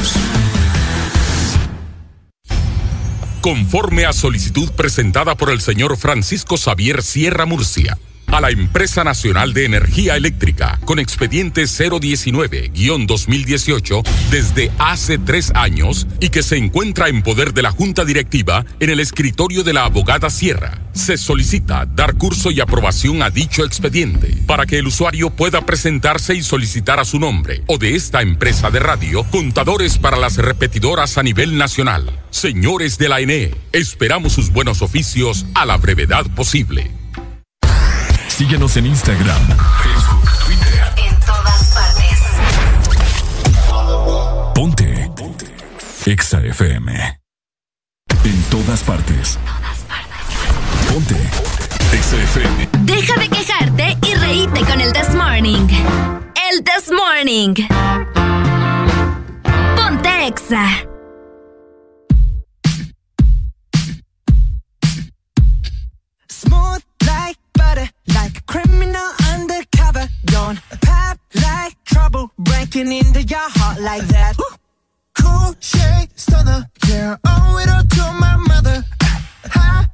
Conforme a solicitud presentada por el señor Francisco Xavier Sierra Murcia a la Empresa Nacional de Energía Eléctrica con expediente 019-2018 desde hace tres años y que se encuentra en poder de la Junta Directiva en el escritorio de la abogada Sierra. Se solicita dar curso y aprobación a dicho expediente para que el usuario pueda presentarse y solicitar a su nombre o de esta empresa de radio contadores para las repetidoras a nivel nacional. Señores de la ENE, esperamos sus buenos oficios a la brevedad posible.
Síguenos en Instagram, Facebook, Twitter.
En todas partes.
Ponte. Ponte. Exa FM. En todas partes. Ponte. Exa FM.
Deja de quejarte y reíte con el This Morning. El This Morning. Ponte Exa.
Smooth like butter, like a criminal undercover. Don't pop like trouble, breaking into your heart like that. Cool shade stunner, yeah, owe it all to my mother. Like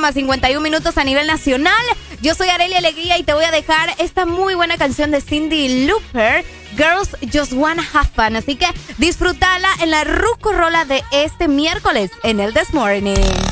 más 51 minutos a nivel nacional. Yo soy Arelia Alegría y te voy a dejar esta muy buena canción de Cindy Looper, Girls Just Wanna Have Fun. Así que disfrútala en la rucorola de este miércoles en el This Morning.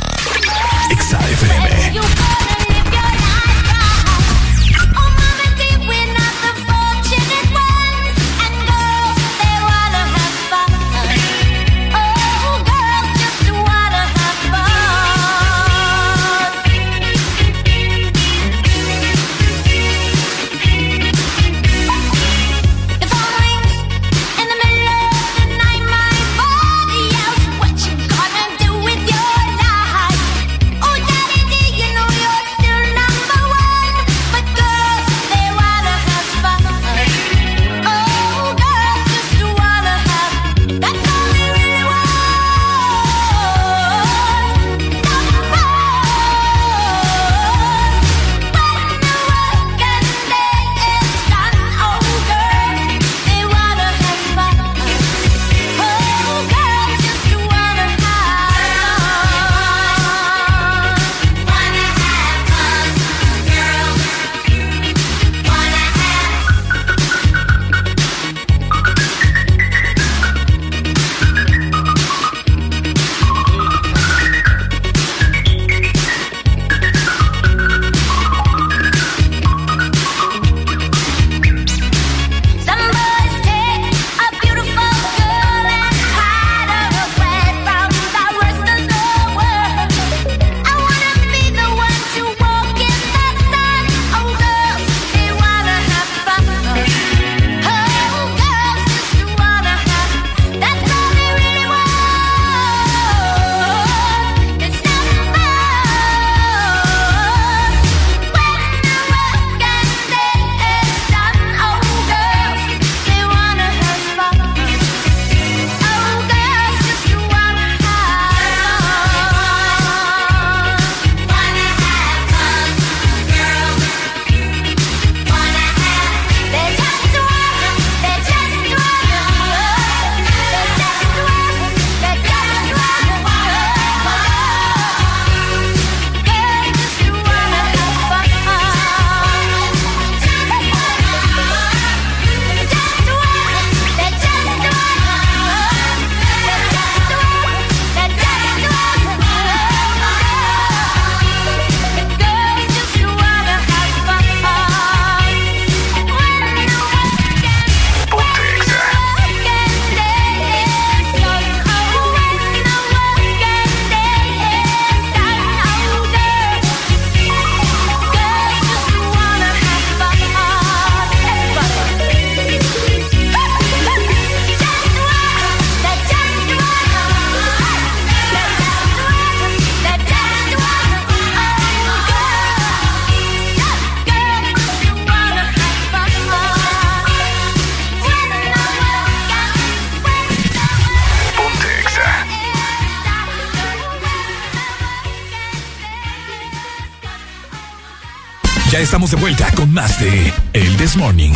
Estamos de vuelta con más de El This Morning.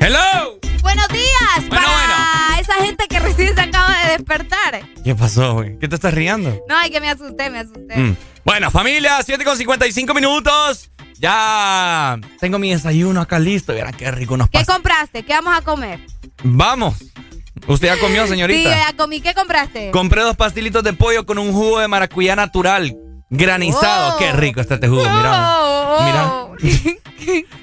Hello.
Buenos días para esa gente que recién se acaba de despertar.
¿Qué pasó, güey? ¿Qué te estás riendo?
No, ay, que me asusté, me asusté.
Mm. Bueno, familia, 7 con 55 minutos. Ya tengo mi desayuno acá listo. Verá qué rico nos
¿Qué
pasa.
compraste? ¿Qué vamos a comer?
Vamos. ¿Usted ya comió,
Sí,
señorita?
ya comí. ¿Qué compraste?
Compré dos pastelitos de pollo con un jugo de maracuyá natural. Granizado.
Oh.
Qué rico está este jugo, mira.
Oh, [laughs] oh.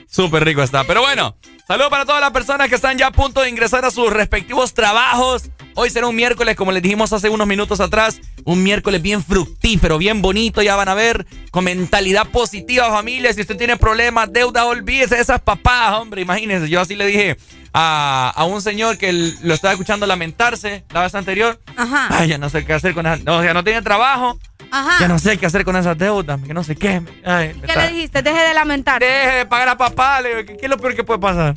Súper rico está. Pero bueno, saludos para todas las personas que están ya a punto de ingresar a sus respectivos trabajos. Hoy será un miércoles, como les dijimos hace unos minutos atrás, un miércoles bien fructífero, bien bonito, ya van a ver, con mentalidad positiva, familia. Si usted tiene problemas, deuda, olvídese de esas papás, hombre, imagínense. Yo así le dije a, a un señor que lo estaba escuchando lamentarse la vez anterior.
Ajá.
Ay, ya no sé qué hacer con esas, no, ya no tiene trabajo.
Ajá.
Ya no sé qué hacer con esas deudas, que no sé qué. Ay,
¿Qué le dijiste? Deje de lamentar.
Deje de pagar a papá. Le ¿qué, es lo peor que puede pasar?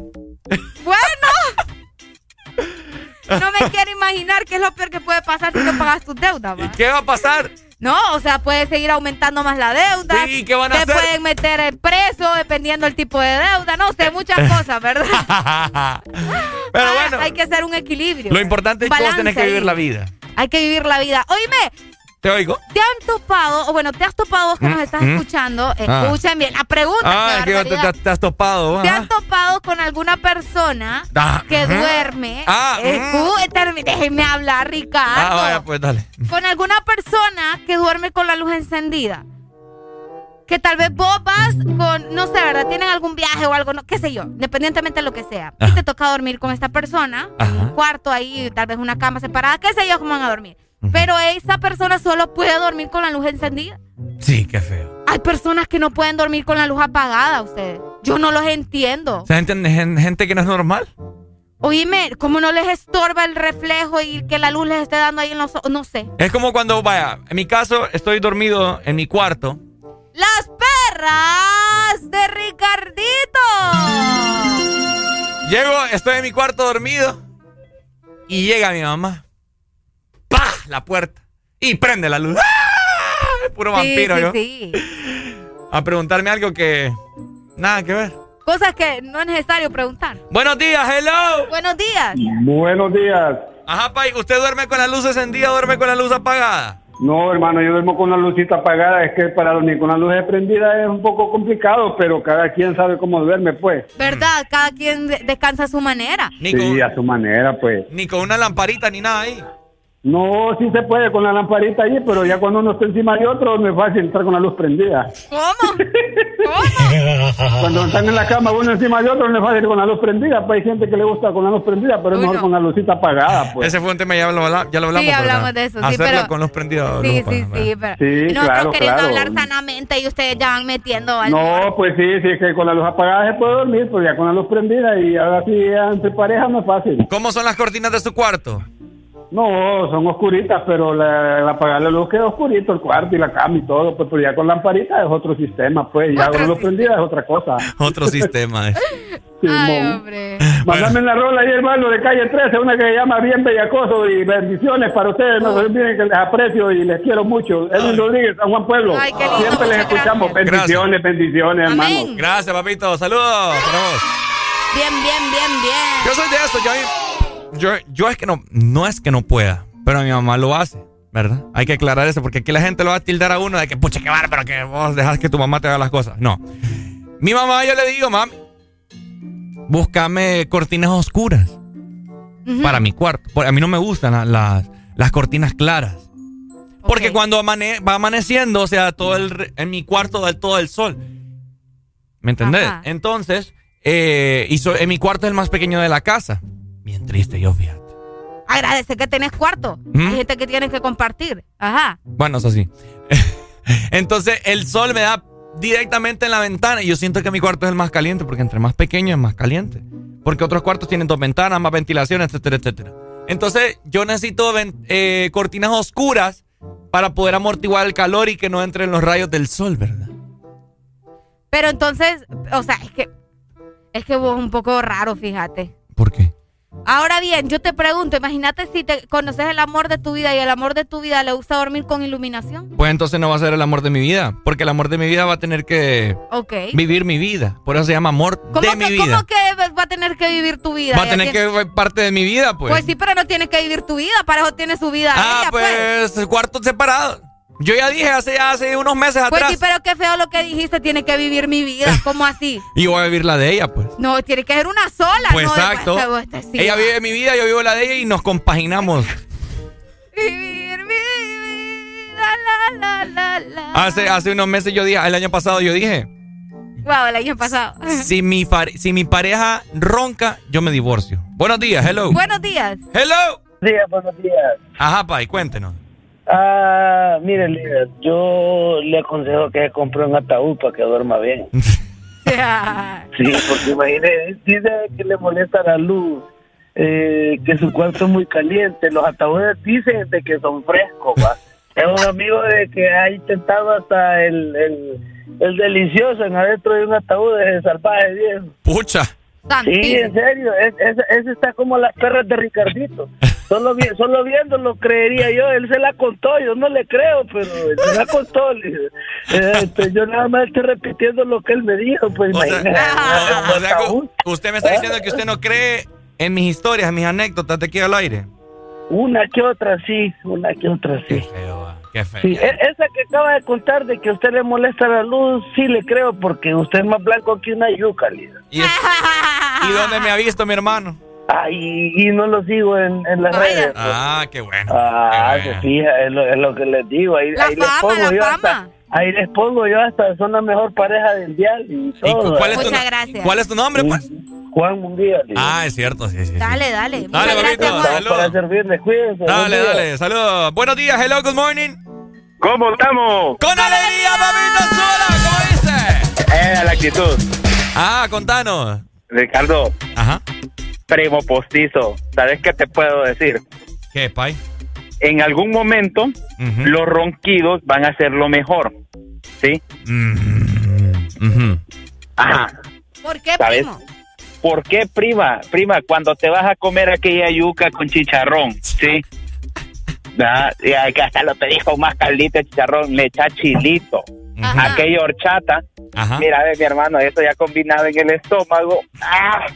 Bueno. No me quiero imaginar qué es lo peor que puede pasar si no pagas tus deudas. ¿va?
¿Qué va a pasar?
No, o sea, puede seguir aumentando más la deuda.
Sí, ¿qué van a
Te
hacer?
pueden meter en preso dependiendo del tipo de deuda. No sé, muchas [laughs] cosas, ¿verdad? [laughs]
Pero bueno,
Hay que hacer un equilibrio.
lo importante es que vos tenés que vivir la vida.
Hay que vivir la vida. Oíme,
¿Te oigo?
¿te han topado, o bueno, te has topado vos que nos
Mm,
estás
mm.
escuchando?
Ah.
Escuchen bien, la pregunta.
Ah, que te, te- te has topado.
¿Te
ajá.
has topado con alguna persona
Ah,
que duerme?
Ah,
Escu- termi- déjenme hablar, Ricardo.
Ah, vaya, pues dale.
Con alguna persona que duerme con la luz encendida. Que tal vez vos vas con, no sé, ¿verdad? Tienen algún viaje o algo, no, qué sé yo, independientemente de lo que sea. Y te toca dormir con esta persona, en un cuarto ahí, tal vez una cama separada, qué sé yo, cómo van a dormir. Pero esa persona solo puede dormir con la luz encendida.
Sí, qué feo.
Hay personas que no pueden dormir con la luz apagada, ustedes. Yo no los entiendo.
O sea, gente, gen- gente que no es normal.
Oíme, ¿cómo no les estorba el reflejo y que la luz les esté dando ahí en los ojos? No sé.
Es como cuando, vaya, en mi caso, estoy dormido en mi cuarto.
Las perras de Ricardito.
Llego, estoy en mi cuarto dormido. Y llega mi mamá. La puerta. Y prende la luz. ¡Ah! Puro vampiro
sí,
yo.
sí.
A preguntarme algo que. Nada que ver.
Cosas que no es necesario preguntar.
Buenos días, hello.
Buenos días.
Buenos días.
Ajá, Pai, ¿usted duerme con la luz encendida o duerme con la luz apagada?
No, hermano, yo duermo con la lucita apagada. Es que para dormir con la luz prendida es un poco complicado, pero cada quien sabe cómo duerme, pues.
¿Verdad? Cada quien de- descansa a su manera.
Ni con,
Sí, a su manera, pues.
ni con una lamparita ni nada ahí.
No, sí se puede con la lamparita ahí, pero ya cuando uno está encima de otro no es fácil entrar con la luz prendida. [laughs]
¿Cómo?
Cuando están en la cama uno encima de otro no es fácil con la luz prendida. Pues hay gente que le gusta con la luz prendida, pero es mejor con la lucita apagada, pues.
Ese fue un tema, ya lo, habla- ya lo hablamos.
Sí, hablamos
¿verdad?
de eso, sí,
Hacerlo
pero-
con luz prendida.
Sí,
luz
sí, sí, pero
Sí,
nosotros
claro,
queriendo
claro.
hablar sanamente y ustedes ya van metiendo algo.
No, pues sí, sí, es que con la luz apagada se puede dormir, pero ya con la luz prendida y ahora sí entre parejas no es fácil.
¿Cómo son las cortinas de su cuarto?
No, son oscuritas, pero la, al apagar la luz queda oscurito el cuarto y la cama y todo, pues pero ya con lamparita es otro sistema, pues ya con la luz prendida es otra cosa.
Otro [laughs] sistema. eh.
Simón.
hombre.
Mándame la rola ahí, hermano, de calle 13, una que se llama Bien Bellacoso y bendiciones para ustedes. No se olviden que les aprecio y les quiero mucho. Edwin Rodríguez, San Juan Pueblo.
Ay, qué lindo,
Siempre les escuchamos.
gracias.
Bendiciones, bendiciones, hermano.
Gracias, papito. Saludos para vos.
Bien, bien, bien, bien.
Yo soy de eso. Yo, yo, yo es que no, no es que no pueda, pero mi mamá lo hace, ¿verdad? Hay que aclarar eso porque aquí la gente lo va a tildar a uno de que, pucha, qué bárbaro, que vos dejas que tu mamá te haga las cosas. No. Mi mamá, yo le digo, mami, búscame cortinas oscuras para mi cuarto. Porque a mí no me gustan la- las, las cortinas claras. Porque cuando amane- va amaneciendo, o sea, todo el, en mi cuarto da todo el sol. ¿Me entendés?
Ajá.
Entonces, eh, y so- en mi cuarto es el más pequeño de la casa. Bien triste yo, fíjate.
Agradece que tenés cuarto.
¿Mm?
Hay gente que tienes que compartir. Ajá.
Bueno, eso sí. [laughs] Entonces, el sol me da directamente en la ventana y yo siento que mi cuarto es el más caliente porque entre más pequeño es más caliente. Porque otros cuartos tienen dos ventanas, más ventilación, etcétera, etcétera. Entonces, yo necesito eh, cortinas oscuras para poder amortiguar el calor y que no entren los rayos del sol, ¿verdad?
Pero entonces, o sea, es que es que vos un poco raro, fíjate.
¿Por qué?
Ahora bien, yo te pregunto, imagínate si te conoces el amor de tu vida y el amor de tu vida le gusta dormir con iluminación.
Pues entonces no va a ser el amor de mi vida, porque el amor de mi vida va a tener que vivir mi vida. Por eso se llama amor
¿Cómo
de
que,
mi vida.
¿Cómo que va a tener que vivir tu vida?
Va a tener
tiene-
que ser parte de mi vida, pues.
Pues sí, pero no tiene que vivir tu vida, para eso tiene su vida
Ah,
ella, pues.
pues, cuartos separados. Yo ya dije hace, hace unos meses
Pues
atrás.
sí, pero qué feo lo que dijiste, tiene que vivir mi vida, ¿cómo así?
Y voy a vivir la de ella, pues.
No, tiene que ser una sola,
Pues
¿no?
exacto.
Te
ella vive mi vida, yo vivo la de ella y nos compaginamos.
Vivir mi vida, la, la, la, la.
Hace, hace unos meses yo dije, el año pasado yo dije,
Wow, el año pasado. [laughs]
si mi, pare- si mi pareja ronca, yo me divorcio. Buenos días, hello.
Buenos días.
Hello.
días, buenos días.
Ajá, Pai, cuéntenos.
Ah, mire, líder, yo le aconsejo que se compre un ataúd para que duerma bien. [laughs] Sí, porque imagínese, dice que le molesta la luz, eh, que su cuarto es muy caliente. Los ataúdes dicen de que son frescos, va. [laughs] Es un amigo de que ha intentado hasta el, el, el delicioso en adentro de un ataúd de salvaje viejo.
Pucha.
Sí, en serio, es, es- ese está como las perras de Ricardito. Solo, vi- solo viéndolo creería yo, él se la contó, yo no le creo, pero él se la contó. Eh, este, yo nada más estoy repitiendo lo que él me dijo, pues
O sea,
imagínate.
o sea, que usted me está diciendo que usted no cree en mis historias, en mis anécdotas de aquí al aire.
Una que otra sí, una que otra sí.
Qué feo.
Sí, e- esa que acaba de contar de que a usted le molesta la luz, sí le creo, porque usted es más blanco que una yuca, Lida.
¿Y, es- ¿Y dónde me ha visto mi hermano?
Ay, y no lo sigo en, en las redes. pues.
Ah, qué bueno.
Ah,
qué
se
bueno.
fija, es lo, es lo que les digo. Ahí,
La
ahí les pongo
la
yo
fama.
hasta, ahí les pongo yo hasta, son la mejor pareja del dial y todo.
cuál es tu
Muchas gracias.
¿Cuál es tu nombre, pues?
Juan Mundial.
Ah, es cierto, sí, sí. sí.
Dale, dale.
Dale,
gracias,
papito,
Juan.
salud.
Para servirles, cuídense.
Dale, dale, saludos. Buenos días, hello, good morning.
¿Cómo estamos?
¡Con alegría, papito sola! ¿Cómo dice?
Eh, la actitud.
Ah, contanos.
Ricardo.
Ajá.
Primo postizo. ¿Sabes qué te puedo decir?
¿Qué, Pai?
En algún momento, los ronquidos van a ser lo mejor. ¿Sí? Ajá.
¿Por qué,
¿Sabes?
primo?
¿Por qué, prima? Prima, cuando te vas a comer aquella yuca con chicharrón, ¿sí? ¿Verdad? Y hay que hasta lo te dijo más caldito de chicharrón, le echa chilito.
Ajá.
Aquella horchata.
Ajá.
Mira, ve, mi hermano, eso ya combinado en el estómago. ¡Ah!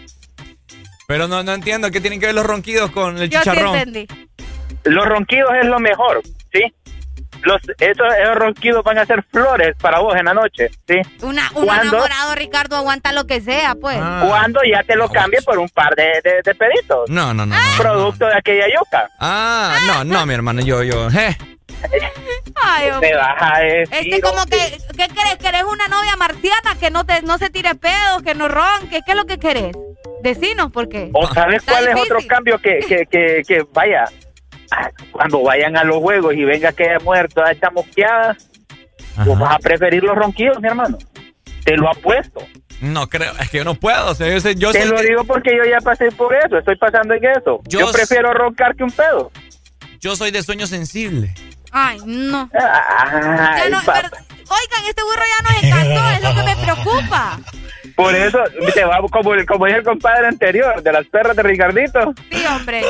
Pero no, no entiendo qué tienen que ver los ronquidos con el
Yo sí
chicharrón.
entendí.
Los ronquidos es lo mejor, ¿sí? Los, esos, esos ronquidos van a ser flores para vos en la noche, ¿sí?
Una, un
¿Cuándo?
enamorado, Ricardo, aguanta lo que sea, pues.
Ah.
Cuando ya te lo cambie por un par de, de, de peditos.
No, no, no.
Producto de aquella yuca.
Ah, no, no, mi hermano, yo, yo. eh.
Ay, hombre. [laughs]
Te vas a decir,
Este como que, ¿qué querés? ¿Querés una novia marciana que no te no se tire pedos, que no ronque? ¿Qué es lo que querés? Decinos, ¿por qué?
¿O sabes cuál es otro cambio que, que, que, que vaya? Ah, Cuando vayan a los juegos y venga que haya muerto, esta mosqueada, vos vas a preferir los ronquidos, mi hermano. Te lo apuesto.
No creo, es que yo no puedo. O sea, yo sé- yo
Te
soy-
lo digo porque yo ya pasé por eso, estoy pasando en eso.
Yo
prefiero roncar que un pedo.
Yo soy de sueño sensible.
Ay, no.
Ay,
Ya no,
papá.
pero- oigan, este burro ya nos encantó, es lo que me preocupa. [laughs]
Por eso te vamos, como, como dijo el compadre anterior, de las perras de Ricardito,
Sí, hombre.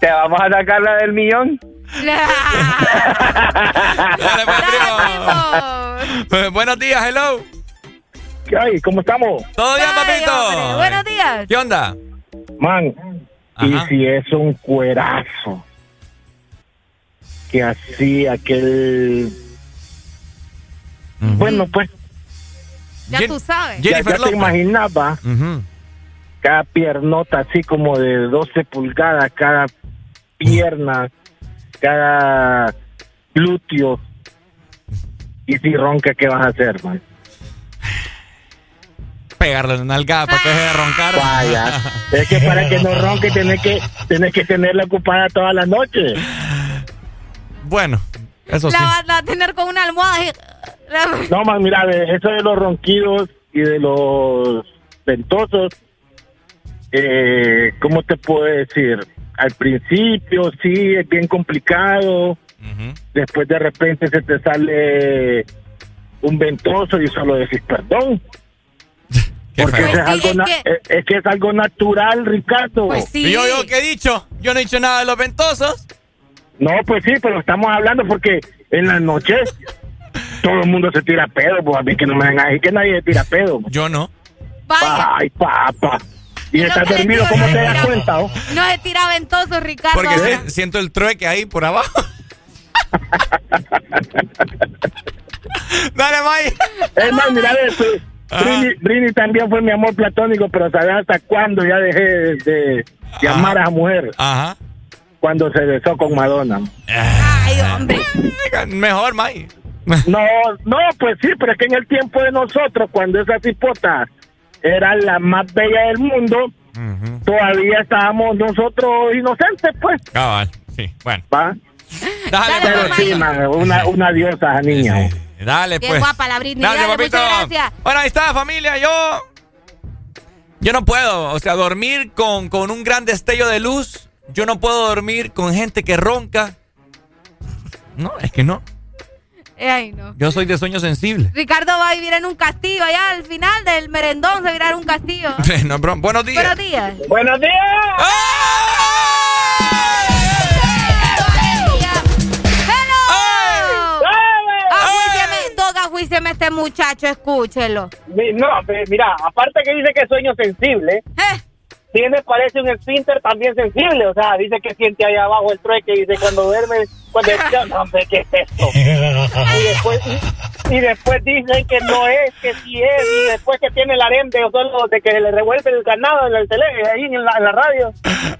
te vamos a sacar la del millón.
Pues, buenos días, hello.
¿Qué hay? ¿Cómo estamos?
¿Todo bien, papito?
hombre, buenos días.
¿Qué onda?
Man,
Ajá.
y si es un cuerazo que así aquel... Bueno, pues
Ya
Jen-
tú sabes.
ya,
Jennifer
ya te imaginaba
Ujú.
cada piernota así como de 12 pulgadas, cada pierna, cada glúteo. Y si ronca, ¿qué vas a hacer, man?
Pegarle una nalgada para que deje de roncar.
Vaya, es que para que no ronque tenés que, tenés que tenerla ocupada toda la noche.
Bueno, eso sí.
La va la va a tener con una almohada. y-
No, man, mira, ve, eso de los ronquidos y de los ventosos, eh, ¿cómo te puedo decir? Al principio sí, es bien complicado. Después de repente se te sale un ventoso y solo decís perdón. [laughs] Porque es,
Pues sí,
algo
es
na-
que-
es, es que es algo natural, Ricardo.
¿Y yo, yo qué he dicho? Yo no he dicho nada de los ventosos.
No, pues sí, pero estamos hablando porque en las noches todo el mundo se tira pedo, pues a mí que no me vengan a decir que nadie se tira pedo.
Yo no.
Ay, papá. Y,
no
estás dormido, ¿cómo
no
te das cuenta? oh?
No se tira ventoso, Ricardo.
Porque siento el trueque ahí por abajo. [laughs] Dale, May.
Es más, mira, pues, Brini, Brini también fue mi amor platónico, pero ¿sabes hasta cuándo ya dejé de, de llamar a esa mujer?
Ajá.
Cuando se besó con Madonna.
Ay, hombre.
Mejor, May. [laughs]
No, no, pues sí, pero es que en el tiempo de nosotros, cuando esa cipota era la más bella del mundo, todavía estábamos nosotros inocentes, pues.
Cabal, sí. Bueno.
¿Va?
Dale,
Pero
pues.
sí, man, una, una diosa esa niña.
Dale,
Qué
pues.
guapa la Britney.
Gracias,
Dale,
papito.
muchas gracias.
Bueno, ahí está, familia. Yo. Yo no puedo. O sea, dormir con, con un gran destello de luz. Yo no puedo dormir con gente que ronca. No, es que no.
Ay, no.
Yo soy de sueño sensible.
Ricardo va a vivir en un castillo allá al final del merendón se virá en un castillo. [laughs]
no, bro. Buenos días.
Buenos días.
Buenos días.
Ajuíceme este muchacho, escúchelo.
No, mira, aparte que dice que es sueño sensible,
Eh.
Tiene, parece un esfínter también sensible. O sea, dice que siente ahí abajo el trueque, dice cuando duerme, cuando [laughs] no, hombre, ¿qué es esto? Y después, y después dicen que no es, que sí es, y después que tiene el harem de, solo de que se le revuelve el ganado en el tele, ahí en la, en la radio. [laughs]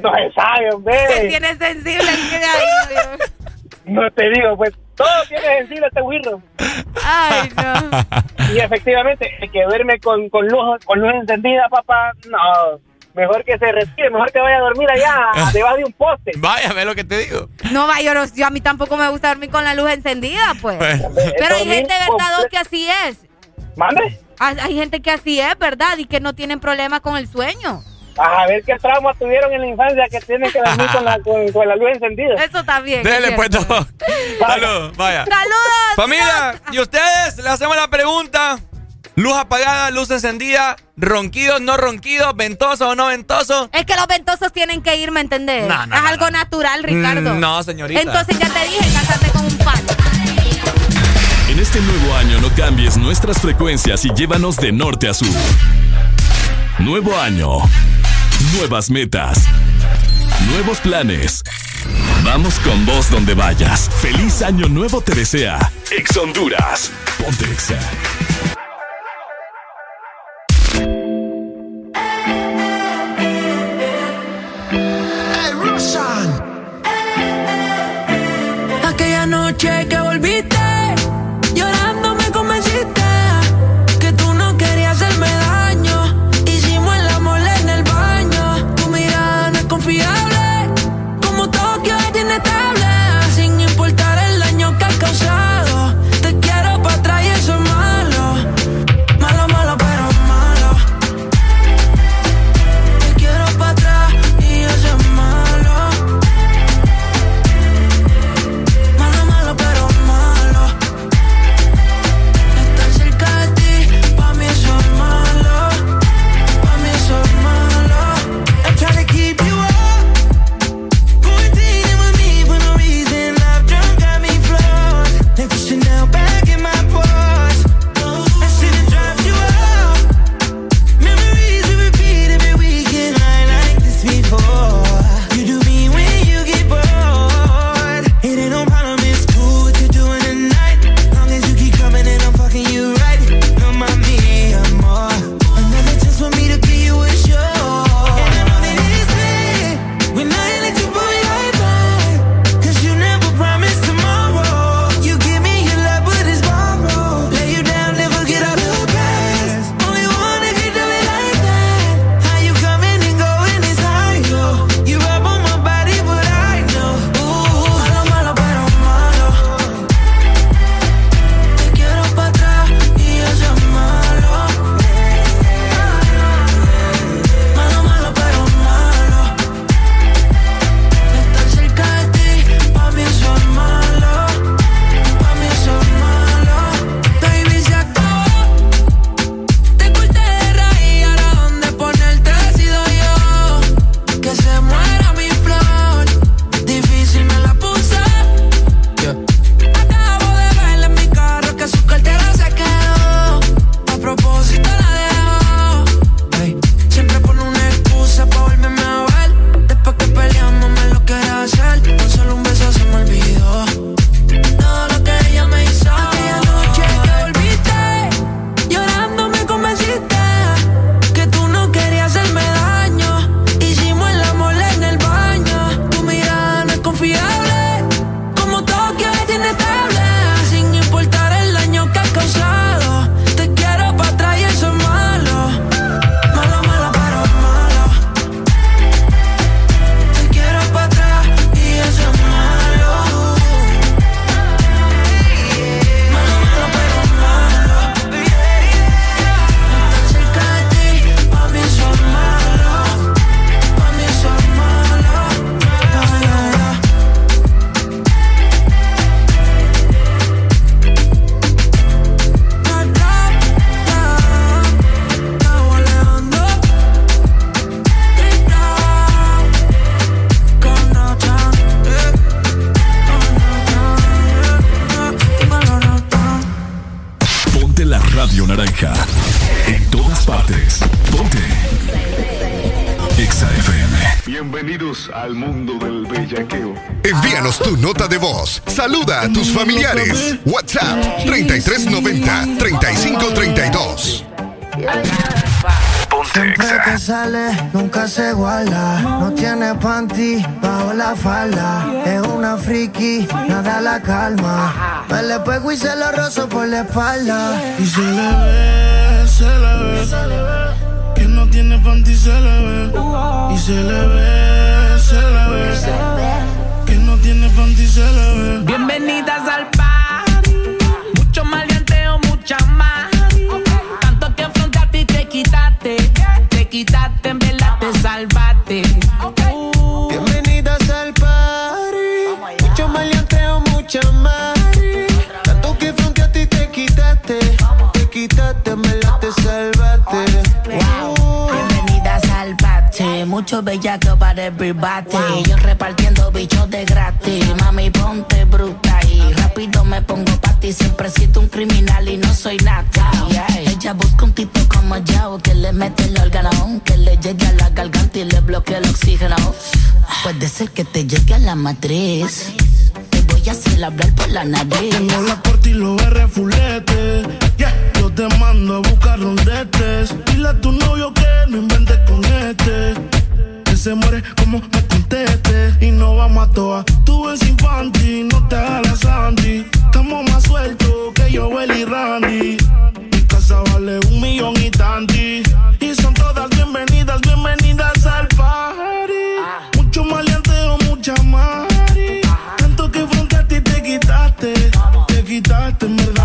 No se sabe,
Que
hombre.
tiene sensible y ahí.
No te digo, pues todo tiene sensible este wirro.
Ay, no. [laughs]
Y efectivamente, el que duerme con, con, luz, con luz encendida, papá, no. Mejor que se retire, mejor que vaya a dormir allá [laughs] debajo de un poste.
Vaya, ve lo que te digo.
No, va, yo, a mí tampoco me gusta dormir con la luz encendida, pues. Pero hay gente, ¿verdad, que así es?
¿Mande?
Hay, hay gente que así es, ¿verdad? Y que no tienen problema con el sueño.
A ver qué trauma tuvieron en la infancia que tienen que dormir con la, con, con la luz encendida.
Eso también.
Dele,
es
pues. Doc. Salud, vaya.
¡Saludos!
Familia, y ustedes le hacemos la pregunta. Luz apagada, luz encendida, ronquidos, no ronquidos, ventoso o no ventoso.
Es que los ventosos tienen que ir, ¿me entendés?
No, no,
es
no,
algo natural, Ricardo.
Mm, no, señorita.
Entonces ya te dije, cásate con un pan.
En este nuevo año no cambies nuestras frecuencias y llévanos de norte a sur. Nuevo año. Nuevas metas. Nuevos planes. Vamos con vos donde vayas. Feliz año nuevo te desea. Ex Honduras. Ponte Exa.
Panty bajo la falda. Es una friki, nada la calma. Me le pego y se lo rozo por la espalda.
Y se le ve, se le ve. Que no tiene panty se le ve. Y se le ve, se le ve. Que no tiene panty se le ve.
Bienvenidas al bellaco para everybody. Yo repartiendo bichos de gratis. Mami, ponte bruta y rápido me pongo pa' ti. Siempre siento un criminal y no soy nada. Ella busca un tipo como yo que le mete el órgano, que le llegue a la garganta y le bloquee el oxígeno. Puede ser que te llegue a la matriz. Te voy a hacer hablar por la nariz.
Tengo la corte y los R fulete. Yeah. Yo te mando a buscar rondetes. Dile a tu novio que no inventes con este. Se muere como me conteste. Y no vamos a toa. Tú ves infantil, no te hagas Sandy. Estamos más sueltos que yo, y Randy. Mi casa vale un millón y tanti. Y son todas bienvenidas, bienvenidas al party. Mucho maleanteo, mucha mari. Tanto que frente a ti te quitaste. Te quitaste, en verdad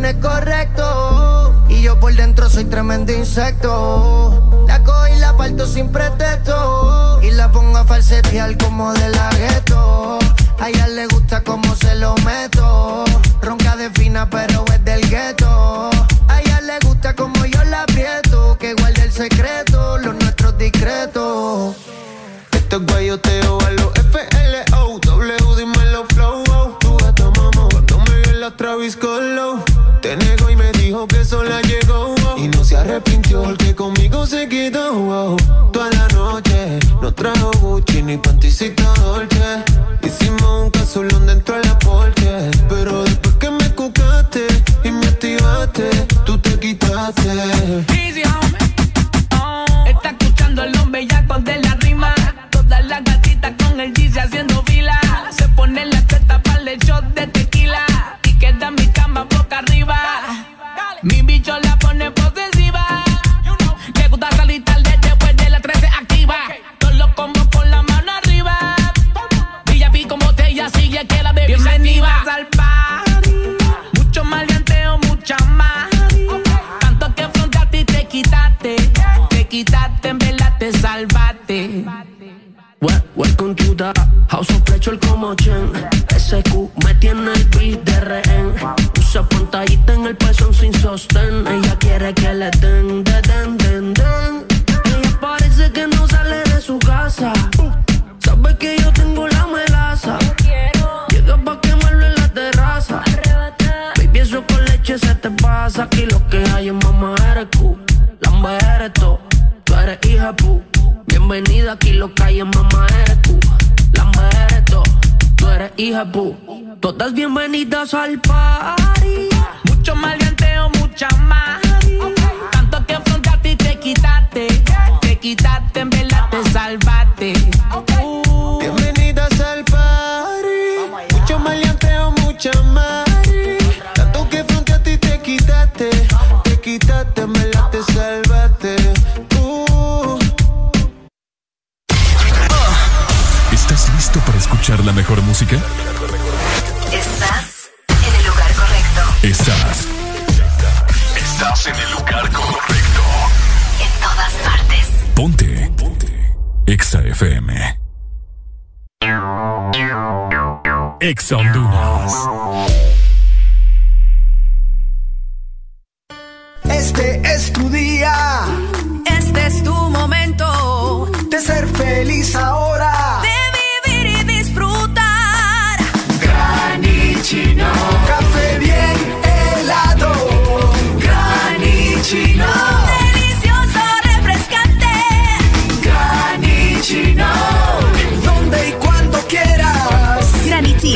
nenes correctos. Y yo por dentro soy tremendo insecto. La cojo y la parto sin pretexto. Y la pongo a falsetear como de la gueto. A ella le gusta como se lo meto. Ronca de fina, pero es del gueto. A ella le gusta como yo la aprieto. Que guarde el secreto, los nuestros discretos. Este guayoteo a arrepintió porque conmigo se quedó oh. Toda la noche no trajo Gucci ni panticita Dolce Hicimos un casulón dentro de la porche Pero después que me cucaste y me activaste Tú te quitaste
Easy, homie. Está escuchando el hombre ya de la rima. Todas las gatitas con el Yeezy haciendo fila. Se pone la teta para el shot de tequila. Y queda mi cama boca arriba. Mi bicho la
House of Pleasure como Chen. SQ me tiene el beat de rehén. Usa pantallita en el pezón sin sostén. Ella quiere que le den, de den, den, den. Ella parece que no sale de su casa. Sabe que yo tengo la melaza. Llega pa' quemarlo en la terraza. Baby, eso con leche se te pasa. Aquí lo que hay es mamá eres Q. Lamba eres to, tú eres hija pu. Bienvenida aquí lo que hay es mamá eres tú eres hija pu Todas bienvenidas al party
Mucho maleanteo, mucha más. Tanto que frente a ti te quitaste. Te quitaste,
escuchar la mejor música?
Estás en el lugar correcto.
Estás. Estás en el lugar correcto.
En todas partes.
Ponte. Ponte. Exa FM. Exa Honduras.
Este es tu día.
Este es tu momento.
De ser feliz ahora.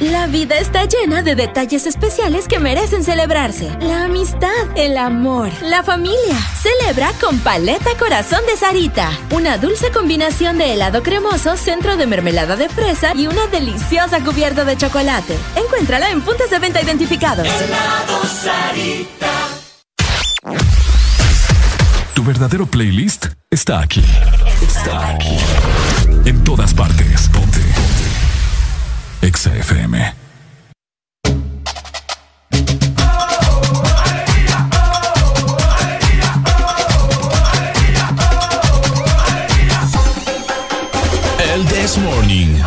La vida está llena de detalles especiales que merecen celebrarse. La amistad, el amor, la familia. Celebra con Paleta Corazón de Sarita. Una dulce combinación de helado cremoso, centro de mermelada de fresa y una deliciosa cubierta de chocolate. Encuéntrala en puntos de venta identificados.
Tu verdadero playlist está aquí. Está aquí. En todas partes. Ponte. Ponte. Exa FM. El This Morning.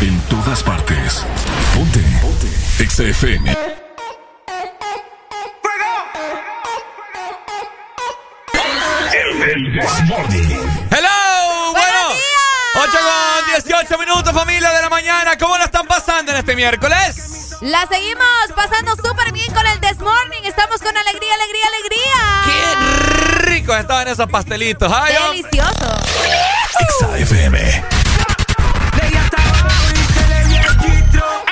En todas partes. Ponte. Ponte. Exa FM. El This Morning.
Hello, bueno. 8 con 18 minutos, familia de la mañana. ¿Cómo la están pasando en este miércoles?
La seguimos pasando súper bien con el This Morning. Estamos con alegría, alegría, alegría.
Qué ricos estaban esos pastelitos. Ay.
Delicioso.
Exa FM.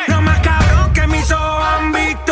No más cabrón que mis ojos han visto.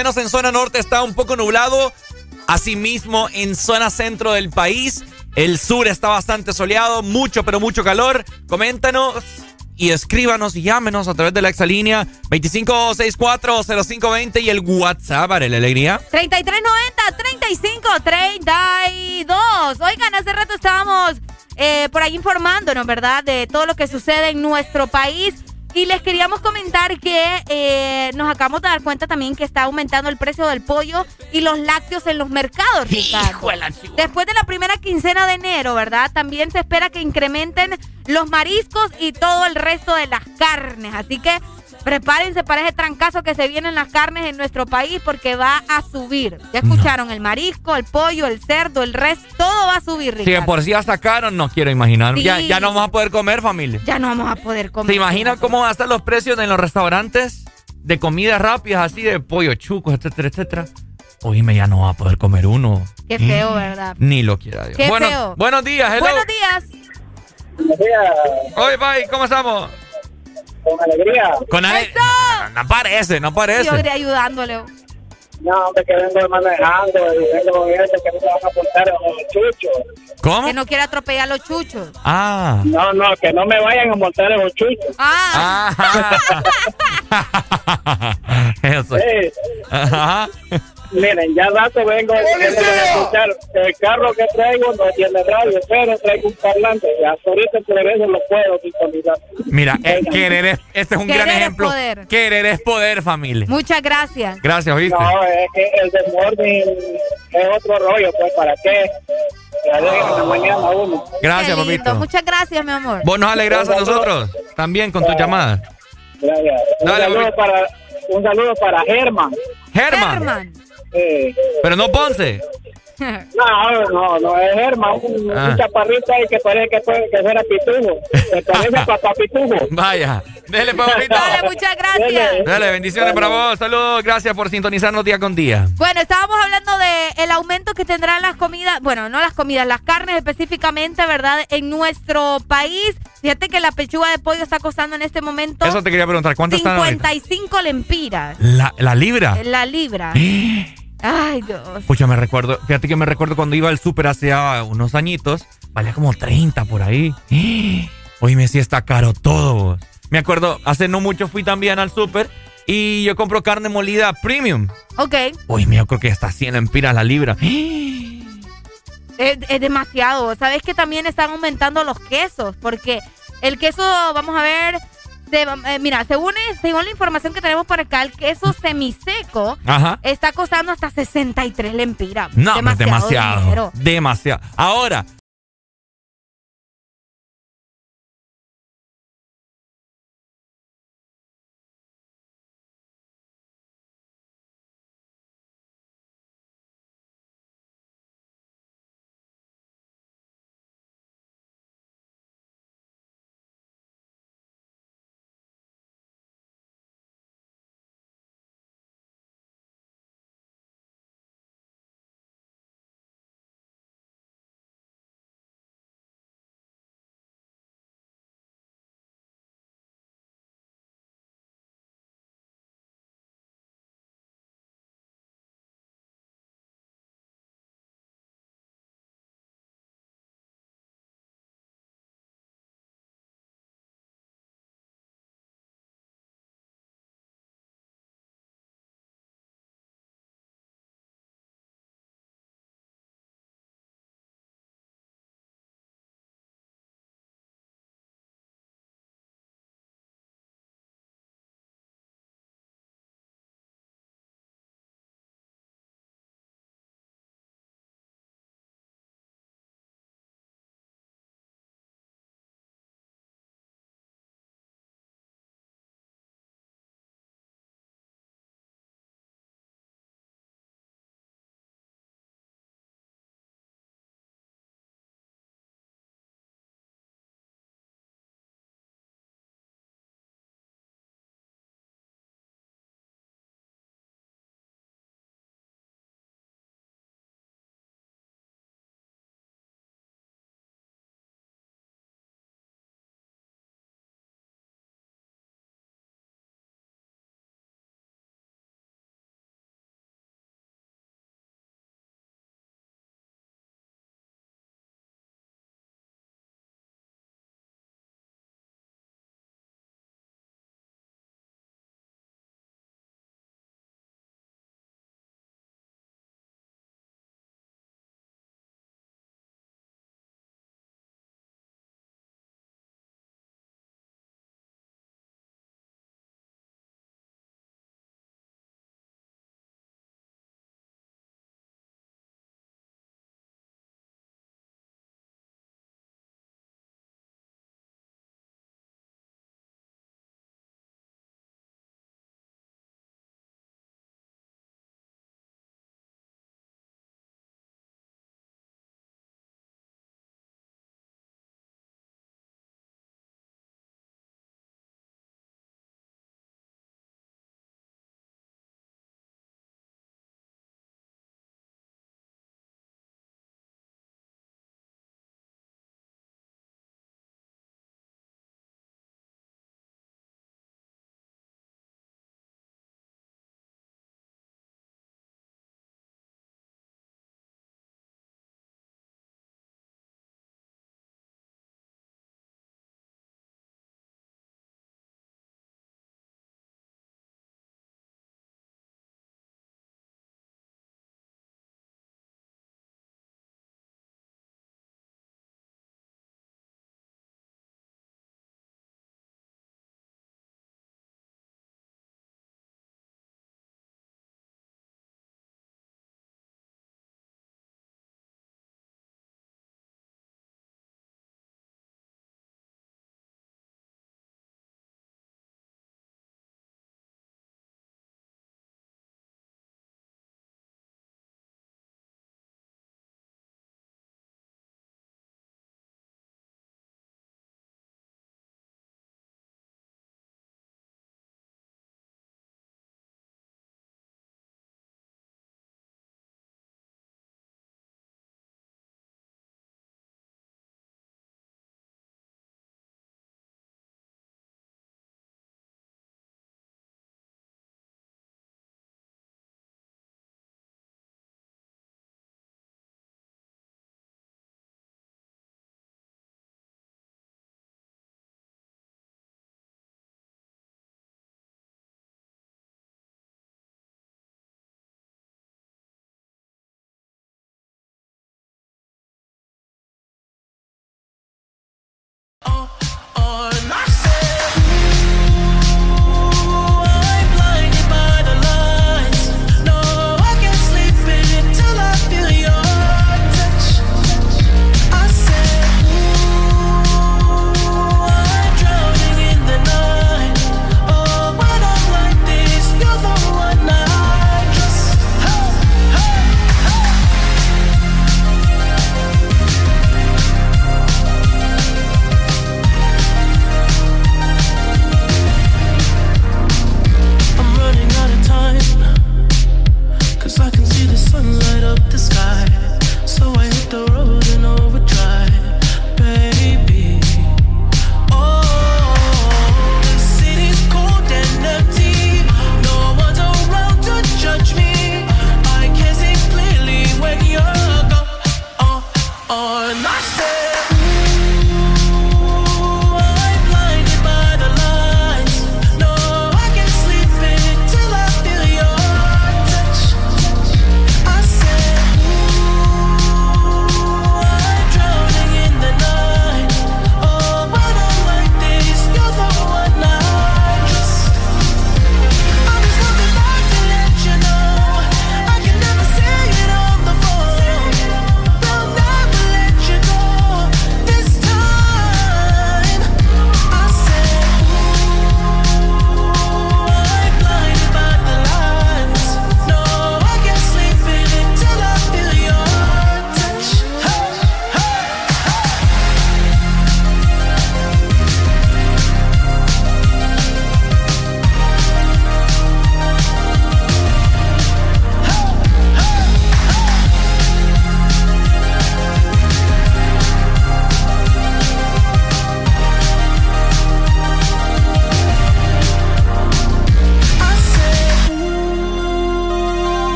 menos en zona norte está un poco nublado. Asimismo, en zona centro del país, el sur está bastante soleado, mucho, pero mucho calor. Coméntanos y escríbanos y llámenos a través de la exalínea 25640520 y el WhatsApp, para la alegría.
3390-3532. Oigan, hace rato estábamos eh, por ahí informándonos, ¿verdad? De todo lo que sucede en nuestro país. Y les queríamos comentar que eh, nos acabamos de dar cuenta también que está aumentando el precio del pollo y los lácteos en los mercados, [laughs] Ricardo. Después de la primera quincena de enero, ¿verdad? También se espera que incrementen los mariscos y todo el resto de las carnes. Así que prepárense para ese trancazo que se vienen las carnes en nuestro país porque va a subir. Ya escucharon, el marisco, el pollo, el cerdo, el res, todo va a subir,
Si de
Ricardo.
por sí hasta caro, no quiero imaginar.
Sí.
Ya, ya no vamos a poder comer, familia.
Ya no vamos a poder comer.
¿Se imaginan cómo van a estar los precios en los restaurantes de comidas rápidas, así de pollo chucos, etcétera, etcétera? Oíme, ya no va a poder comer uno.
Qué feo, ¿verdad?
Ni lo quiera Dios.
Qué
Bueno,
feo.
Buenos días, hello.
Buenos días.
Oye, bye, ¿cómo estamos?
Con alegría.
Con ale- No, no parece, no parece.
Yo iré ayudándole.
No, hombre, que vengo manejando y vengo viendo que me van a apuntar a los chuchos.
¿Cómo?
Que no quiere atropellar a los chuchos.
Ah.
No, no, que no me vayan a montar en los chuchos.
Ah. [laughs]
Eso.
Sí.
Ajá.
Miren, ya rato vengo de escuchar. El carro que traigo no tiene radio, pero traigo un parlante. Y hasta ahorita por eso lo puedo sintonizar.
Mira, eh, querer es, este es un gran
Querer es
ejemplo.
poder.
Querer es poder, familia.
Muchas gracias.
Gracias, ¿oíste?
No, es que el de morning es otro rollo, pues, ¿para qué? Ya dejen en la mañana uno.
Gracias,
Qué
papito.
Muchas gracias, mi amor.
Vos nos alegras a nosotros también con tu llamada.
Gracias. Un,
Dale,
saludo
papito.
para, un saludo para
Germán.
Germán.
Eh,
Pero no Ponce.
no, no, no es Germán, un,
Ah.
un chaparrito ahí que parece que, fue, que fuera pitujo. Que parece [laughs] papá pitujo.
Vaya. Dele, [laughs] papito.
Dale, muchas gracias.
Dale, bendiciones para vos. Saludos, gracias por sintonizarnos día con día.
Bueno, estábamos hablando de el aumento que tendrán las comidas, bueno, no las comidas, las carnes específicamente, ¿verdad? En nuestro país. Fíjate que la pechuga de pollo está costando en este momento
Eso te quería preguntar. ¿Cuánto están ahorita?
55 lempiras.
La, la libra.
La libra. [gasps] Ay, Dios.
Pucha, me recuerdo, fíjate que me recuerdo cuando iba al súper hace ah, unos añitos, valía como 30 por ahí. Hoy me sí está caro todo. Me acuerdo, hace no mucho fui también al súper y yo compro carne molida premium.
Ok.
Uy, yo creo que está 100 empiras la libra. [gasps]
Es, es demasiado. Sabes que también están aumentando los quesos, porque el queso, vamos a ver, eh, mira, según, según la información que tenemos por acá, el queso semiseco
Ajá.
está costando hasta 63 lempiras.
No, es demasiado.
dinero.
Demasiado. Ahora,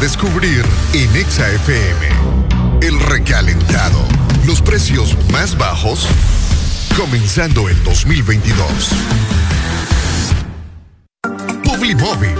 descubrir en ExaFM. El recalentado. Los precios más bajos comenzando el 2022. Publimóvil.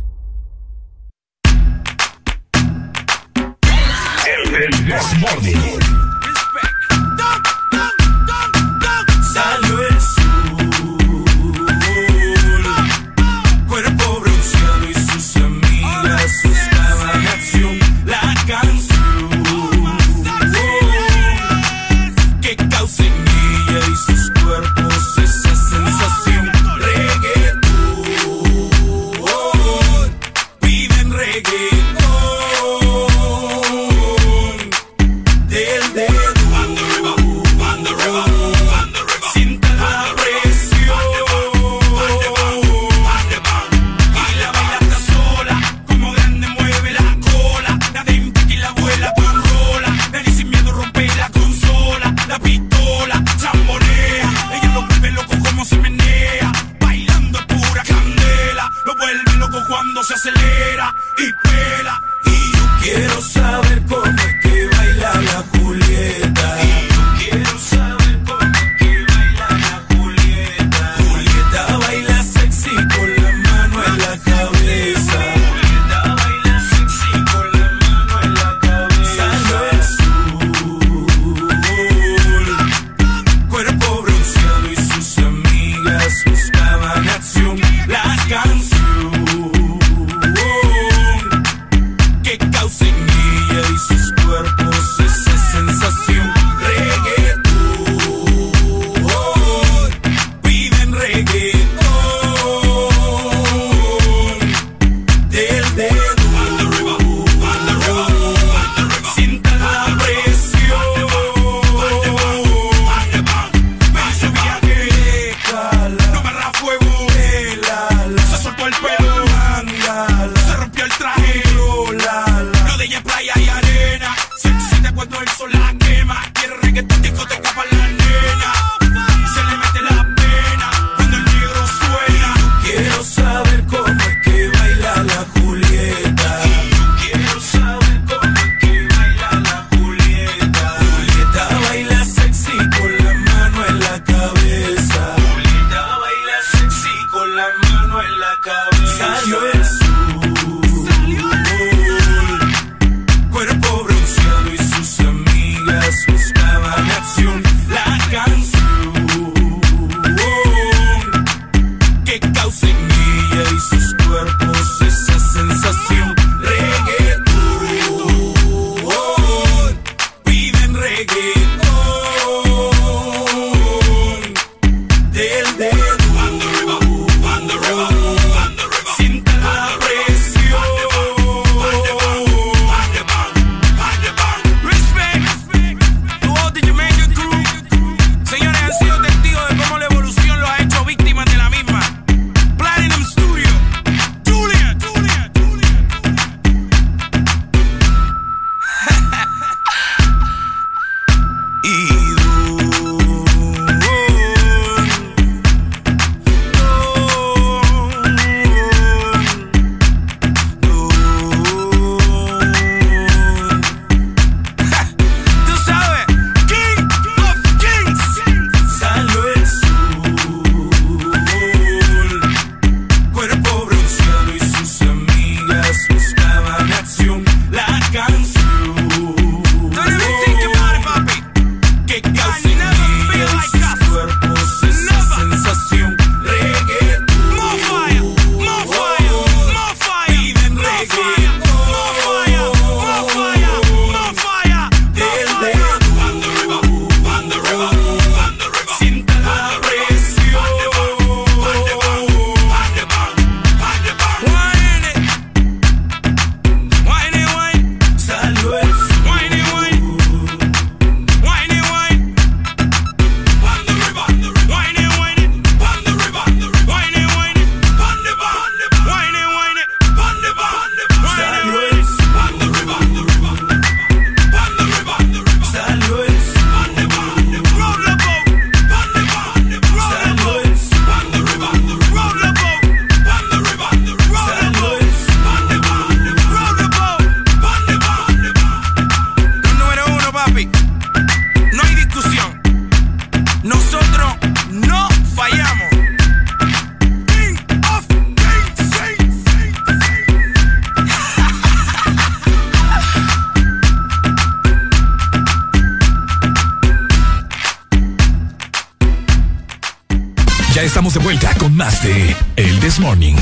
Estamos de vuelta con más de El This Morning.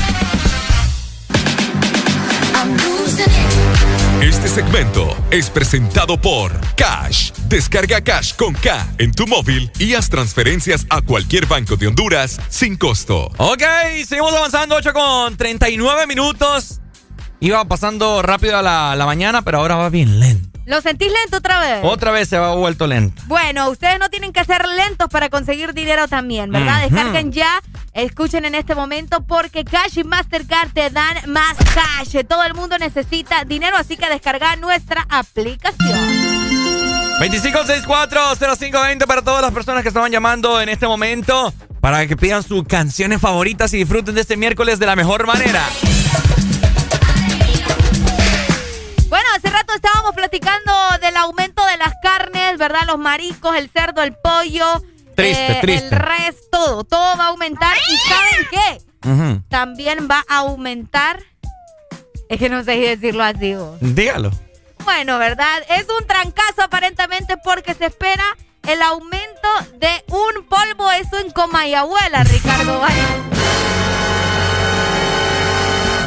Este segmento es presentado por Cash. Descarga Cash con K en tu móvil y haz transferencias a cualquier banco de Honduras sin costo.
Ok, seguimos avanzando, 8 con 39 minutos. Iba pasando rápido la, la mañana, pero ahora va bien lento.
¿Lo sentís lento otra vez?
Otra vez se va vuelto lento.
Bueno, ustedes no tienen que ser lentos para conseguir dinero también, ¿verdad? Descarguen ya, escuchen en este momento porque Cash y Mastercard te dan más cash. Todo el mundo necesita dinero, así que descarga nuestra aplicación.
2564-0520 para todas las personas que estaban llamando en este momento para que pidan sus canciones favoritas y disfruten de este miércoles de la mejor manera.
Rato estábamos platicando del aumento de las carnes, ¿verdad? Los mariscos, el cerdo, el pollo.
Triste,
eh,
triste.
El resto, todo, todo va a aumentar. ¿Y saben qué? También va a aumentar. Es que no sé si decirlo así. vos.
Dígalo.
Bueno, ¿verdad? Es un trancazo aparentemente porque se espera el aumento de un polvo, eso en Comayagüela, Ricardo Valle.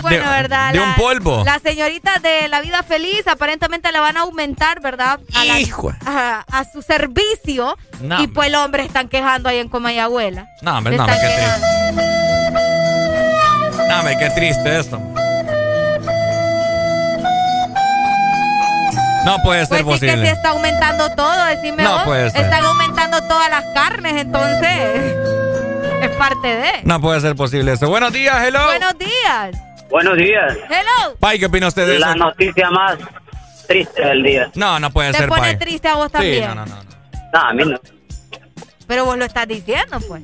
Bueno,
De-
¿verdad?
de un polvo.
Las señoritas de la vida feliz aparentemente le van a aumentar, ¿verdad? A,
Hijo.
a, a su servicio.
No,
y pues el hombre están quejando ahí en Comayagüela.
No, hombre, no, qué triste. No, hombre, qué triste esto. No puede ser
Pues sí que
posible.
sí está aumentando todo, decime
No
vos.
puede ser.
Están aumentando todas las carnes, entonces [laughs] es parte de.
No puede ser posible eso. Buenos días, hello.
Buenos días.
Buenos días.
Hello.
Pai, ¿qué opina usted de
La
eso?
noticia más triste del día.
No, no puede
Te
ser,
pone
Pai.
triste a vos
Sí,
también.
no, no, no.
No, a mí no.
Pero vos lo estás diciendo, pues.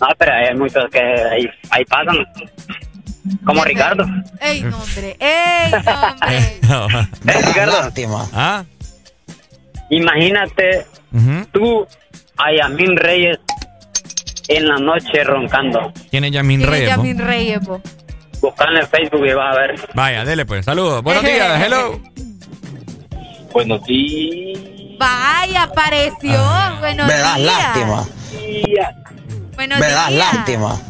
No, pero hay muchos que ahí, ahí pasan. Como Ricardo.
Ey, no, hombre. Ey, no, hombre. [laughs]
Eh, Ricardo,
Lástima.
¿Ah?
imagínate tú a Yamín Reyes en la noche roncando.
¿Quién es Yamin
¿Quién es
Reyes?
Yamin Reyes, po?
Buscando en Facebook y vas a ver.
Vaya, dele pues. Saludos. Buenos días, hello. [laughs]
Buenos días.
Vaya, apareció. Buenos
Me das
días.
lástima.
Buenos
Me das
días.
lástima.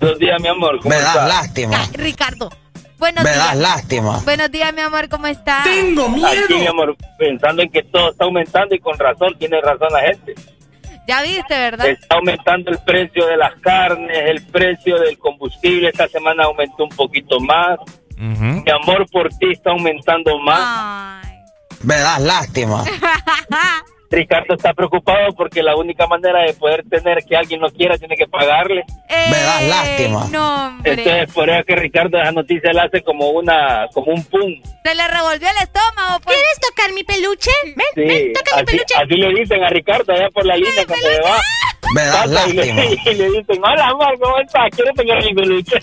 Buenos días, mi amor.
Me das lástima.
Ricardo. Buenos
Me
días.
das lástima.
Buenos días, mi amor, ¿cómo estás?
Aquí, mi amor, pensando en que todo está aumentando y con razón, tiene razón la gente.
Ya viste, ¿verdad?
Está aumentando el precio de las carnes, el precio del combustible. Esta semana aumentó un poquito más. Mi amor por ti está aumentando más.
Me das lástima. [laughs]
Ricardo está preocupado porque la única manera de poder tener que alguien lo quiera tiene que pagarle.
Me das lástima.
No, hombre.
Entonces, por eso que Ricardo esa noticia la hace como una como un pum.
Se le revolvió el estómago. pues.
¿Quieres tocar mi peluche? Ven,
Sí,
ven, toca mi
así,
peluche.
así le dicen a Ricardo allá por la línea cuando se va. [laughs]
Me das
le,
lástima. [laughs]
y le dicen, hola amor, ¿cómo estás? Quiero tener mi peluche.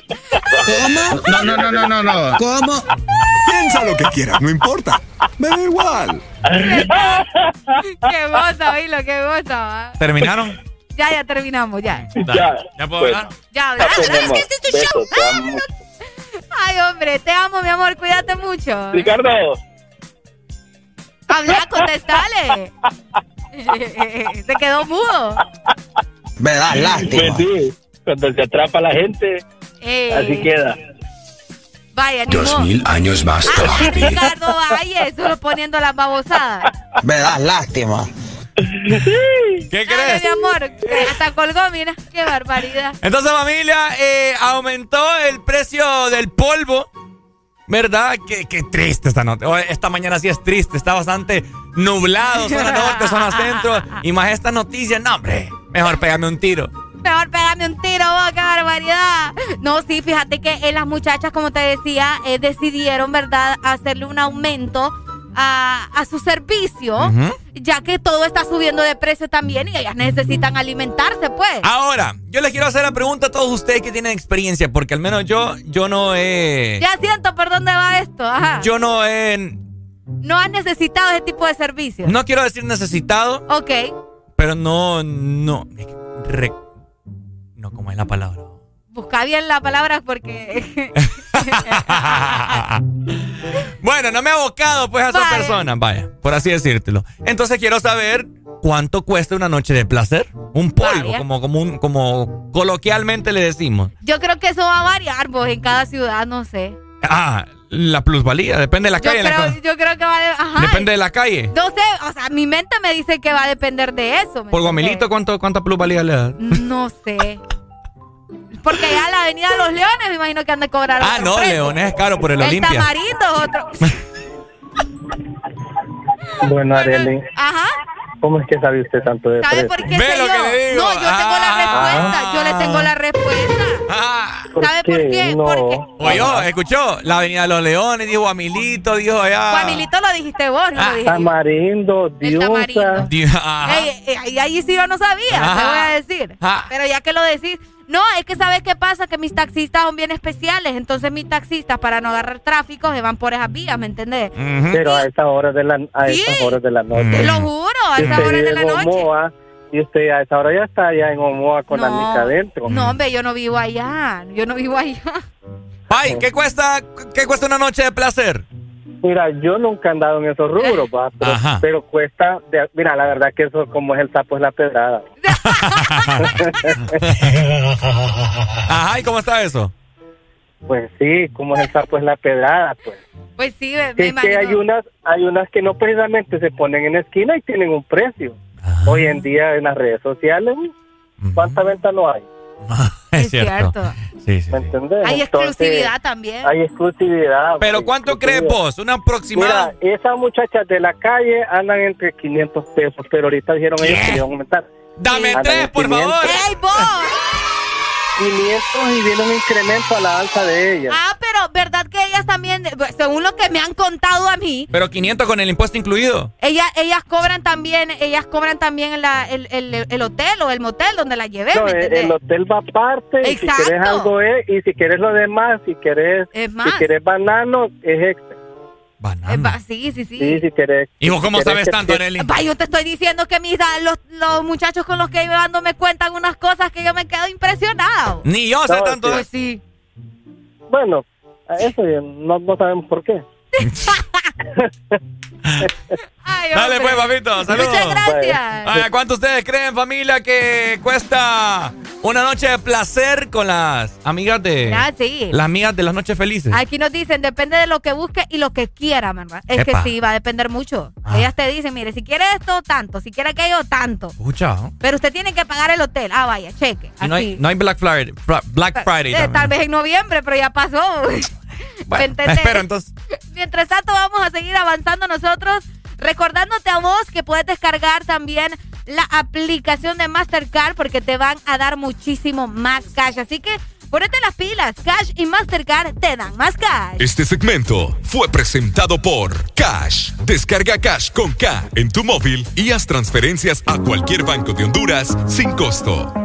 ¿Cómo?
No, no, no, no, no, no.
¿Cómo?
Piensa lo que quieras, no importa. Me da igual.
qué goza, oílo, qué va.
¿Terminaron?
Ya, ya terminamos, ya.
Ya. ¿Ya puedo
Pues,
hablar?
Ya, habla.
mi
Es que este es tu
besos,
show.
mucho.
Ay, hombre, te amo, mi amor, cuídate mucho.
Ricardo,
Habla, contestale. [laughs] Se quedó mudo.
Me das lástima.
pues sí, cuando se atrapa la gente,
Eh,
así queda.
Vaya,
Dos mil años más
Ay,
tarde. [laughs]
Ricardo Valle, solo poniendo las babosadas.
Me das lástima.
¿Qué crees?
mi amor, hasta colgó, mira, qué barbaridad.
Entonces, familia, eh, aumentó el precio del polvo. ¿Verdad? Qué, qué triste esta noche. Esta mañana sí es triste. Está bastante nublado. Zona norte, zona centro. Y más esta noticia. No, hombre. Mejor pégame un tiro.
Mejor pégame un tiro, vos, qué barbaridad. No, sí, fíjate que eh, las muchachas, como te decía, eh, decidieron, ¿verdad?, hacerle un aumento a, a su servicio, ya que todo está subiendo de precio también y ellas necesitan alimentarse, pues.
Ahora, yo les quiero hacer la pregunta a todos ustedes que tienen experiencia. Porque al menos yo, yo no he.
Ya siento por dónde va esto, ajá.
Yo no he.
No has necesitado ese tipo de servicio.
No quiero decir necesitado,
Ok.
pero no. No. No, ¿cómo es la palabra?
Busca bien la palabra porque... [laughs]
bueno, no me ha abocado pues a esa persona, vaya, por así decírtelo. Entonces quiero saber cuánto cuesta una noche de placer. Un polvo, como, como, un, como coloquialmente le decimos.
Yo creo que eso va a variar, vos, en cada ciudad, no sé.
Ah, la plusvalía, depende de la calle.
Yo creo, yo creo que va a... Ajá,
Depende de la calle.
No sé, o sea, mi mente me dice que va a depender de eso.
Por Guamilito, ¿cuánto, ¿cuánta plusvalía le da?
No sé. Porque ya la Avenida de los Leones me imagino que han de cobrar.
Ah, no, Leones es caro por el,
el
Olimpia.
El Tamarindo otro. [laughs]
bueno, Arely.
Ajá.
¿Cómo es que sabe usted tanto de
¿Sabe por qué sé yo? No, yo tengo la respuesta. Yo le tengo la respuesta. ¿Sabe por qué?
No.
Porque.
Oyó, escuchó. La Avenida de los Leones, dijo Guamilito, dijo allá.
Guamilito lo dijiste vos, no lo dije.
Tamarindo, Diosa.
Ey, ey, ahí sí yo no sabía,
Ajá.
te voy a decir. Pero ya que lo decís. No, es que sabes qué pasa, que mis taxistas son bien especiales, entonces mis taxistas para no agarrar tráfico se van por esas vías, ¿me entendés?
Pero a esas horas de la, a esas horas de la noche.
Te lo juro, a
usted
horas de la
en
noche.
Omoa, y usted a esa hora ya está allá en Omoa con la mica adentro.
No, hombre, yo no vivo allá, yo no vivo allá.
Ay, ¿qué cuesta, ¿qué cuesta una noche de placer?
Mira, yo nunca he andado en esos rubros, pero,
Ajá.
pero cuesta, de- mira, la verdad que eso como es el sapo es la pedrada. [laughs]
Ajá, ¿y cómo está eso?
Pues sí, como es el sapo es la pedrada, pues.
Pues sí, me, me
Que, hay unas, hay unas que no precisamente se ponen en la esquina y tienen un precio. Hoy en día en las redes sociales, ¿cuánta venta no hay? [laughs]
Es
cierto.
Sí, sí.
¿Me entendés?
Hay
Entonces,
exclusividad también.
Hay exclusividad.
Pero ¿cuánto crees vos? ¿Un aproximado?
Mira, esas muchachas de la calle andan entre 500 pesos, pero ahorita dijeron ellos que le iban a aumentar.
Dame tres, por
500.
favor.
¡Ey, vos!
500 y viene un incremento a la alza de ellas.
Ah, pero verdad que ellas también, según lo que me han contado a mí,
Pero 500 con el impuesto incluido.
ellas, ellas cobran también, ellas cobran también la- el, el- el hotel o el motel donde la llevé,
No,
¿me
el, hotel va aparte y si
Exacto.
quieres algo es, y si quieres lo demás, si quieres,
Es más.
si quieres banano, es extra.
Eh, va- sí, sí, sí.
Sí, si quieres.
¿Y vos cómo
si
sabes tanto, Arely?
Yo te estoy diciendo que mis, los, los muchachos con los que iba ando me cuentan unas cosas que yo me quedo impresionado.
Ni yo sé
No,
tanto.
Pues sí.
Bueno, eso no, no sabemos por qué. [laughs]
Ay,
Dale pues, papito, saludos.
Muchas gracias.
¿Cuánto ustedes creen, familia, que cuesta una noche de placer con las amigas de...
Ah, sí.
Las amigas de las noches felices?
Aquí nos dicen, depende de lo que busque y lo que quiera, ¿verdad? Es
Epa.
que sí, va a depender mucho.
Ah.
Ellas te dicen, mire, si quiere esto, tanto. Si quiere aquello, tanto.
Pucha, ¿no?
Pero usted tiene que pagar el hotel. Ah, vaya, cheque.
No hay, no hay Black Friday. Fra- Black Friday
Eh, tal vez en noviembre, pero ya pasó. [laughs]
Bueno,
¿Me [laughs] entendés?
espero entonces.
Mientras tanto, vamos a seguir avanzando nosotros, recordándote a vos que puedes descargar también la aplicación de Mastercard porque te van a dar muchísimo más cash. Así que ponete las pilas. Cash y Mastercard te dan más cash.
Este segmento fue presentado por Cash. Descarga Cash con K en tu móvil y haz transferencias a cualquier banco de Honduras sin costo.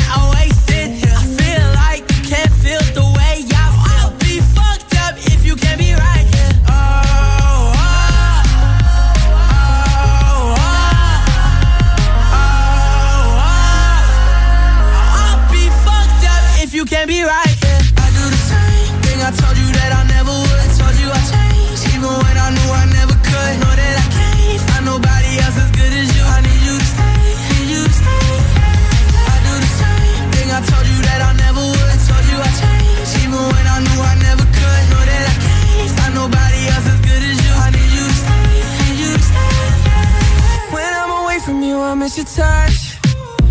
you, I miss your touch.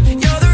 You're
the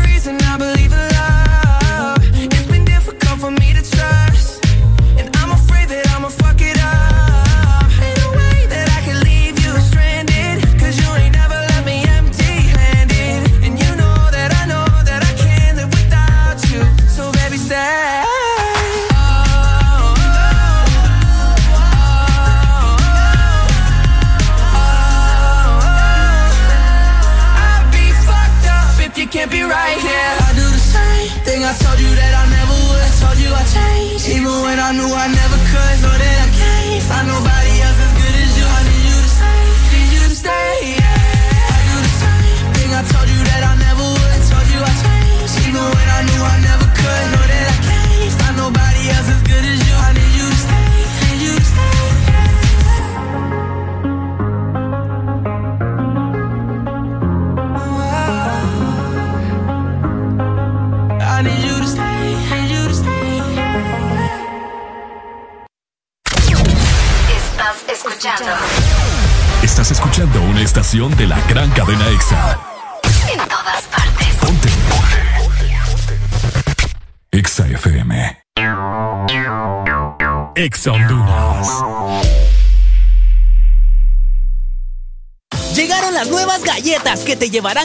te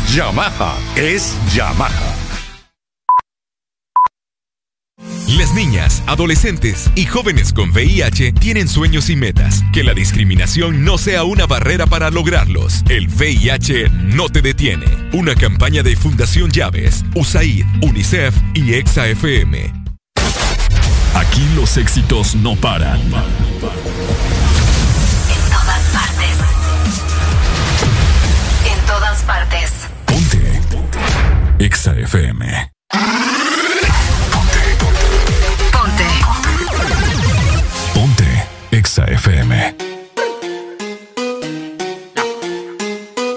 Yamaha es Yamaha.
Las niñas, adolescentes y jóvenes con VIH tienen sueños y metas. Que la discriminación no sea una barrera para lograrlos. El VIH no te detiene. Una campaña de Fundación Llaves, USAID, UNICEF y EXA-FM.
Aquí los éxitos no paran. Exa FM.
Ponte.
Ponte. Ponte. Ponte. Exa FM.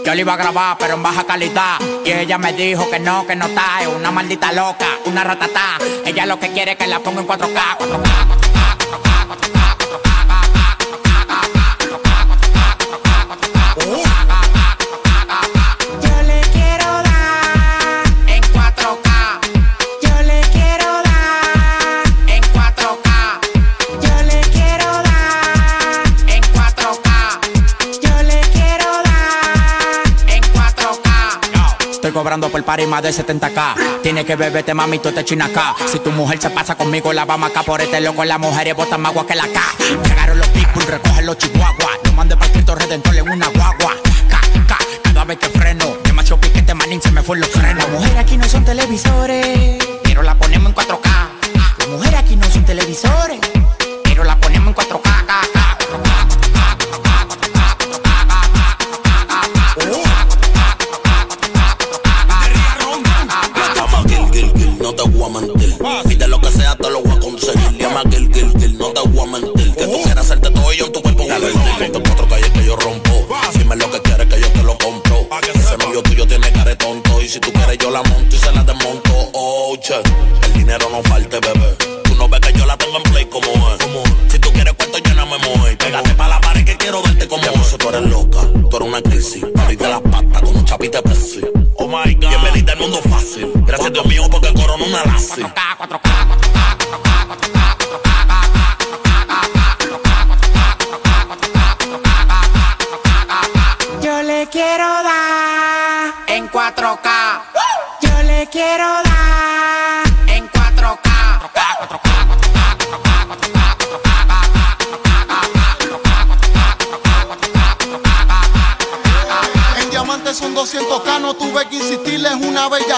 Yo le iba a grabar, pero en baja calidad. Y ella me dijo que no, que no está. Es una maldita loca, una ratatá. Ella lo que quiere es que la ponga en 4K, 4K, 4K, 4K, 4K. 4K. Cobrando por party más de 70k. Tiene que beberte, mami, tú te china acá. Si tu mujer se pasa conmigo, la vamos acá por este loco. Las mujeres botan más agua que la K. Llegaron los people, recogen los chihuahuas. No mande para Cristo Redentor en una guagua. K, K, cada vez que freno. Demasiado piquete, manín, se me fue los frenos.
Las mujeres aquí no son televisores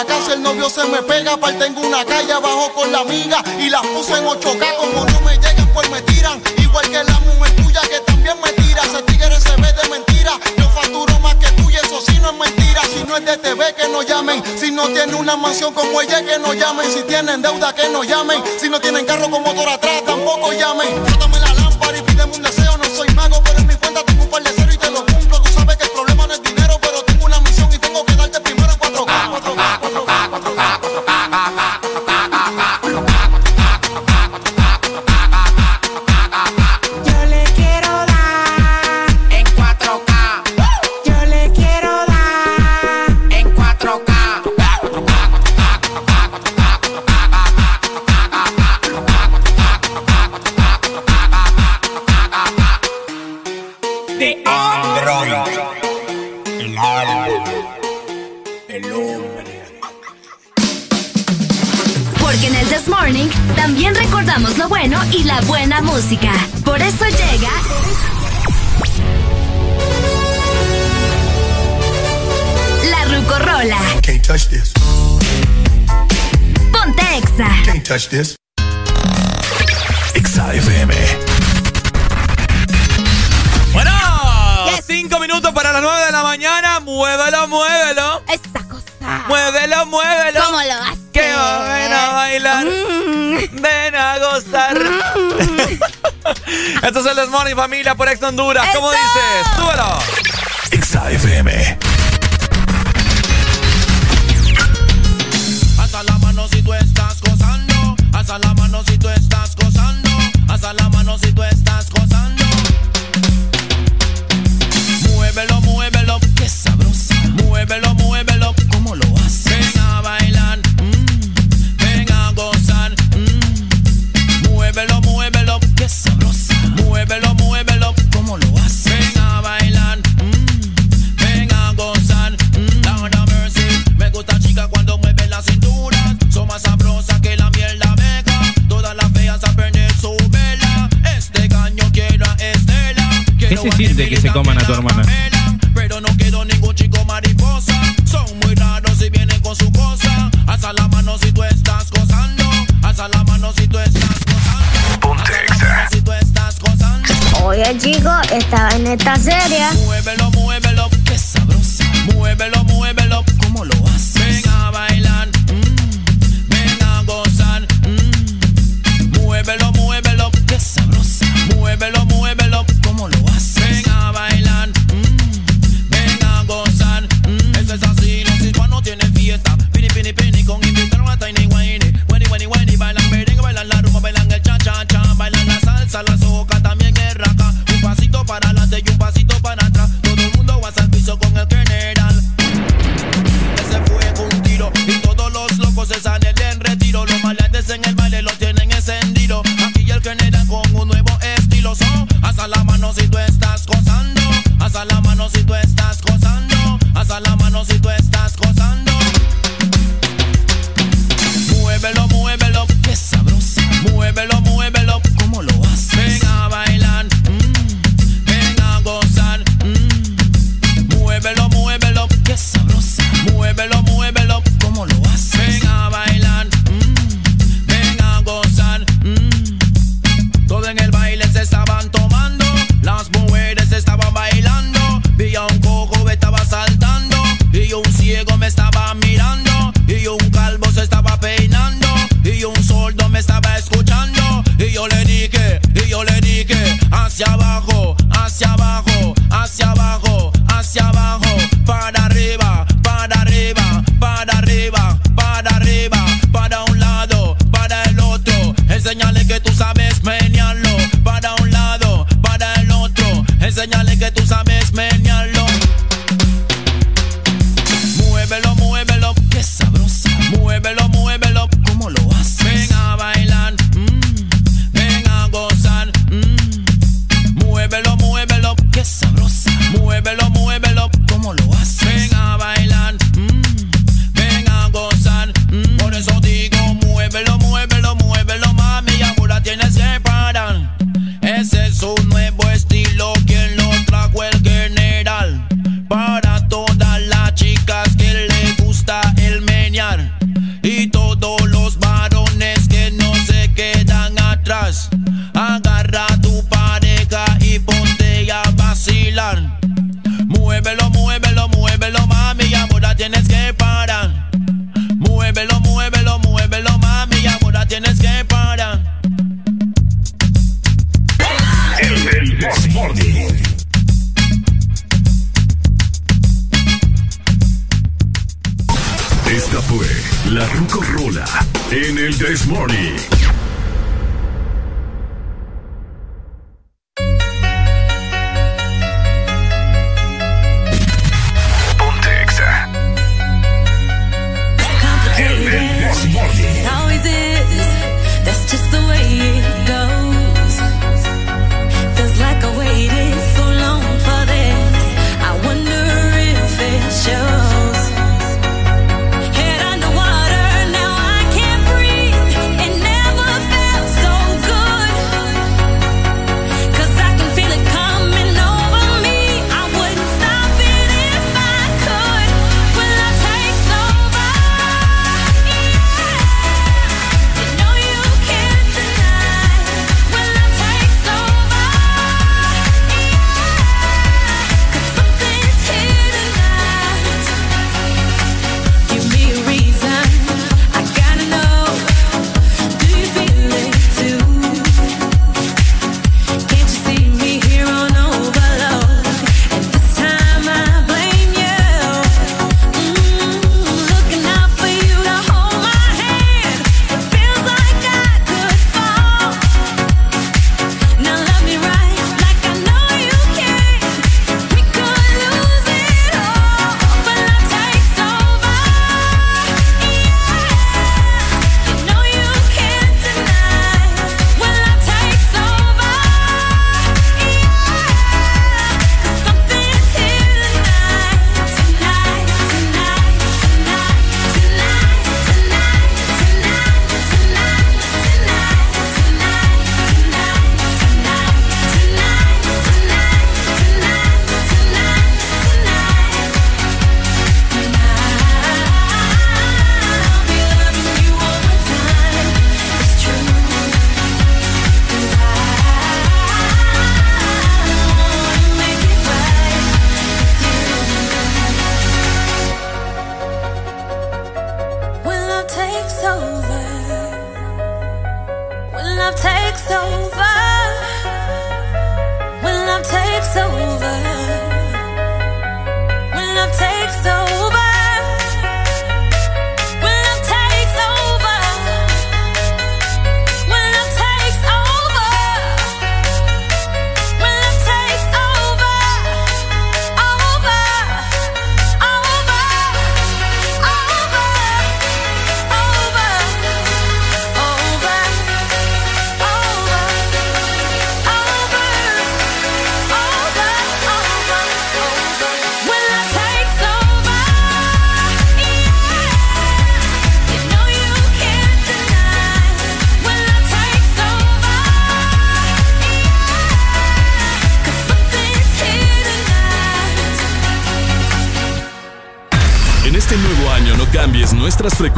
casa. El novio se me pega, aparte tengo una calle abajo con la amiga y las puse en 8k. Como no me llegan, pues me tiran. Igual que la mujer tuya que también me tira. Ese tigre se ve de mentira. Yo facturo más que tú y eso sí no es mentira. Si no es de TV, que no llamen. Si no tiene una mansión como ella, que no llamen. Si tienen deuda, que no llamen. Si no tienen carro con motor
XAFM. Bueno,
yes. cinco minutos para las nueve de la mañana. Muévelo, muévelo.
Esta cosa.
Muévelo, muévelo.
¿Cómo lo haces?
Que ven a bailar.
Mm.
Ven a gozar. Mm. [laughs] Esto es el Desmorning Familia por Ex Honduras. ¿Cómo dices? Súbelo.
XAFM.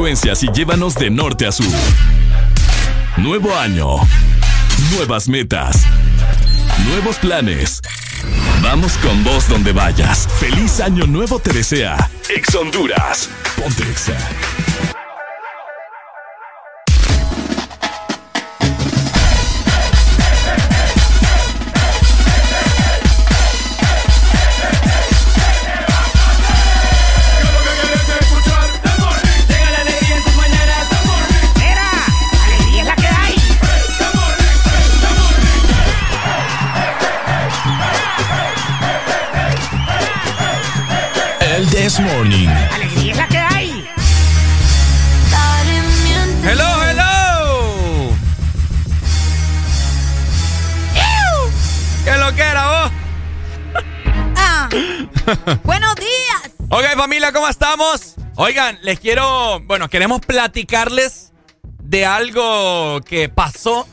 Y
llévanos de norte a sur. Nuevo año. Nuevas metas. Nuevos planes. Vamos con vos donde vayas. Feliz año nuevo te desea. Ex Honduras. Ponte
Oigan, les quiero, bueno, queremos platicarles de algo que pasó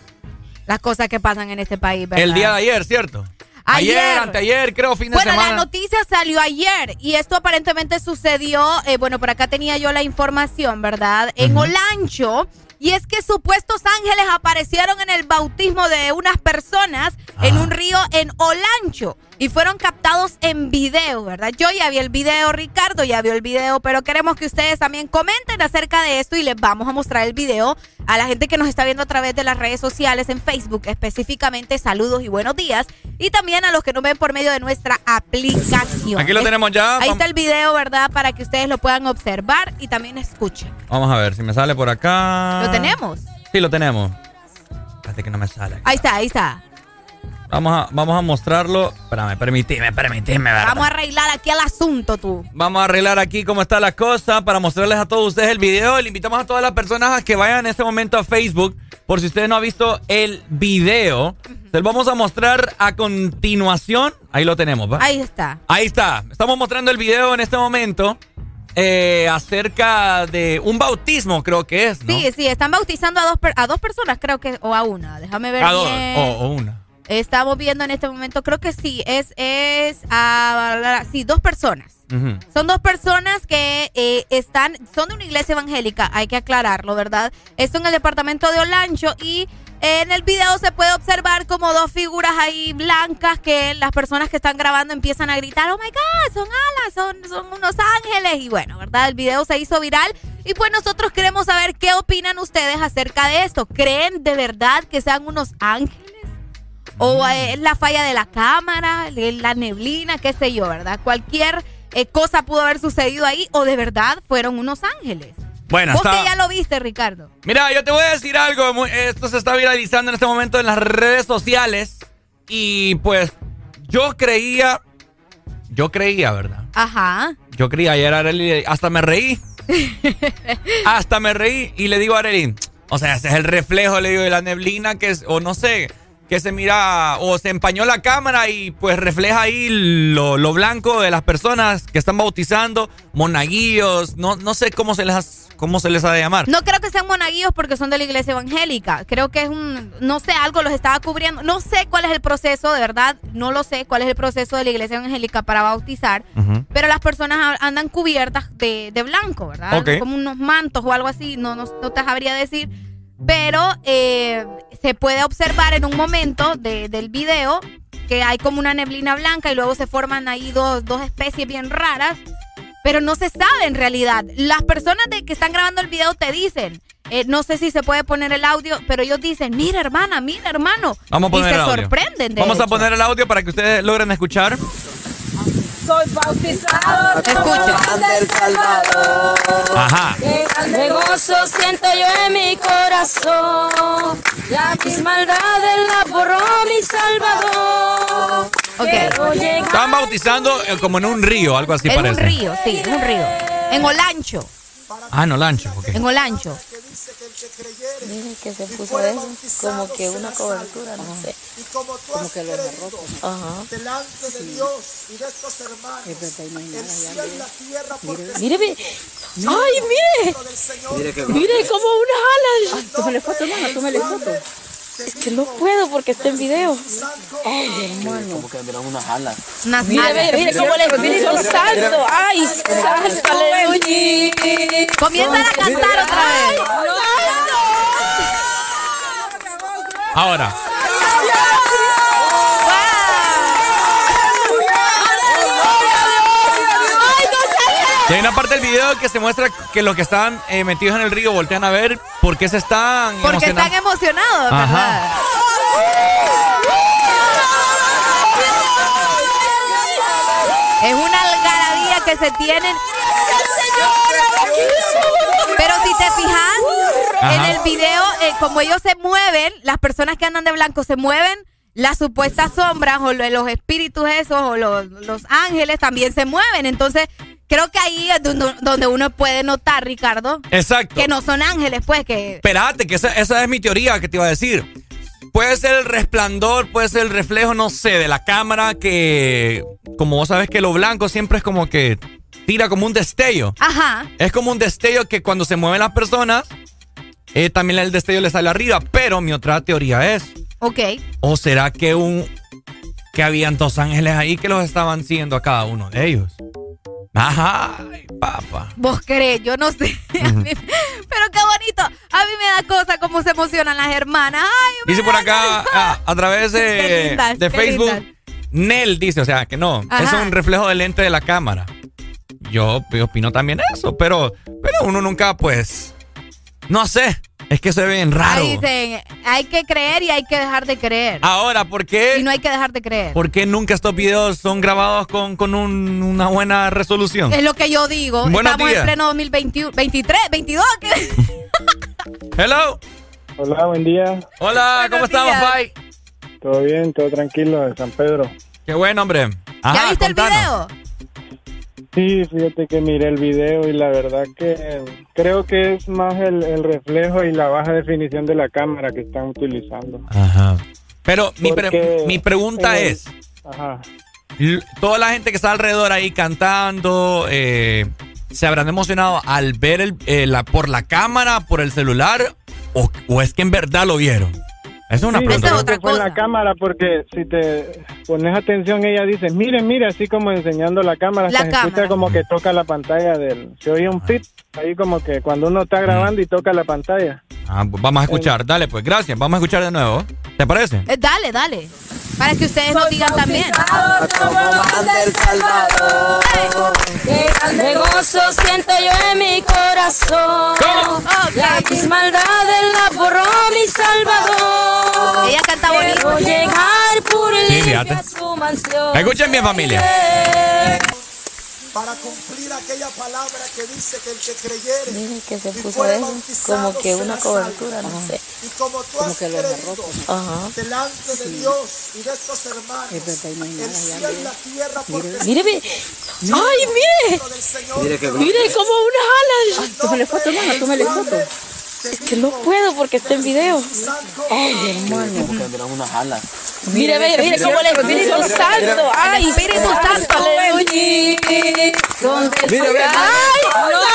Las cosas que pasan en este país, ¿verdad?
el día de ayer, ¿cierto?
Ayer.
anteayer, creo, fin de
Bueno,
semana.
la noticia salió ayer y esto aparentemente sucedió, eh, bueno, por acá tenía yo la información, ¿verdad? En Olancho. Y es que supuestos ángeles aparecieron en el bautismo de unas personas en un río en Olancho y fueron captados en video, ¿verdad? Yo ya vi el video, Ricardo ya vio el video, pero queremos que ustedes también comenten acerca de esto y les vamos a mostrar el video a la gente que nos está viendo a través de las redes sociales en Facebook, específicamente saludos y buenos días, y también a los que nos ven por medio de nuestra aplicación.
Aquí lo tenemos ya.
Ahí está el video, ¿verdad? Para que ustedes lo puedan observar y también escuchen.
Vamos a ver si me sale por acá.
¿Lo tenemos?
Sí, lo tenemos. Espérate que no me sale.
Ahí está, ahí está.
Vamos a, vamos a mostrarlo. Espérame, permitime, permitime, ¿verdad?
Vamos a arreglar aquí el asunto, tú.
Vamos a arreglar aquí cómo está la cosa para mostrarles a todos ustedes el video. Le invitamos a todas las personas a que vayan en este momento a Facebook. Por si ustedes no han visto el video, se los vamos a mostrar a continuación. Ahí lo tenemos, ¿va?
Ahí está.
Ahí está. Estamos mostrando el video en este momento eh, acerca de un bautismo, creo que es, ¿no?
Sí, sí, están bautizando a dos, a dos personas, creo que, o a una. Déjame ver
A dos, o, o una.
Estamos viendo en este momento, creo que sí, es, es, a, sí, dos personas. Son dos personas que eh, están, son de una iglesia evangélica, hay que aclararlo, ¿verdad? Esto en el departamento de Olancho y en el video se puede observar como dos figuras ahí blancas que las personas que están grabando empiezan a gritar, oh my God, son alas, son, son unos ángeles. Y bueno, ¿verdad? El video se hizo viral y pues nosotros queremos saber qué opinan ustedes acerca de esto. ¿Creen de verdad que sean unos ángeles? O eh, es la falla de la cámara, la neblina, qué sé yo, ¿verdad? Cualquier eh, cosa pudo haber sucedido ahí o de verdad fueron unos ángeles.
Bueno,
Vos
está-
que ya lo viste, Ricardo.
Mira, yo te voy a decir algo. Esto se está viralizando en este momento en las redes sociales. Y pues yo creía. Yo creía, ¿verdad?
Ajá.
Yo creía ayer Arely, hasta me reí. [laughs] hasta me reí y le digo a Arely, o sea, ese es el reflejo, le digo, de la neblina que es, o no sé, que se mira, o se empañó la cámara y pues refleja ahí lo, lo blanco de las personas que están bautizando, monaguillos, no, no sé cómo se les, ha- cómo se les ha de llamar.
No creo que sean monaguillos porque son de la iglesia evangélica. Creo que es un, no sé, algo los estaba cubriendo. No sé cuál es el proceso, de verdad, no lo sé cuál es el proceso de la iglesia evangélica para bautizar. Pero las personas andan cubiertas de, de blanco, ¿verdad? Como unos mantos o algo así, no, no, no te sabría decir. Pero eh, se puede observar en un momento de- del video que hay como una neblina blanca y luego se forman ahí dos, dos especies bien raras. Pero no se sabe en realidad. Las personas de que están grabando el video te dicen, eh, no sé si se puede poner el audio, pero ellos dicen, mira hermana, mira hermano.
Vamos a poner
y se
el audio.
sorprenden de
Vamos a poner el audio para que ustedes logren escuchar.
Soy bautizado.
Escucha.
del Salvador.
Ajá.
Grande gozo siento yo en mi corazón. Ya mis maldades las borró mi Salvador. Llegar
Estaban bautizando eh, como en un río, algo así
es
parece.
un río, sí, es un río. En Olancho,
Ah, no, lancho. ok.
en Olancho.
Miren que se puso eso, como que una cobertura, no sé. Como que lo agarró. Ajá.
delante de Dios y de estos hermanos.
Es verdad, y
la tierra
Mire, mire. Ay, mire. Mire como unas alas. Tómale foto, hermano, tómale foto. Es que no puedo porque está en video. Ay, hermano.
Como que me unas alas.
Unas
Mire,
alas.
mire, mire cómo el Espíritu Santo. Ay, santo, aleluya.
Comienzan a cantar otra vez.
Ahora, y hay una parte del video que se muestra que los que estaban eh, metidos en el río voltean a ver por qué se están
Porque
emocionando.
están emocionados,
Ajá.
¿verdad? Es una algarabía que se tienen. Pero si te fijas,
Ajá.
en el video, eh, como ellos se mueven, las personas que andan de blanco se mueven, las supuestas sombras o lo- los espíritus esos o los, los ángeles también se mueven. Entonces, creo que ahí es donde, donde uno puede notar, Ricardo,
Exacto.
que no son ángeles, pues, que...
Espérate, que esa, esa es mi teoría que te iba a decir. Puede ser el resplandor, puede ser el reflejo, no sé, de la cámara que, como vos sabes que lo blanco siempre es como que tira como un destello.
Ajá.
Es como un destello que cuando se mueven las personas, eh, también el destello le sale arriba. Pero mi otra teoría es,
Ok.
¿o será que un que habían dos ángeles ahí que los estaban siguiendo a cada uno de ellos? Ajá, papá.
Vos crees, yo no sé. [laughs] Mí- pero qué bonito. A mí me da cosa cómo se emocionan las hermanas. Ay, me
Dice por acá a, a través de, [laughs]
lindas,
de
qué
Facebook,
lindas.
Nel dice, o sea, que no,
Ajá.
es un reflejo del lente de la cámara. Yo, yo opino también eso, pero, pero uno nunca, pues, no sé, es que se ve bien raro.
Ahí dicen, hay que creer y hay que dejar de creer.
Ahora, ¿por qué,
Y no hay que dejar de creer.
por qué nunca estos videos son grabados con, con un- una buena resolución?
Es lo que yo digo.
Buenos
Estamos
días.
en pleno 2021, 23, 22. ¿qué? [laughs]
Hello.
Hola, buen día.
Hola, ¿cómo estamos. Pai?
Todo bien, todo tranquilo de San Pedro.
Qué bueno, hombre.
¿Ya viste
contanos.
el video?
Sí, fíjate que miré el video y la verdad que creo que es más el, el reflejo y la baja definición de la cámara que están utilizando.
Ajá. Pero mi, pre- mi pregunta
el-
es,
Ajá.
Toda la gente que está alrededor ahí cantando, eh, ¿se habrán emocionado al ver el, eh, la, por la cámara, por el celular? O, o es que en verdad lo vieron? Esa es una
Sí,
pregunta.
creo que fue en la cámara porque si te pones atención ella dice, mire, mire, así como enseñando la cámara,
La
se escucha
cámara.
como que toca la pantalla del... Se oye un pip ahí como que cuando uno está grabando y toca la pantalla.
Ah, pues vamos a escuchar, dale pues, gracias. Vamos a escuchar de nuevo. ¿Te parece?
Eh, dale, dale. Para que ustedes nos digan también.
del Salvador. Qué gozo siento yo en mi corazón. La maldad de la borró mi Salvador.
Ella canta bonito.
llegar por
Sí,
su mansión.
Escuchen bien, familia.
Para cumplir aquella palabra que dice que el que creyere
Mire que se puso eso,
bautizado
como que una cobertura,
salvo.
no sé.
Y como tú
Como
has
que lo
creído.
Ajá.
delante de Dios y de estos hermanos, el cielo y
mire.
la tierra por
Mire, mire. ¡Ay, mire!
Mire
que
Mire como unas alas. Ay, tómale foto, hermano, tómale foto. Es que no puedo porque está en video. Ay, hermano.
Unas alas.
Mire, mire, mire cómo el Espíritu Santo. Ay,
El Espíritu Santo.
Aleluya. ¿Dónde
Mire,
¡Ay, no!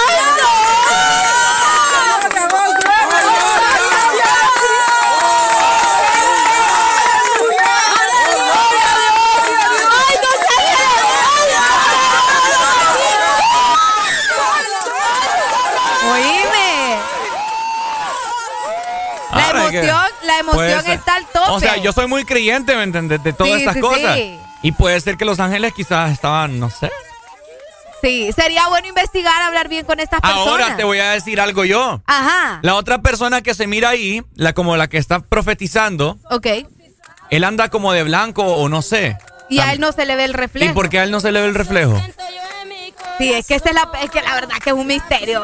Oíme. La
Ahora es que-
emoción, la emoción
puede ser-
está al tope.
O sea, yo soy muy creyente, ¿me entiendes? De todas
Sí,
estas
sí,
cosas.
sí.
Y puede ser que los ángeles quizás estaban, no sé.
Sí, sería bueno investigar, hablar bien con estas personas.
Ahora te voy a decir algo yo.
Ajá.
La otra persona que se mira ahí, la como la que está profetizando,
Ok.
él anda como de blanco o no sé.
Y a él no se le ve el
¿Y
reflejo.
por qué a él no se le ve el reflejo?
Sí, es que, esa es, la, es que la verdad que es un misterio.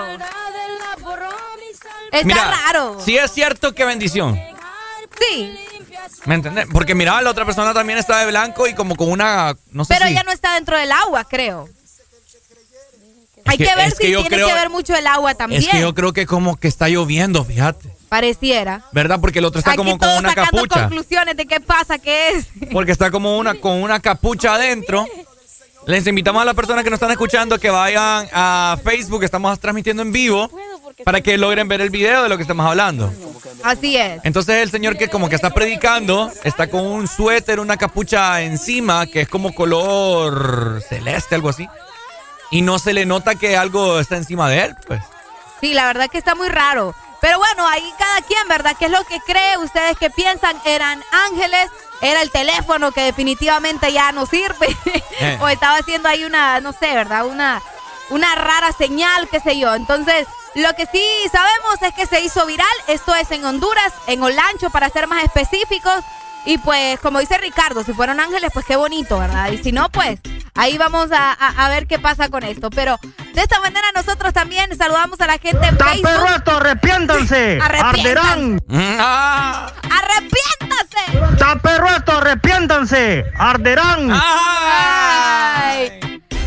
Está
Mira,
raro.
Sí es cierto que bendición.
Sí.
¿Me entiendes? Porque mira, la otra persona también está de blanco y como con una, no sé
Pero
si-
ella no está dentro del agua, creo. Hay
que-
que, ver
que
si tiene
creo-
que ver mucho el agua también.
Es que yo creo que como que está lloviendo, fíjate.
Pareciera.
¿Verdad? Porque el otro está
Aquí
como con una
sacando
capucha.
conclusiones de qué pasa, qué es.
Porque está como una con una capucha adentro. Les invitamos a las personas que nos están escuchando que vayan a Facebook, estamos transmitiendo en vivo, para que logren ver el video de lo que estamos hablando.
Así es.
Entonces el señor que como que está predicando, está con un suéter, una capucha encima, que es como color celeste, algo así. Y no se le nota que algo está encima de él, pues.
Sí, la verdad que está muy raro. Pero bueno, ahí cada quien, ¿verdad? ¿Qué es lo que cree? ¿Ustedes qué piensan? ¿Eran ángeles? ¿Era el teléfono que definitivamente ya no sirve? [laughs]
Eh.
¿O estaba haciendo ahí una, no sé, ¿verdad? Una, una rara señal, qué sé yo. Entonces, lo que sí sabemos es que se hizo viral. Esto es en Honduras, en Olancho, para ser más específicos. Y pues, como dice Ricardo, si fueron ángeles, pues qué bonito, ¿verdad? Y si no, pues ahí vamos a, a- a ver qué pasa con esto. Pero de esta manera nosotros también saludamos a la gente en Facebook.
perruesto, arrepiéntanse!
Arrepiéntanse.
¡Arderán!
Ah.
¡Arrepiéntase!
¡Está arrepiéntanse! ¡Arderán!
Ay.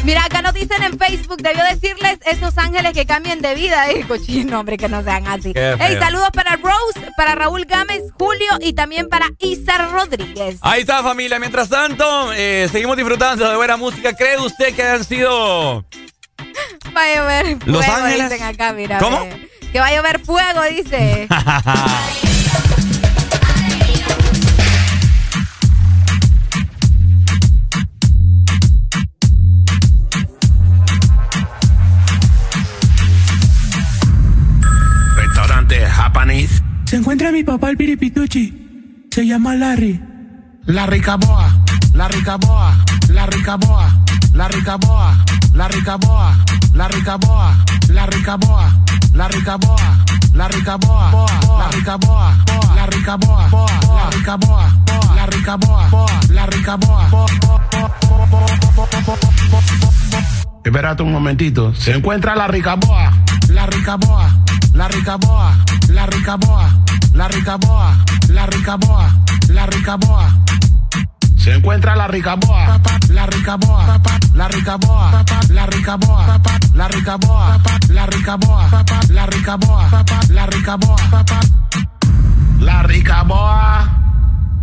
Mira, acá nos dicen en Facebook, debió decirles esos ángeles que cambien de vida. [laughs] Eh, cochino, hombre, que no sean así. Hey, saludos para Rose, para Raúl Gámez, Julio y también para Isa Rodríguez.
Ahí está familia. Mientras tanto, eh, seguimos disfrutando de buena música. ¿Cree usted que han sido...
Va a llover
¿Los
fuego,
Ángeles?
dicen acá, mira.
¿Cómo?
ve. Que va a llover fuego, dice. [laughs]
Japanese.
Se encuentra mi papá el piripituchi. Se llama Larry.
La Ricaboa, la Ricaboa, la Ricaboa, la Ricaboa, la Ricaboa, la Ricaboa, la Ricaboa, la Ricaboa, la Ricaboa, la Ricaboa, la Ricaboa, la Ricaboa, la Ricaboa, la Ricaboa. Espérate un momentito. Se encuentra la Ricaboa, la Ricaboa, la Ricaboa, la Ricaboa, la Ricaboa, la Ricaboa, la Ricaboa. Se encuentra la Ricaboa, la Ricaboa, la Ricaboa, la Ricaboa, la Ricaboa, la Ricaboa, la Ricaboa, la Ricaboa, la Ricaboa,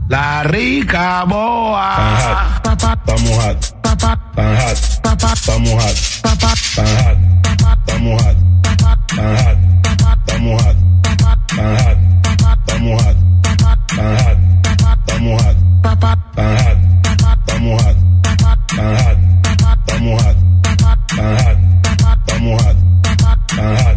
la Ricaboa.
Estamos hot. Están hot. Estamos hot. Están hot. Estamos hot. Están hot. Estamos hot. Están hot. Estamos hot. Están hot. Estamos hot. Están hot. Estamos hot. Están hot. Estamos hot. Están hot. Estamos hot. Están hot.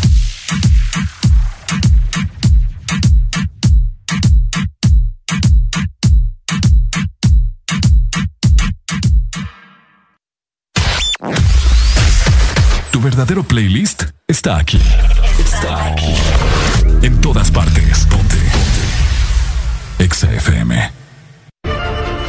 Verdadero playlist está aquí. Está aquí. En todas partes. Ponte. Ponte. Exa FM.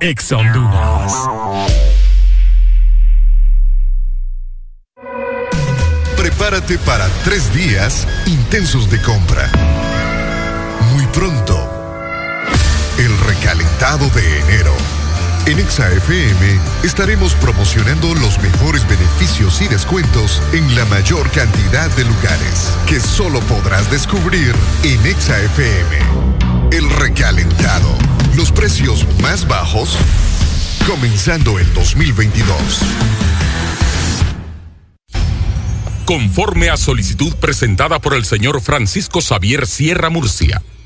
Ex Honduras.
Prepárate para tres días intensos de compra. Muy pronto, el recalentado de enero. En ExaFM estaremos promocionando los mejores beneficios y descuentos en la mayor cantidad de lugares que solo podrás descubrir en ExaFM. El recalentado. Los precios más bajos comenzando el 2022.
Conforme a solicitud presentada por el señor Francisco Xavier Sierra Murcia,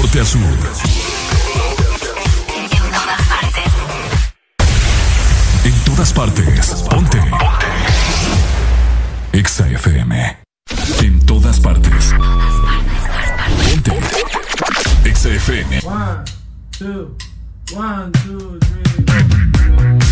Norte a sur. En todas partes. Ponte. Exa FM. En todas partes. Ponte. Exa FM.
One, two, one, two, three.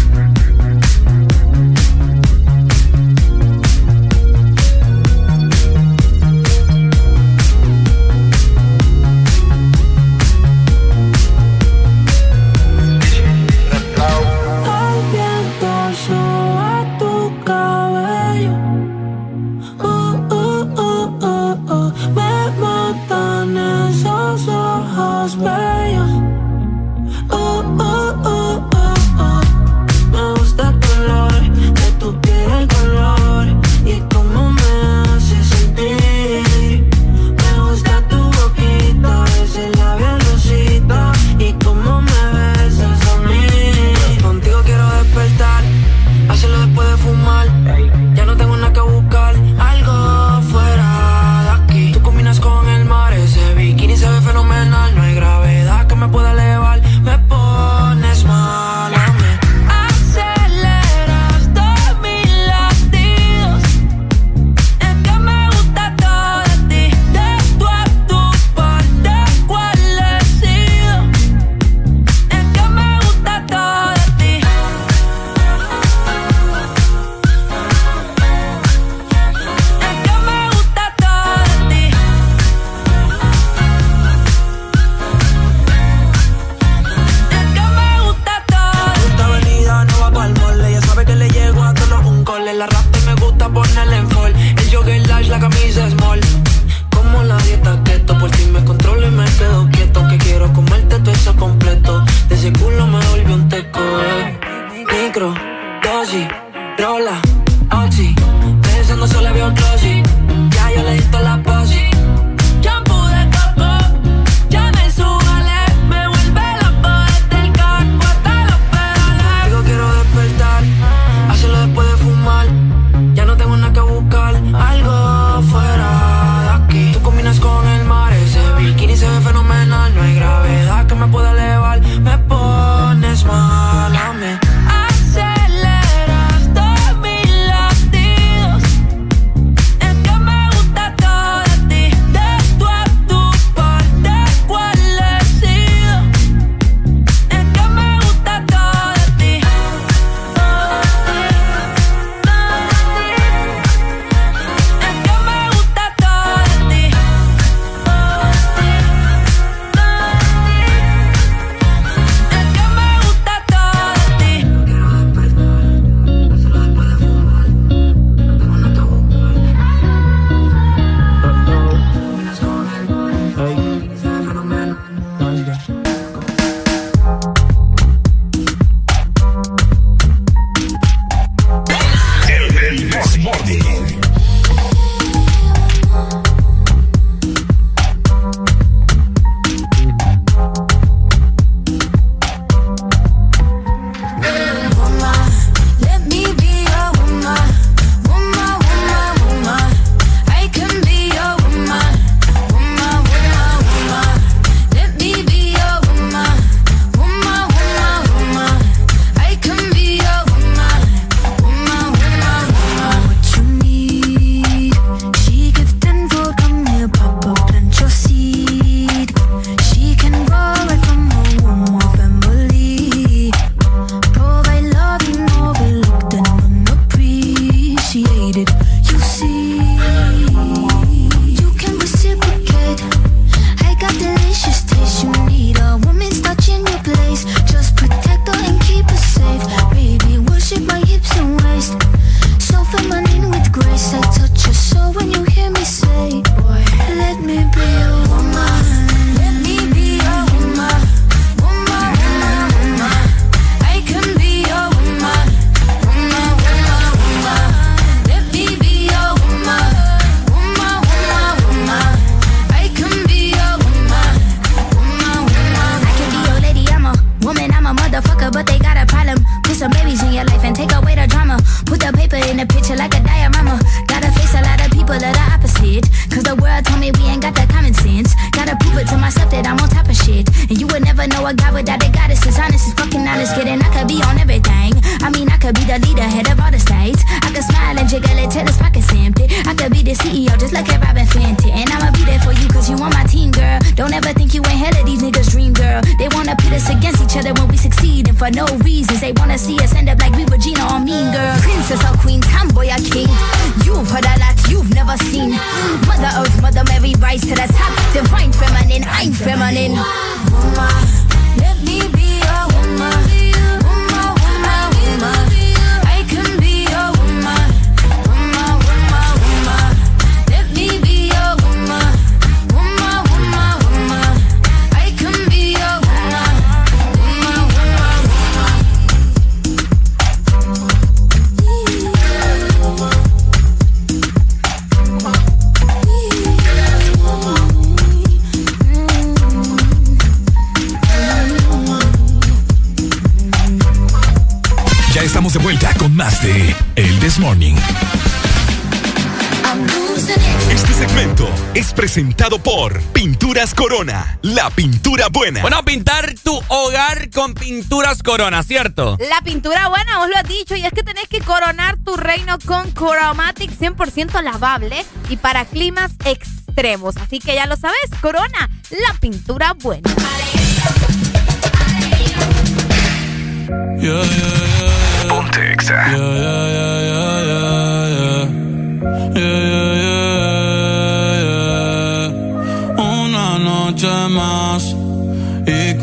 corona,
¿cierto?
La pintura buena, vos lo has dicho, y es que tenés que coronar tu reino con Coromatic 100% lavable y para climas extremos. Así que ya lo sabes, corona, la pintura buena.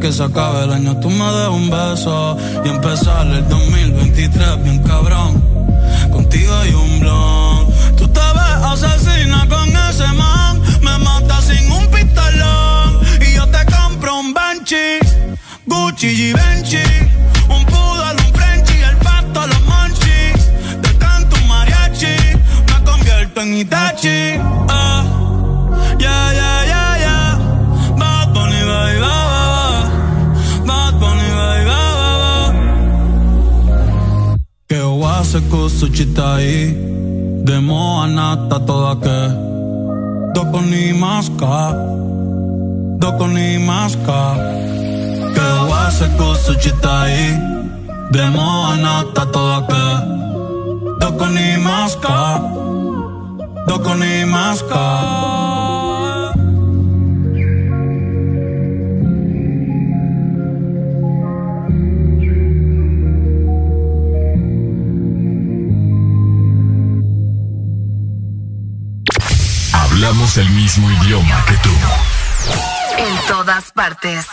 que se acabe el año tú me des un beso y empezar el 2023 bien cabrón. Contigo hay un blon. Tú te ves asesina con ese man, me mata sin un pistolón y yo te compro un Banshee, Gucci y Benchi, un poodle, un Frenchy, el pato, los manchis. Te canto mariachi, me convierto en Itachi. chita i De Moana ta toda que. Dokoni maska Dokoni maska Que wase kusu chita i De Moana toda que. Dokoni maska Dokoni maska
hablamos el mismo idioma que tú.
En todas partes.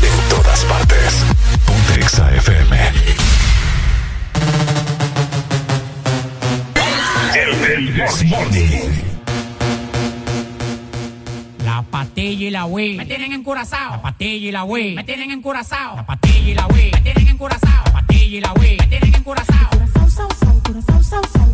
En todas partes. Ponte FM. El,
La patilla y la wey. Me tienen encurazao. La patilla y la wey. Me tienen encurazao. La patilla y la wey. Me tienen encurazao. La patilla y la wey. Me tienen encurazao. Curazao.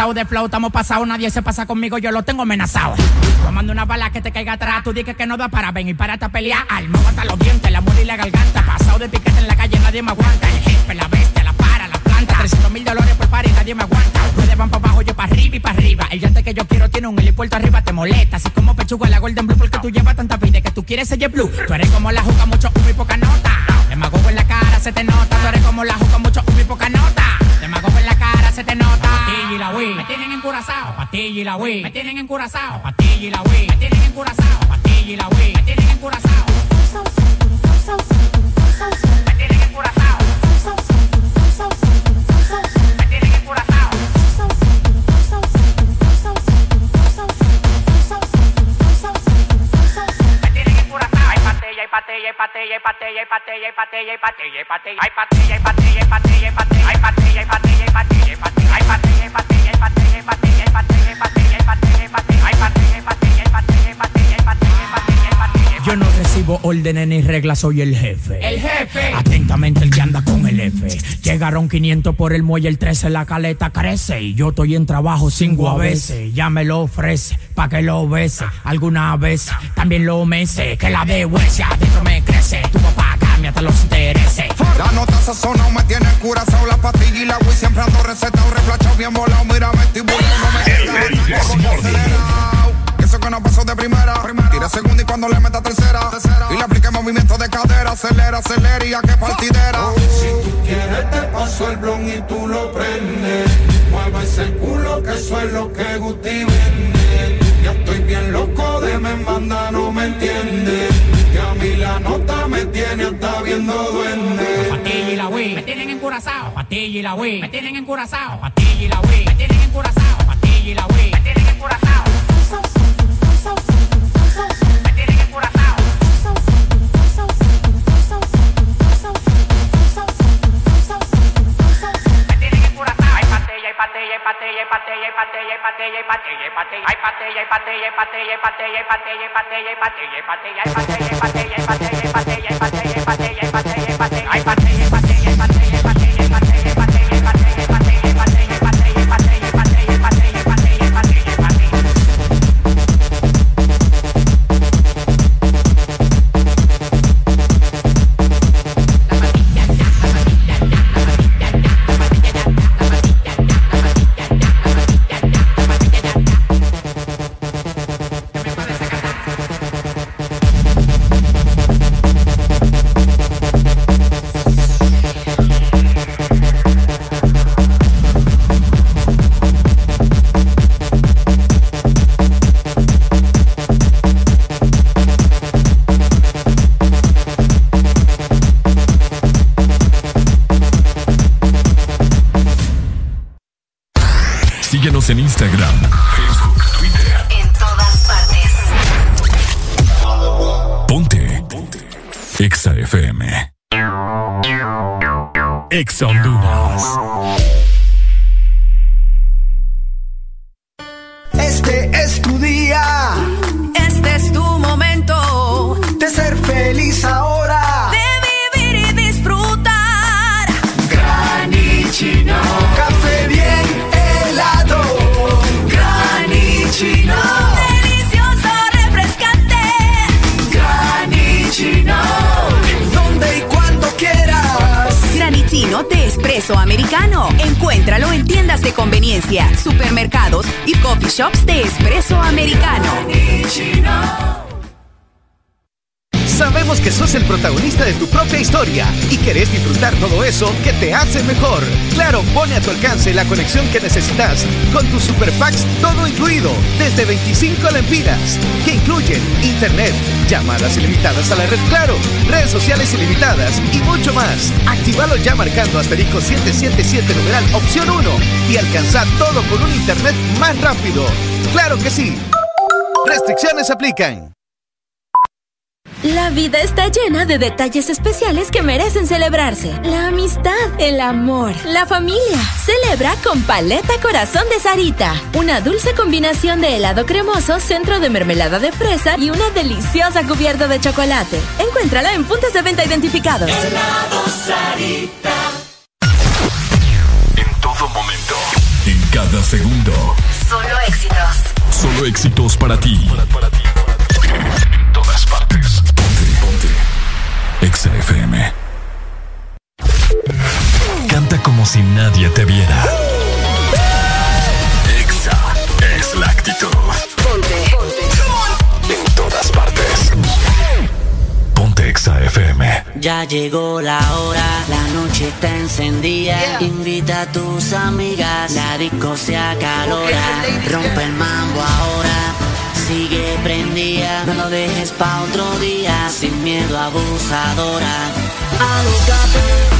pasado de flow, estamos pasados, nadie se pasa conmigo, yo lo tengo amenazado. Tomando una bala que te caiga atrás, tú dices que no da para venir para esta pelea. Alma, mata los dientes, la muela y la garganta. Pasado de piquete en la calle, nadie me aguanta. El jefe, la bestia, la para, la planta. 300 mil dólares por par nadie me aguanta. Ustedes van para abajo, yo para arriba y para arriba. El llante que yo quiero tiene un helipuerto arriba, te molesta. Así como pechuga la Golden Blue, porque tú llevas tanta vida que tú quieres ser blue. Tú eres como la juca, mucho humo y poca nota. Demagogo en la cara, se te nota. Tú eres como la juca, mucho humo y poca nota. Demagogo en la cara se te nota. Patilla y la Wii, me tienen encurazao. Patilla y la Wii, me tienen encurazao. Patilla y la Wii, me tienen encurazao. Patilla y la Wii, me tienen encurazao. Me tienen encurazao. Me tienen encurazao. patella, patella, patella, patella, patella, patella, patella, patella, patella, patella, patella, patella, órdenes ni reglas, soy el jefe. El jefe. Atentamente el que anda con el F. Llegaron 500 por el muelle, el 13 la caleta crece. Y yo estoy en trabajo cinco a veces. Ya me lo ofrece, pa' que lo bese. Alguna vez también lo mece. Que la de huesia adentro me crece. Tu papá cambia hasta los intereses.
La nota sazonado me tiene curazao la pastilla y la Wii siempre ando recetado, reflachado bien volado. Mira, vestibulo, no me queda. El, el, el, que no pasó de primera. primera. Tira segunda y cuando le meta tercera. tercera. Y le aplique movimiento de cadera. Acelera, acelera y a qué partidera. Oh.
Si tú quieres te paso el blon y tú lo prendes. Mueves el culo que eso es lo que Guti vende. Ya estoy bien loco de me manda, no me entiende. Que a mí la nota me tiene hasta viendo duende.
Patilla y la wey, me tienen encurazao. Patilla y la wey, me tienen encurazao. Patilla y la wey, me tienen encurazao. Patilla y la me tienen.
pate ye pate
ye pate
ye pate ye pate ye
pate ye pate ay pate ye pate ye pate ye pate ye pate ye pate ye
pate ye pate ye pate ye pate ye pate ye pate ye pate ye pate ye pate ye pate ay pate ye pate la conexión que necesitas con tus super todo incluido desde 25 lempiras que incluyen internet, llamadas ilimitadas a la red Claro, redes sociales ilimitadas y mucho más. Actívalo ya marcando asterisco 777 numeral opción 1 y alcanza todo con un internet más rápido. Claro que sí. Restricciones aplican.
La vida está llena de detalles especiales que merecen celebrarse. La amistad, el amor, la familia. Celebra con Paleta Corazón de Sarita. Una dulce combinación de helado cremoso, centro de mermelada de fresa y una deliciosa cubierta de chocolate. Encuéntrala en puntos de venta identificados.
Helado Sarita.
En todo momento. En cada segundo.
Solo éxitos.
Solo éxitos para ti. Si nadie te viera. Exa es la actitud.
Ponte.
En todas partes. Ponte Exa FM.
Ya llegó la hora, la noche está encendida. Invita a tus amigas, la disco se acalora. Rompe el mambo ahora, sigue prendida. No lo dejes pa' otro día, sin miedo abusadora. Alócate.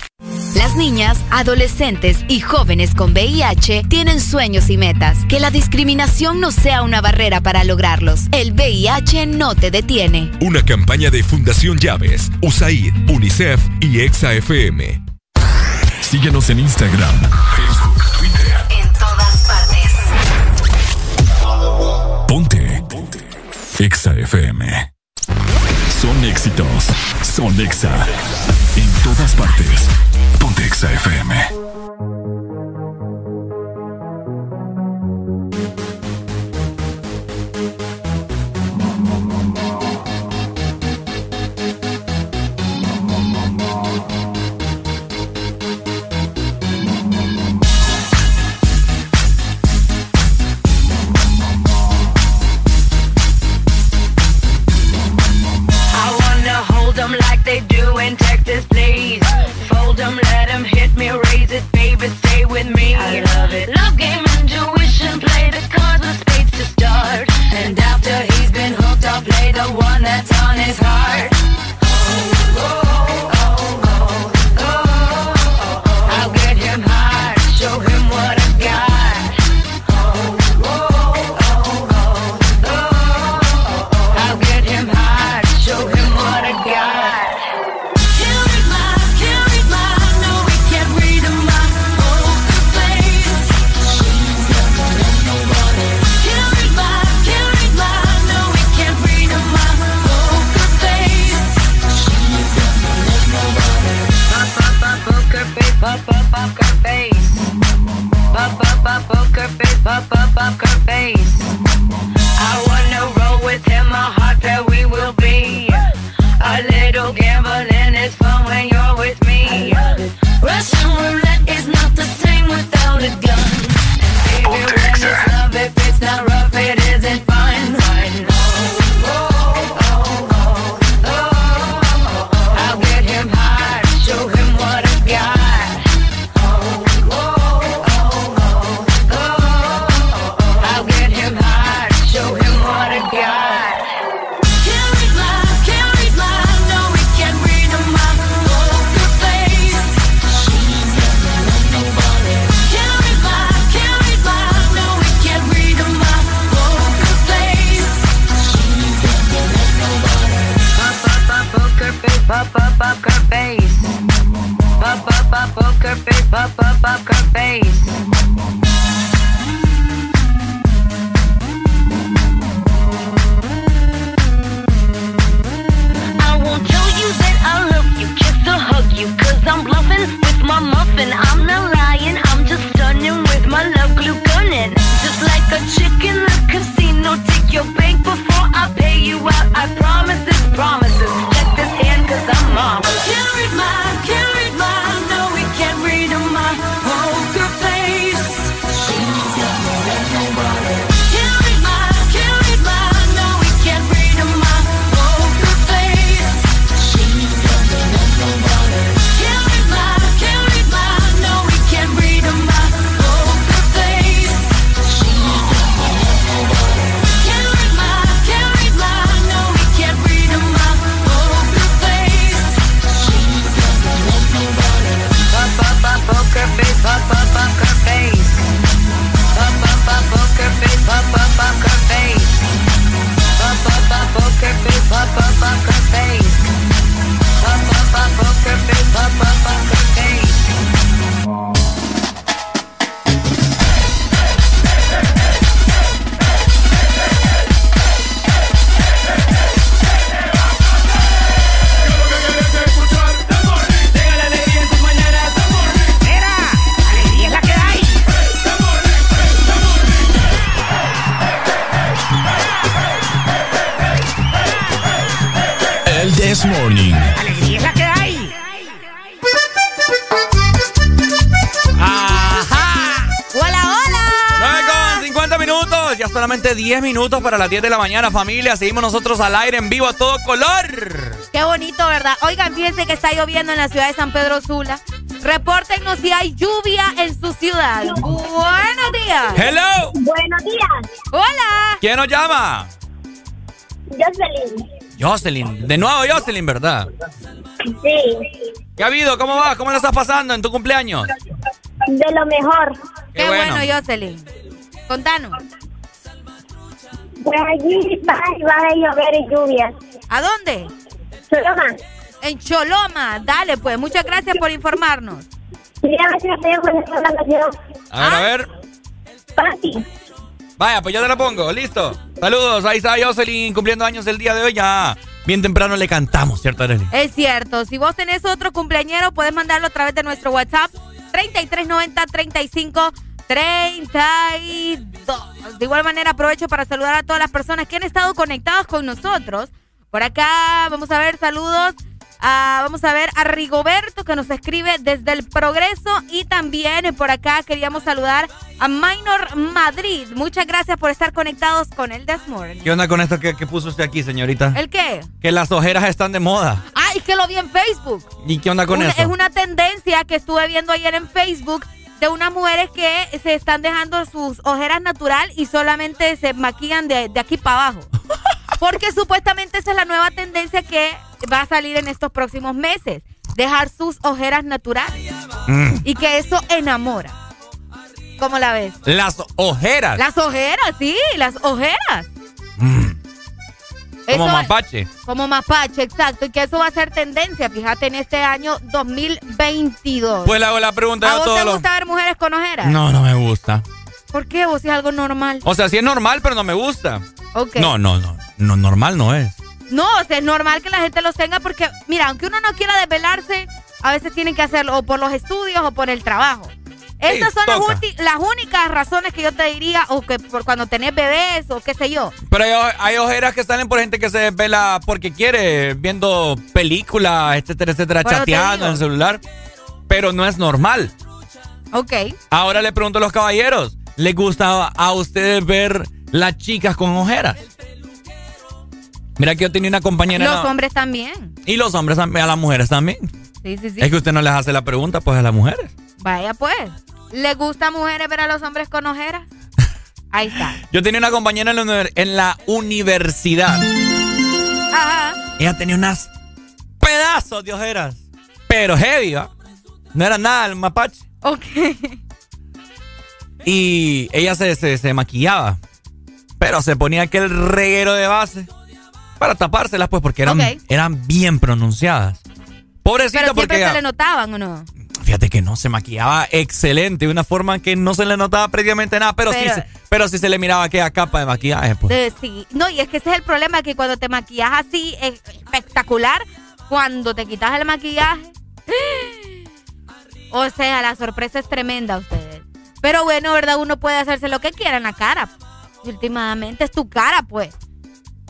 Las niñas, adolescentes y jóvenes con VIH tienen sueños y metas. Que la discriminación no sea una barrera para lograrlos. El VIH no te detiene.
Una campaña de Fundación Llaves, USAID, UNICEF y EXA-FM. Síguenos en Instagram, Facebook, Twitter.
En todas partes.
Ponte. Ponte. EXA-FM. Son éxitos. Son EXA. En todas partes. Ponte Exa FM.
10 de la mañana, familia. Seguimos nosotros al aire en vivo a todo color.
Qué bonito, ¿verdad? Oigan, fíjense que está lloviendo en la ciudad de San Pedro Sula. Repórtenos si hay lluvia en su ciudad. Buenos días.
Hello.
Buenos días.
Hola.
¿Quién nos llama?
Jocelyn.
Jocelyn. De nuevo Jocelyn, ¿verdad?
Sí.
¿Qué ha habido? ¿Cómo va? ¿Cómo lo estás pasando en tu cumpleaños?
De lo mejor.
Qué, bueno. Jocelyn. Contanos.
Pues allí va, va a llover y lluvias.
¿A dónde?
Choloma.
En Choloma. Dale, pues. Muchas gracias por informarnos.
Mira, a ver.
A ver, a ver.
Pati.
Vaya, pues ya te la pongo. Listo. Saludos. Ahí está Jocelyn cumpliendo años el día de hoy. Ya bien temprano le cantamos, ¿cierto, Arely?
Es cierto. Si vos tenés otro cumpleañero, puedes mandarlo a través de nuestro WhatsApp 3390 35 32. De igual manera, aprovecho para saludar a todas las personas que han estado conectados con nosotros. Por acá, vamos a ver, saludos. a- vamos a ver a Rigoberto que nos escribe desde el Progreso y también por acá queríamos saludar a Minor Madrid. Muchas gracias por estar conectados con el Morning.
¿Qué onda con esto que, que puso usted aquí, señorita?
¿El qué?
Que las ojeras están de moda.
Ay, que lo vi en Facebook.
¿Y qué onda con
Una-
eso?
Es una tendencia que estuve viendo ayer en Facebook de unas mujeres que se están dejando sus ojeras natural y solamente se maquillan de, de aquí para abajo. [laughs] Porque supuestamente esa es la nueva tendencia que va a salir en estos próximos meses. Dejar sus ojeras naturales.
Mm.
Y que eso enamora. ¿Cómo la ves?
Las ojeras.
Las ojeras, sí, las ojeras.
Mm. Como
Eso-
mapache.
Como mapache, exacto. Y que eso va a ser tendencia, fíjate, en este año 2022.
Pues le hago la pregunta
¿A
yo a
vos te gusta ver mujeres con ojeras?
No, no me gusta.
¿Por qué? ¿Vos es algo normal?
O sea, sí es normal, pero no me gusta.
Ok.
No, no, no. No, normal no es.
No, o sea, es normal que la gente los tenga porque, mira, aunque uno no quiera desvelarse, a veces tienen que hacerlo o por los estudios o por el trabajo. Estas son las, únicas razones que yo te diría, o que por cuando tenés bebés o qué sé yo.
Pero hay, hay ojeras que salen por gente que se desvela porque quiere, viendo películas, etcétera, etcétera,
Bueno,
chateando en el celular. Pero no es normal.
Ok.
Ahora le pregunto a los caballeros, ¿les gusta a ustedes ver las chicas con ojeras? Mira que yo tenía una compañera...
Los
no,
hombres también.
Y los hombres también, a las mujeres también.
Sí, sí, sí.
Es que usted no les hace la pregunta, pues a las mujeres.
Vaya pues. ¿Le gusta a mujeres ver a los hombres con ojeras? [laughs] Ahí está.
Yo tenía una compañera en la, en la universidad.
Ajá.
Ella tenía unas pedazos de ojeras. Pero heavy, ¿va? No era nada el mapache.
Ok.
Y ella se, se, se maquillaba. Pero se ponía aquel reguero de base para tapárselas, pues, porque eran, eran bien pronunciadas. Pobrecita,
Pero siempre
porque
se le notaban, ¿o no?
Fíjate que no se maquillaba excelente, de una forma que no se le notaba prácticamente nada, pero,
Pero-
sí, se- pero sí se le miraba aquella capa de maquillaje, pues.
De- sí. No, y es que ese es el problema, que cuando te maquillas así, espectacular, cuando te quitas el maquillaje, [gasps] o sea, la sorpresa es tremenda a ustedes. Pero bueno, ¿verdad? Uno puede hacerse lo que quiera en la cara. Y últimamente es tu cara, pues.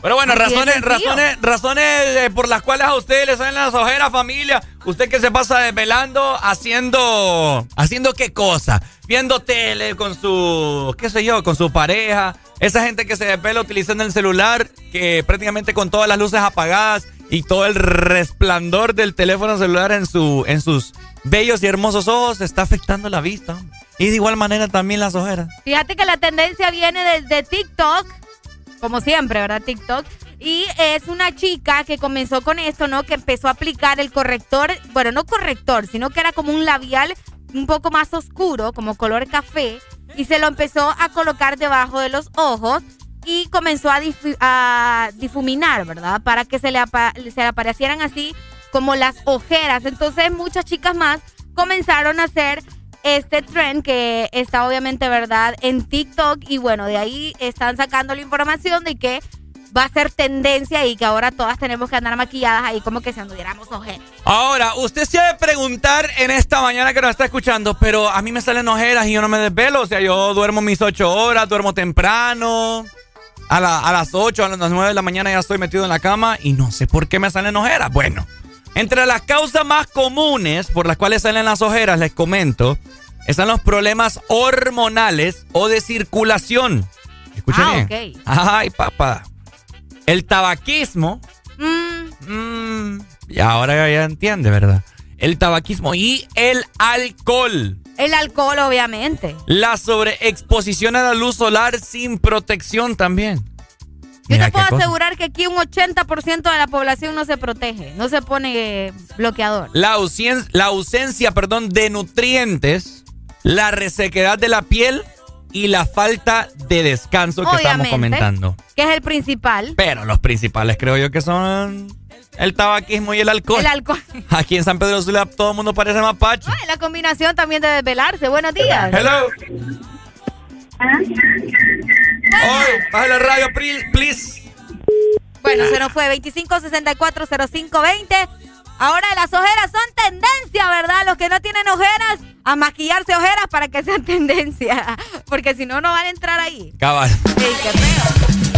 Pero bueno,
Así
razones, razones, razones eh, por las cuales a ustedes les salen las ojeras, familia. Usted que se pasa desvelando, haciendo, haciendo qué cosa, viendo tele con su, qué sé yo, con su pareja. Esa gente que se desvela utilizando el celular, que prácticamente con todas las luces apagadas y todo el resplandor del teléfono celular en su, en sus bellos y hermosos ojos está afectando la vista. Y de igual manera también las ojeras.
Fíjate que la tendencia viene desde TikTok, como siempre, ¿verdad? TikTok. Y es una chica que comenzó con esto, ¿no? Que empezó a aplicar el corrector, bueno, no corrector, sino que era como un labial un poco más oscuro, como color café, y se lo empezó a colocar debajo de los ojos y comenzó a, difu- a difuminar, ¿verdad? Para que se le, se le aparecieran así como las ojeras. Entonces muchas chicas más comenzaron a hacer este trend que está obviamente, ¿verdad? En TikTok y bueno, de ahí están sacando la información de que va a ser tendencia y que ahora todas tenemos que andar maquilladas ahí como que si anduviéramos ojeras.
Ahora, usted se debe preguntar en esta mañana que nos está escuchando, pero a mí me salen ojeras y yo no me desvelo. O sea, yo duermo mis ocho horas, duermo temprano. A, a las ocho, a las nueve de la mañana ya estoy metido en la cama y no sé por qué me salen ojeras. Bueno, entre las causas más comunes por las cuales salen las ojeras, les comento, están los problemas hormonales o de circulación. Escucha
Ah,
bien.
ok.
Ay, papá. El tabaquismo.
Mm,
mm, y ahora ya entiende, ¿verdad? El tabaquismo y el alcohol.
el alcohol, obviamente.
La sobreexposición a la luz solar sin protección también.
Yo
Mira
te puedo
cosa.
asegurar que aquí un 80% de la población no se protege, no se pone bloqueador.
La, ausen- la ausencia perdón, de nutrientes, la resequedad de la piel y la falta de descanso que estamos comentando.
Que es el principal.
Pero los principales creo yo que son el tabaquismo y el alcohol.
El alcohol. [laughs]
Aquí en San Pedro Sula todo el mundo parece mapache.
Ay, la combinación también de desvelarse. Buenos días.
Hello. Oye, baja la radio, please.
Bueno, se nos fue 25640520. Ahora las ojeras son tendencia, ¿verdad? Los que no tienen ojeras, a maquillarse ojeras para que sean [laughs] tendencia. Porque si no, no van a entrar ahí.
Cabal.
Ey, qué feo.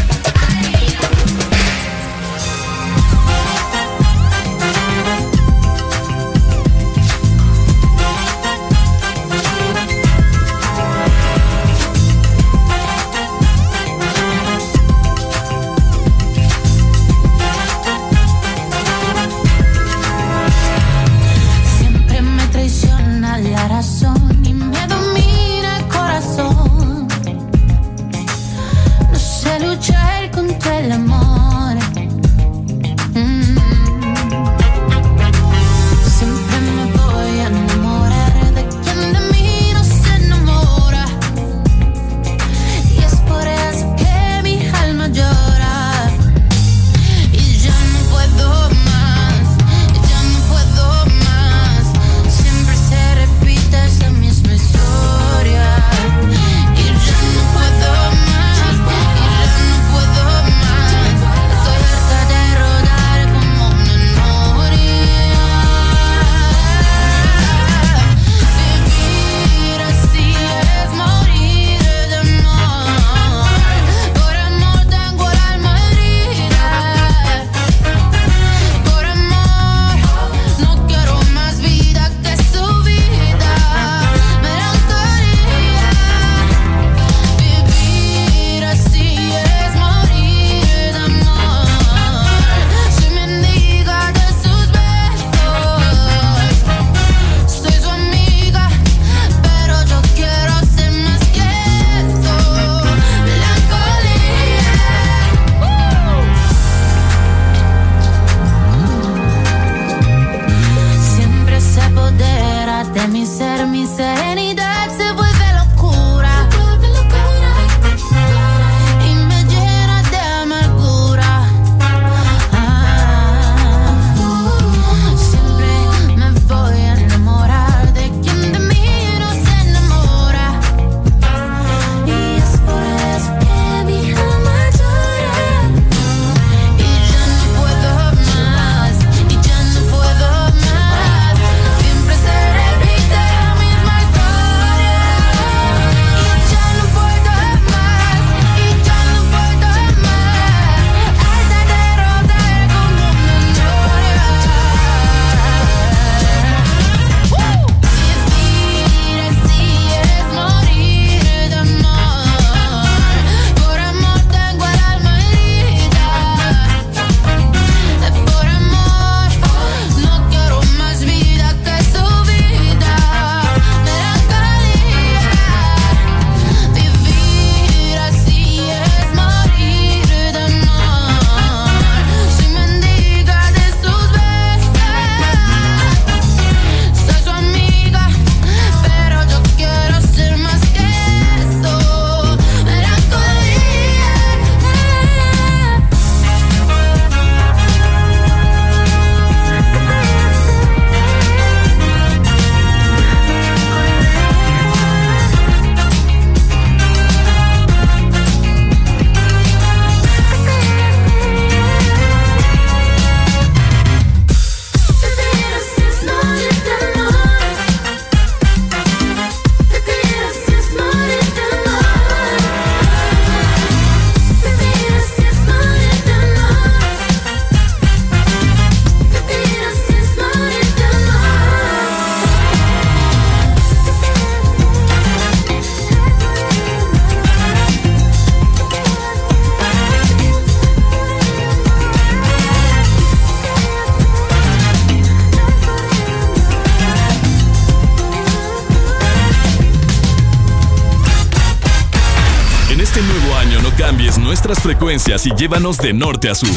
Y
llévanos de norte a sur.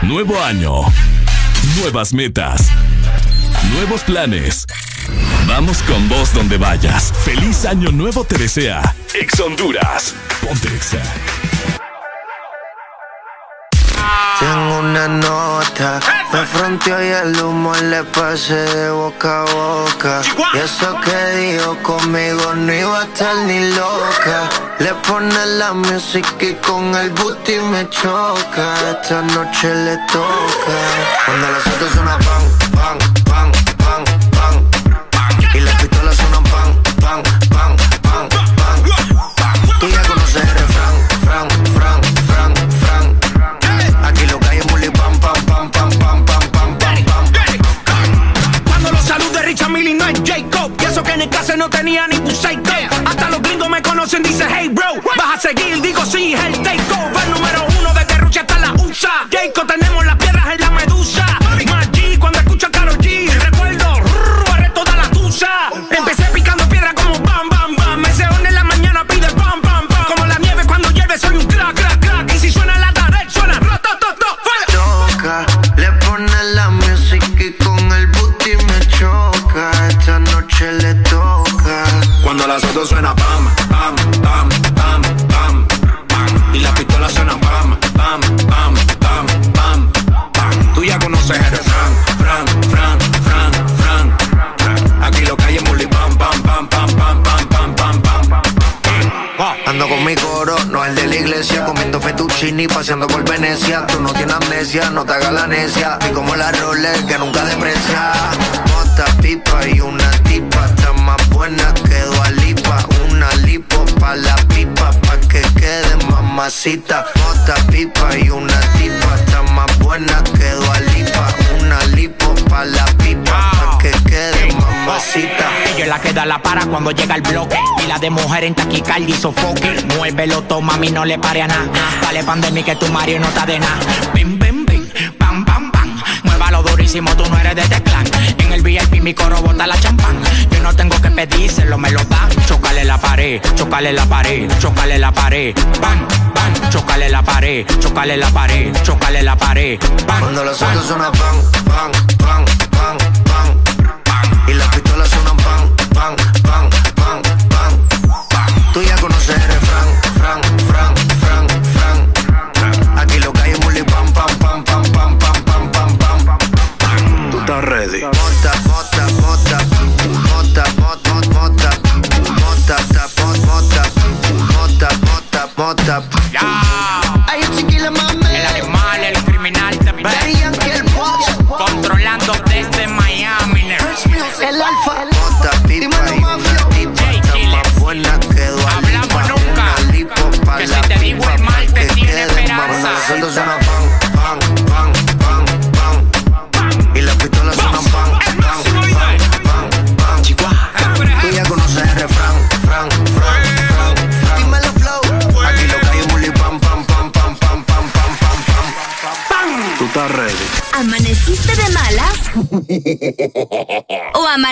Nuevo año. Nuevas metas. Nuevos planes. Vamos con vos donde vayas. Feliz año nuevo te desea. Ex Honduras. Ponte Exa.
Tengo una nota, me fronteó y el humo le pasé de boca a boca. Y eso que dijo conmigo no iba a estar ni loca. Le pone la música y con el booty me choca. Esta noche le toca. Cuando las otras pan, pan, paseando por Venecia. Tú no tienes amnesia, no te hagas la necia. Y como la Rolex que nunca deprecia. Mota, pipa y una tipa, está más buena que Lipa. Una lipo pa' la pipa, pa' que quede mamacita. Mota, pipa y una tipa, está más buena que Lipa. Una lipo pa' la pipa, pa' que quede mamacita.
Ella es la que da la para cuando llega el bloque. Y la de mujer en taquicardia y sofoque. Muévelo, toma, mami, no le pare a nada. Dale pandemia que tu Mario no está de nada. Bim, bim, bim, pam, pam, pam. Muévalo durísimo, tú no eres de este clan. En el VIP mi coro bota la champán. Yo no tengo que pedírselo, me lo dan. Chocale la pared, chocale la pared, chocale la pared. Bam, bam, chocale la pared, chocale la pared, chocale la pared. Bam,
Cuando los autos suenan pan, pan,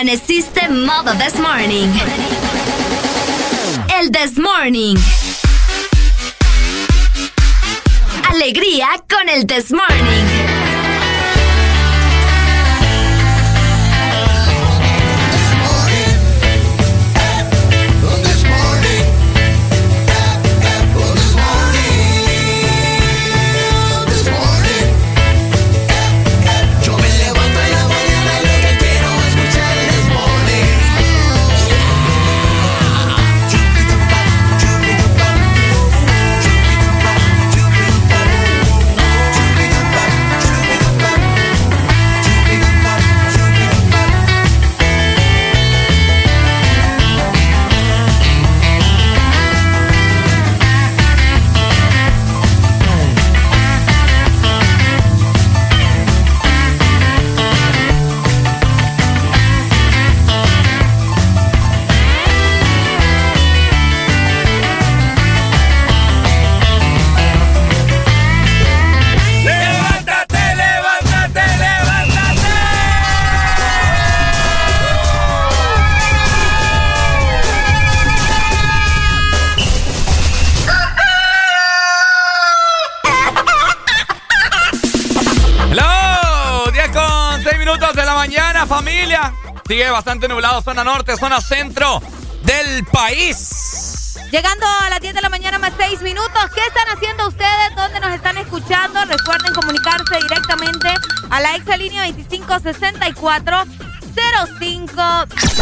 amaneciste modo this morning? El this morning. Alegría con el this morning.
Sigue bastante nublado, zona norte, zona centro del país.
Llegando a las 10 de la mañana más 6 minutos. ¿Qué están haciendo ustedes? ¿Dónde nos están escuchando? Recuerden comunicarse directamente a la exalínea 2564 05.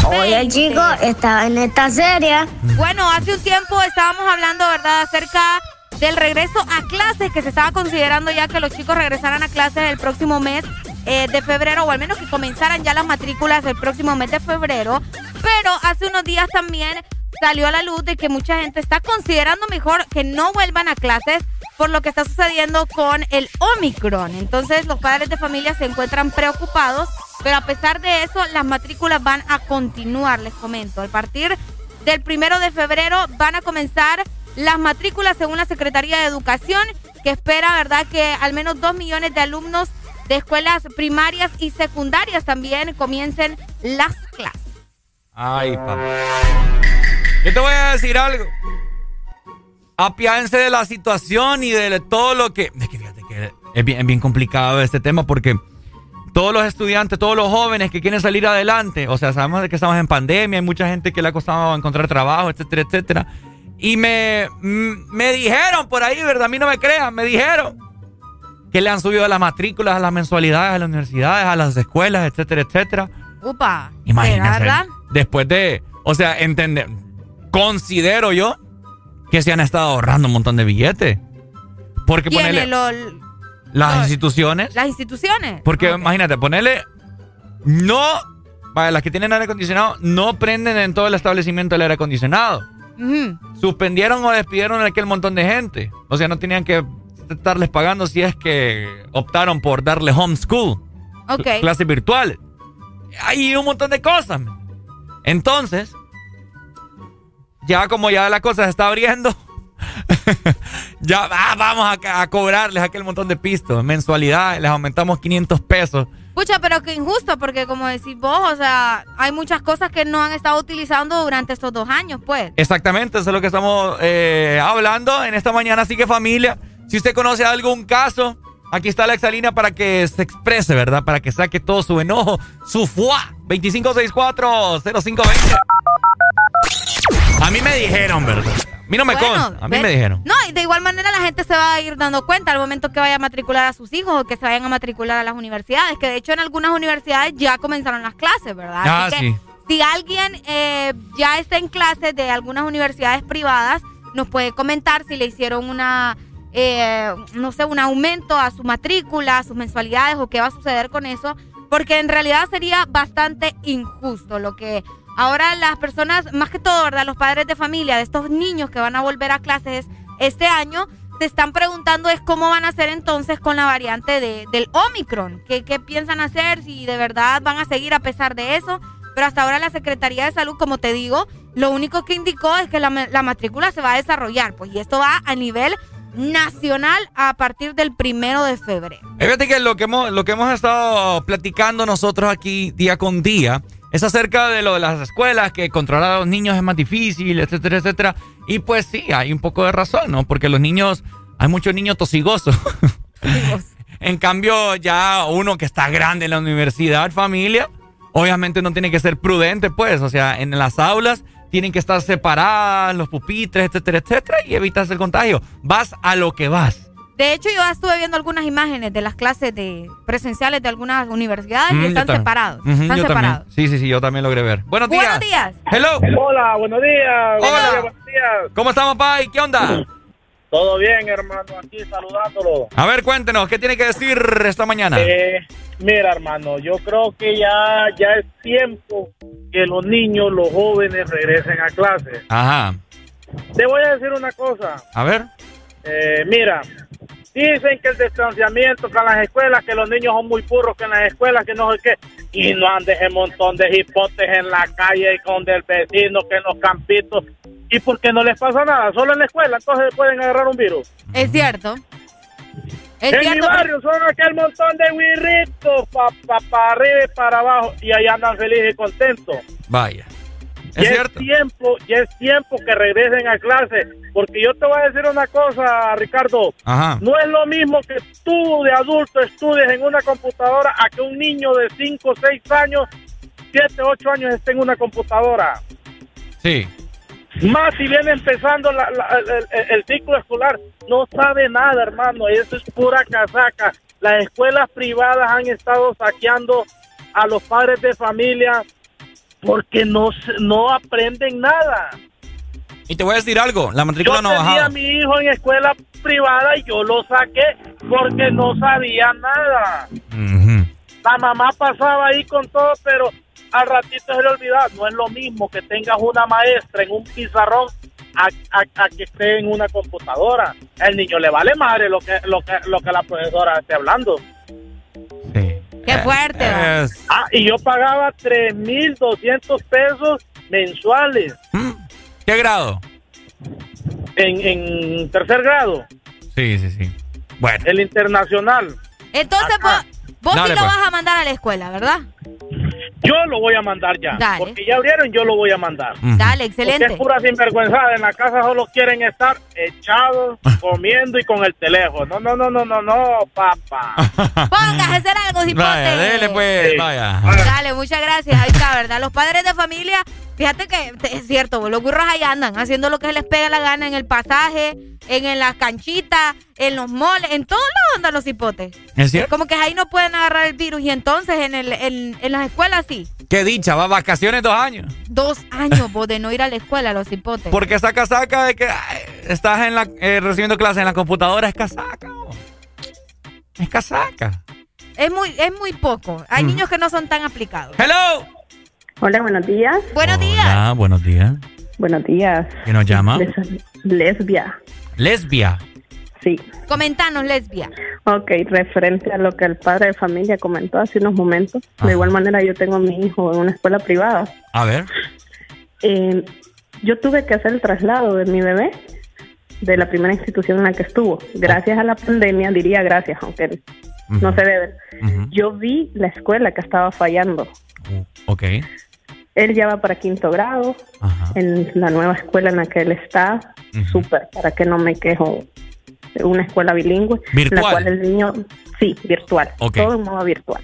Oye, chicos, estaba en esta serie.
Bueno, hace un tiempo estábamos hablando, ¿verdad?, acerca del regreso a clases, que se estaba considerando ya que los chicos regresaran a clases el próximo mes eh, de febrero, o al menos que comenzaran ya las matrículas el próximo mes de febrero. Pero hace unos días también salió a la luz de que mucha gente está considerando mejor que no vuelvan a clases por lo que está sucediendo con el Omicron. Entonces los padres de familia se encuentran preocupados, pero a pesar de eso las matrículas van a continuar, les comento. A partir del primero de febrero van a comenzar las matrículas según la Secretaría de Educación, que espera, ¿verdad?, que al menos dos millones de alumnos de escuelas primarias y secundarias también comiencen las clases.
Ay, papá. Yo te voy a decir algo. Apiádense de la situación y de todo lo que... Es que es bien, complicado este tema porque todos los estudiantes, todos los jóvenes que quieren salir adelante, o sea, sabemos que estamos en pandemia, hay mucha gente que le ha costado encontrar trabajo, etcétera, etcétera. Y me, me dijeron por ahí, ¿verdad? A mí no me crean, me dijeron que le han subido las matrículas, a las mensualidades, a las universidades, a las escuelas, etcétera, etcétera.
Upa.
Imagínense. Después de, o sea, entender, considero yo que se han estado ahorrando un montón de billetes. Porque
Lo-
las instituciones,
las instituciones.
porque imagínate, ponerle no, vaya, las que tienen aire acondicionado no prenden en todo el establecimiento el aire acondicionado. Suspendieron o despidieron a aquel montón de gente. O sea, no tenían que estarles pagando si es que optaron por darle homeschool.
Ok.
Clases virtuales. Hay un montón de cosas. Entonces, ya como ya la cosa se está abriendo, [laughs] ya ah, vamos a, a cobrarles aquel montón de pistos. Mensualidad, les aumentamos 500 pesos.
Pucha, pero qué injusto, porque como decís vos, o sea, hay muchas cosas que no han estado utilizando durante estos dos años, pues.
Exactamente, eso es lo que estamos eh, hablando en esta mañana. Así que familia, si usted conoce algún caso, aquí está la exalina para que se exprese, ¿verdad? Para que saque todo su enojo, su fuá. 2564-0520. A mí me dijeron, ¿verdad? A mí no me
Bueno,
consta, a mí me dijeron.
No, y de igual manera la gente se va a ir dando cuenta al momento que vaya a matricular a sus hijos o que se vayan a matricular a las universidades, que de hecho en algunas universidades ya comenzaron las clases, ¿verdad?
Ah,
Así que
sí.
si alguien eh, ya está en clases de algunas universidades privadas, nos puede comentar si le hicieron una, eh, no sé, un aumento a su matrícula, a sus mensualidades o qué va a suceder con eso, porque en realidad sería bastante injusto lo que ahora las personas, más que todo, ¿verdad? Los padres de familia de estos niños que van a volver a clases este año, se están preguntando es cómo van a hacer entonces con la variante de, del Omicron. ¿Qué, ¿Qué piensan hacer? Si de verdad van a seguir a pesar de eso. Pero hasta ahora la Secretaría de Salud, como te digo, lo único que indicó es que la, la matrícula se va a desarrollar. Pues y esto va a nivel nacional a partir del primero de febrero.
Eh, Fíjate que lo que hemos, lo que hemos estado platicando nosotros aquí día con día es acerca de lo de las escuelas, que controlar a los niños es más difícil, etcétera, etcétera. Y pues sí, hay un poco de razón, ¿no? Porque los niños, hay muchos niños tosigosos. [laughs] en cambio, ya uno que está grande en la universidad, familia, obviamente no tiene que ser prudente, pues. O sea, en las aulas tienen que estar separadas, los pupitres, etcétera, etcétera, y evitas el contagio. Vas a lo que vas.
De hecho, yo estuve viendo algunas imágenes de las clases de presenciales de algunas universidades
Mm,
y están separados. Están separados.
también. Sí, sí, sí, yo también logré ver. Buenos días.
Buenos días.
Hello.
Hola, buenos días.
Hola.
buenos días.
¿Cómo estamos, Pai? ¿Qué onda?
Todo bien, hermano, aquí saludándolo.
A ver, cuéntenos, ¿qué tiene que decir esta mañana?
Eh, mira, hermano, yo creo que ya, ya es tiempo que los niños, los jóvenes regresen a clase.
Ajá.
Te voy a decir una cosa.
A ver.
Eh, mira, dicen que el distanciamiento con las escuelas, que los niños son muy purros que en las escuelas, que no sé qué, y no andes ese montón de hipotes en la calle con del vecino, que en los campitos, y porque no les pasa nada, solo en la escuela, entonces pueden agarrar un virus.
Es cierto. Es
en mi
cierto.
barrio son aquel montón de guirritos para pa, pa arriba y para abajo, y ahí andan felices y contentos.
Vaya. Es
ya
cierto.
es tiempo, ya es tiempo que regresen a clase, porque yo te voy a decir una cosa, Ricardo.
Ajá.
No es lo mismo que tú de adulto estudies en una computadora a que un niño de 5, 6 años, 7, 8 años esté en una computadora.
Sí.
Más si viene empezando la- la- el, el- el ciclo escolar, no sabe nada, hermano. Eso es pura casaca. Las escuelas privadas han estado saqueando a los padres de familia porque no, se- no aprenden nada.
Y te voy a decir algo, la
Yo
matrícula no ha
tenía a mi hijo en escuela privada y yo lo saqué porque no sabía nada. La mamá pasaba ahí con todo, pero al ratito se le olvidaba. No es lo mismo que tengas una maestra en un pizarrón a, a- a que esté en una computadora. El niño le vale madre lo que, lo que, lo que la profesora esté hablando.
Qué fuerte. va.
Ah, y yo pagaba 3.200 pesos mensuales.
¿Qué grado?
En, en tercer grado,
Sí, sí, sí. Bueno.
el internacional.
Entonces vos, sí lo
pues.
vas a mandar a la escuela, ¿verdad?
Yo lo voy a mandar ya.
Dale.
Porque ya abrieron, yo lo voy a mandar.
Dale, excelente.
Porque es pura sinvergüenzada. En la casa solo quieren estar echados, comiendo y con el teléfono. No, no, no, no, no, no, papá. [laughs]
Póngase a hacer algo, cipote.
Vaya, dele pues, vaya.
Dale, muchas gracias. Ahí está, ¿verdad? Los padres de familia, fíjate que es cierto, los burros ahí andan haciendo lo que les pega la gana en el pasaje, en, en las canchitas, en los moles, en todos lados andan los cipotes.
¿Es cierto?
Como que ahí no pueden agarrar el virus y entonces en, el, en, en las escuelas sí.
Qué dicha, va vacaciones dos años.
Dos años vos de no ir a la escuela, los cipotes.
Porque esa casaca de que ay, estás en la, eh, recibiendo clases en la computadora es casaca. oh. Es casaca.
Es muy, es muy poco. Hay niños que no son tan aplicados.
Hello.
Hola, buenos días.
Buenos días.
Ah, buenos días.
Buenos días.
¿Quién nos llama?
Les- lesbia.
Lesbia.
Sí.
Comentanos, lesbia.
Ok, referente a lo que el padre de familia comentó hace unos momentos. De igual manera, yo tengo a mi hijo en una escuela privada.
A ver.
Eh, yo tuve que hacer el traslado de mi bebé de la primera institución en la que estuvo. Gracias a la pandemia, diría gracias, aunque no se debe. Yo vi la escuela que estaba fallando.
Ok.
Él ya va para quinto grado en la nueva escuela en la que él está. Súper, para que no me quejo. Una escuela bilingüe.
¿Virtual?
La cual el niño, sí, virtual. Todo en modo virtual.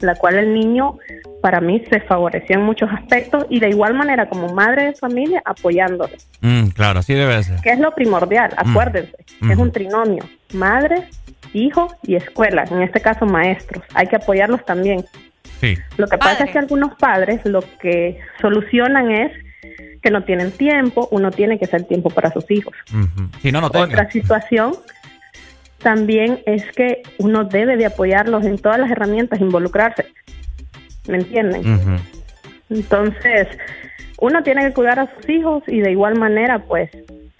La cual el niño, para mí, se favoreció en muchos aspectos y de igual manera, como madre de familia, apoyándole.
Mm, claro, así debe ser.
Que es lo primordial,
Mm.
acuérdense. Es un trinomio. Madre, hijo y escuela. En este caso, maestros. Hay que apoyarlos también.
Sí.
Lo que pasa es que algunos padres lo que solucionan es que no tienen tiempo, uno tiene que hacer tiempo para sus hijos.
Si no, no tengo.
Otra situación también es que uno debe de apoyarlos en todas las herramientas, involucrarse. ¿Me entienden? Entonces, uno tiene que cuidar a sus hijos y de igual manera, pues,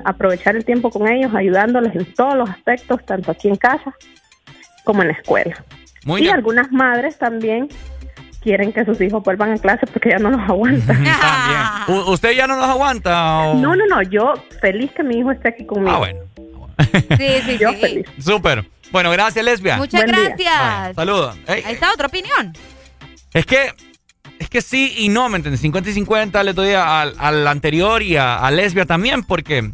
aprovechar el tiempo con ellos, ayudándoles en todos los aspectos, tanto aquí en casa como en la escuela.
Muy
y algunas madres también quieren que sus hijos vuelvan a clase porque ya no los aguantan.
También. [laughs] ¿Usted ya no nos aguanta? o-
No, no, no, yo feliz que mi hijo esté aquí conmigo.
Ah, bueno.
Sí, sí,
Yo
sí.
feliz.
Súper. Bueno, gracias, lesbia.
Muchas
Buen
gracias.
Saludos. Ey,
Ahí está otra opinión.
Es que, es que sí y no, ¿me entiendes? 50 y 50 le doy al, al anterior y a, a lesbia también, porque.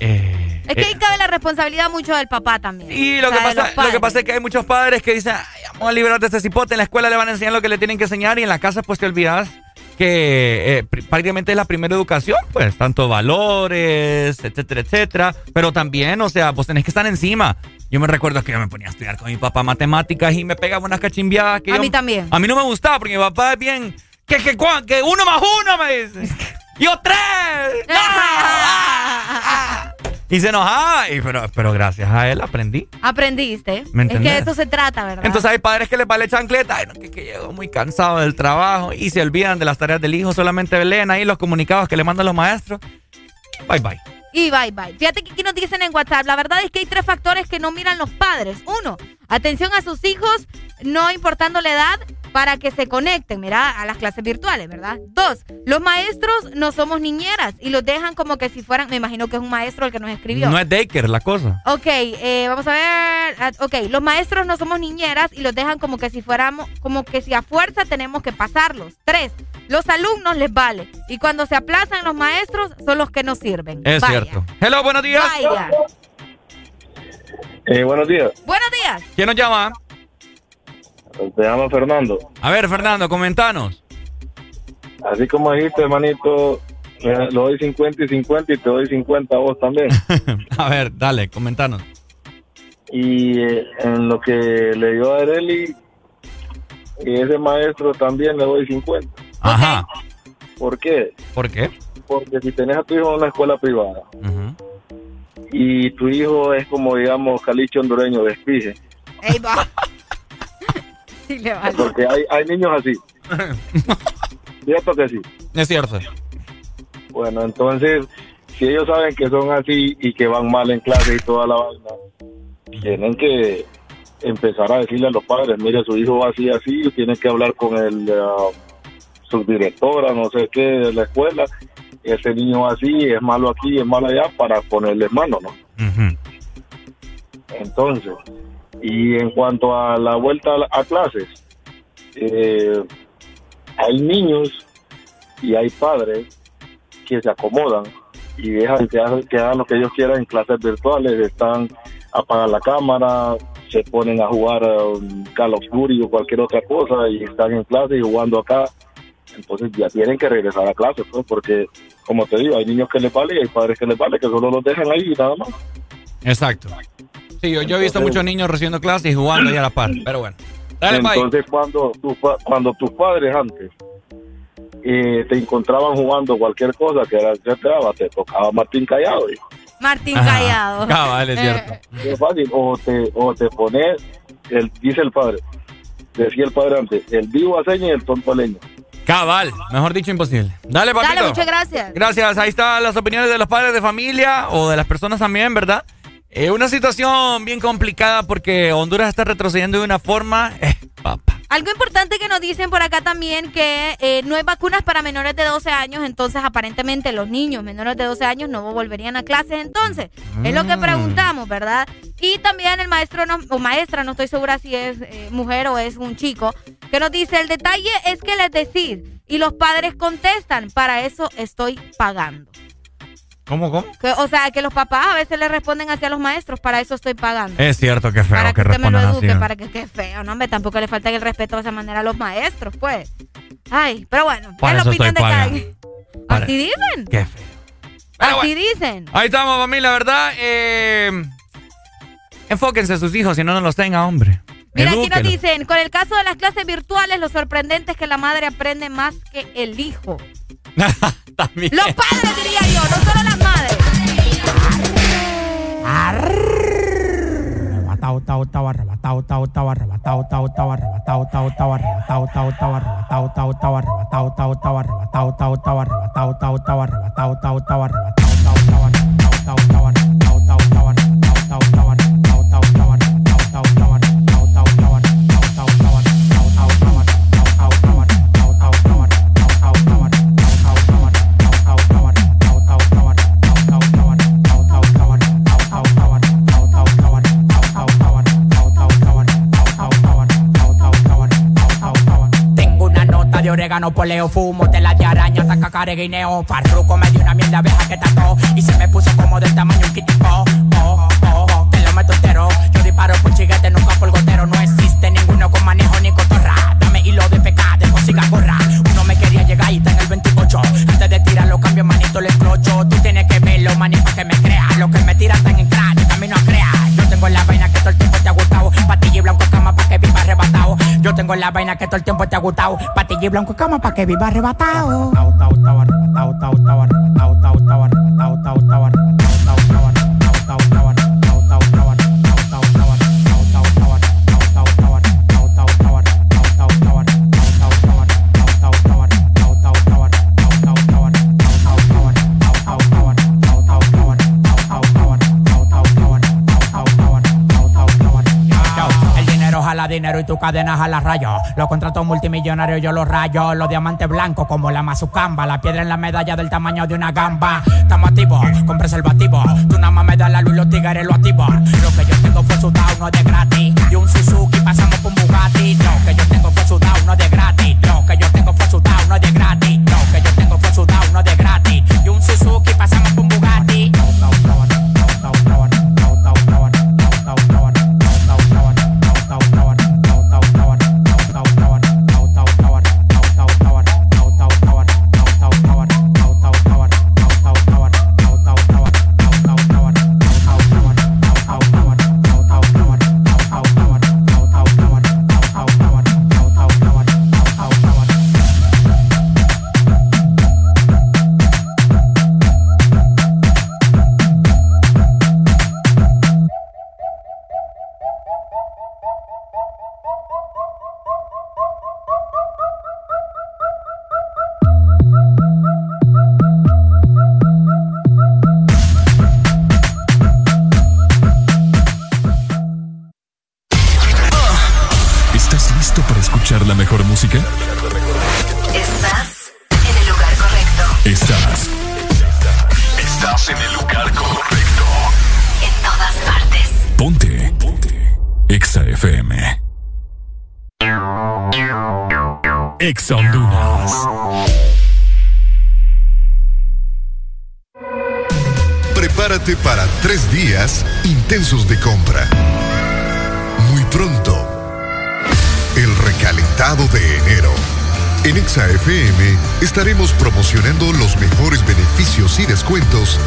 eh,
Es que ahí cabe la responsabilidad mucho del papá también.
Y lo
O
que,
sea, de
pasa, lo que pasa es que hay muchos padres que dicen, "Ay, vamos a liberar de este cipote, en la escuela le van a enseñar lo que le tienen que enseñar y en la casa pues te olvidas que eh, pr- prácticamente es la primera educación, pues, tanto valores, etcétera, etcétera, pero también, o sea, vos tenés que estar encima. Yo me recuerdo que yo me ponía a estudiar con mi papá matemáticas y me pegaba unas cachimbiadas que
A
yo-
mí también.
A mí no me gustaba porque mi papá es bien, que, que, cuan- que uno más uno me dice. [laughs] Yo tres. [laughs] [laughs] Y se enojaba, y, pero, pero gracias a él aprendí.
Aprendiste.
¿Me
es que de eso se trata, ¿verdad?
Entonces hay padres que les vale chancleta, ay, no, que, que llego muy cansado del trabajo y se olvidan de las tareas del hijo, solamente leen ahí los comunicados que le mandan los maestros. Bye bye.
Y bye bye. Fíjate que aquí nos dicen en WhatsApp, la verdad es que hay tres factores que no miran los padres. Uno, atención a sus hijos, no importando la edad. Para que se conecten, mira, a las clases virtuales, ¿verdad? Dos, los maestros no somos niñeras y los dejan como que si fueran, me imagino que es un maestro el que nos escribió.
No es Daker la cosa.
Ok, eh, vamos a ver. Ah, ok, los maestros no somos niñeras y los dejan como que si fuéramos, como que si a fuerza tenemos que pasarlos. Tres, los alumnos les vale. Y cuando se aplazan los maestros son los que no sirven.
Es cierto. Hello, buenos días.
Vaya.
Eh, buenos días.
Buenos días.
¿Quién nos llama?
Se llama Fernando.
A ver, Fernando, comentanos.
Así como dijiste, hermanito, eh, lo doy 50 y 50 y te doy 50 a vos también. [laughs]
a ver, dale, comentanos.
Y eh, en lo que le dio a Areli, y ese maestro también le doy 50.
Ajá.
¿Por qué?
¿Por qué?
Porque si tenés a tu hijo en una escuela privada y tu hijo es como, digamos, calicho hondureño, despije.
Ey, va. [laughs] Sí, le vale.
Porque hay, hay niños así. [laughs] ¿Cierto que sí?
Es cierto.
Bueno, entonces, si ellos saben que son así y que van mal en clase y toda la vaina, tienen que empezar a decirle a los padres, mire, su hijo va así, así, tienen que hablar con el uh, subdirectora, no sé qué, de la escuela, ese niño así, es malo aquí, es malo allá, para ponerle mano, ¿no? Entonces, y en cuanto a la vuelta a, clases, eh, hay niños y hay padres que se acomodan y dejan que hagan, hagan lo que ellos quieran en clases virtuales, están apagan la cámara, se ponen a jugar um, Call of Duty o cualquier otra cosa y están en clase jugando acá. Entonces ya tienen que regresar a clase, pues, porque, como te digo, hay niños que les vale y hay padres que les vale, que solo los dejan ahí y nada más.
Exacto. Sí, yo, yo he visto muchos niños recibiendo clases y jugando ahí a la par, pero bueno. Dale.
Entonces, cuando, tu cuando tus padres antes eh, te encontraban jugando cualquier cosa que era que te daba, te tocaba Martín Callado. hijo.
Martín
Ajá.
Callado.
Cabal, es cierto.
Es fácil. O te, o te pones, el, dice el padre, decía el padre antes, el vivo a seña y el tonto a leña.
Cabal, mejor dicho, imposible. Dale, papito.
Dale, muchas gracias.
Gracias, ahí están las opiniones de los padres de familia o de las personas también, ¿verdad? Eh, una situación bien complicada porque Honduras está retrocediendo de una forma... eh, papá.
Algo importante que nos dicen por acá también que eh, no hay vacunas para menores de 12 años, entonces aparentemente los niños menores de 12 años no volverían a clases entonces. Es lo que
Mm.
preguntamos, ¿verdad? Y también el maestro no- o maestra, no estoy segura si es eh, mujer o es un chico, que nos dice, el detalle es que les decís y los padres contestan, para eso estoy pagando.
¿Cómo, cómo?
Que, o sea, que los papás a veces le responden hacia los maestros, para eso estoy pagando.
Es cierto, que feo
para
que
que usted me lo
así.
eduque, para que qué feo, no, hombre, tampoco le falta el respeto de esa manera a los maestros, pues. Ay, pero bueno,
Para
es la opinión de cada.
Para-
Así dicen.
Qué feo.
Así dicen.
Ahí estamos, familia, ¿verdad? Eh, enfóquense a sus hijos, si no, no los tenga, hombre.
Mira, aquí nos dicen, con el caso de las clases virtuales, lo sorprendente es que la madre aprende más que el hijo.
También.
Los padres, diría yo, no solo las madres.
Orégano, poleo, fumo, tela de araña, ataca care, guineo, farruco, me dio una miel de abeja que tató y se me puso como del tamaño un kitipo. Oh, oh, oh, te lo meto entero. Yo disparo por chiguete, nunca por gotero. No existe ninguno con manejo ni cotorra. Dame hilo de pecado, dejo siga gorra. Uno me quería llegar y está en el 28. Antes de tirarlo, cambio manito, le clocho. Tú tienes que verlo, manito, que me crea. Lo que me tiran están en de camino a crear. Yo tengo la vaina que todo el tiempo te ha gustado. Blanco cama pa' que viva arrebatado. Yo tengo la vaina que todo el tiempo te ha gustado. Patilla y blanco cama pa' que viva arrebatado. y tus cadenas a la raya. Los contratos multimillonarios yo los rayo. Los diamantes blancos como la mazucamba. La piedra en la medalla del tamaño de una gamba. Estamos activos con preservativos. Tú nada más me das la luz los tigres lo activan. Lo que yo tengo fue sudado, no de gratis. Y un Suzuki pasamos por un Bugatti. Lo que yo tengo fue sudado, no de gratis. Lo que yo tengo fue sudado, no de gratis.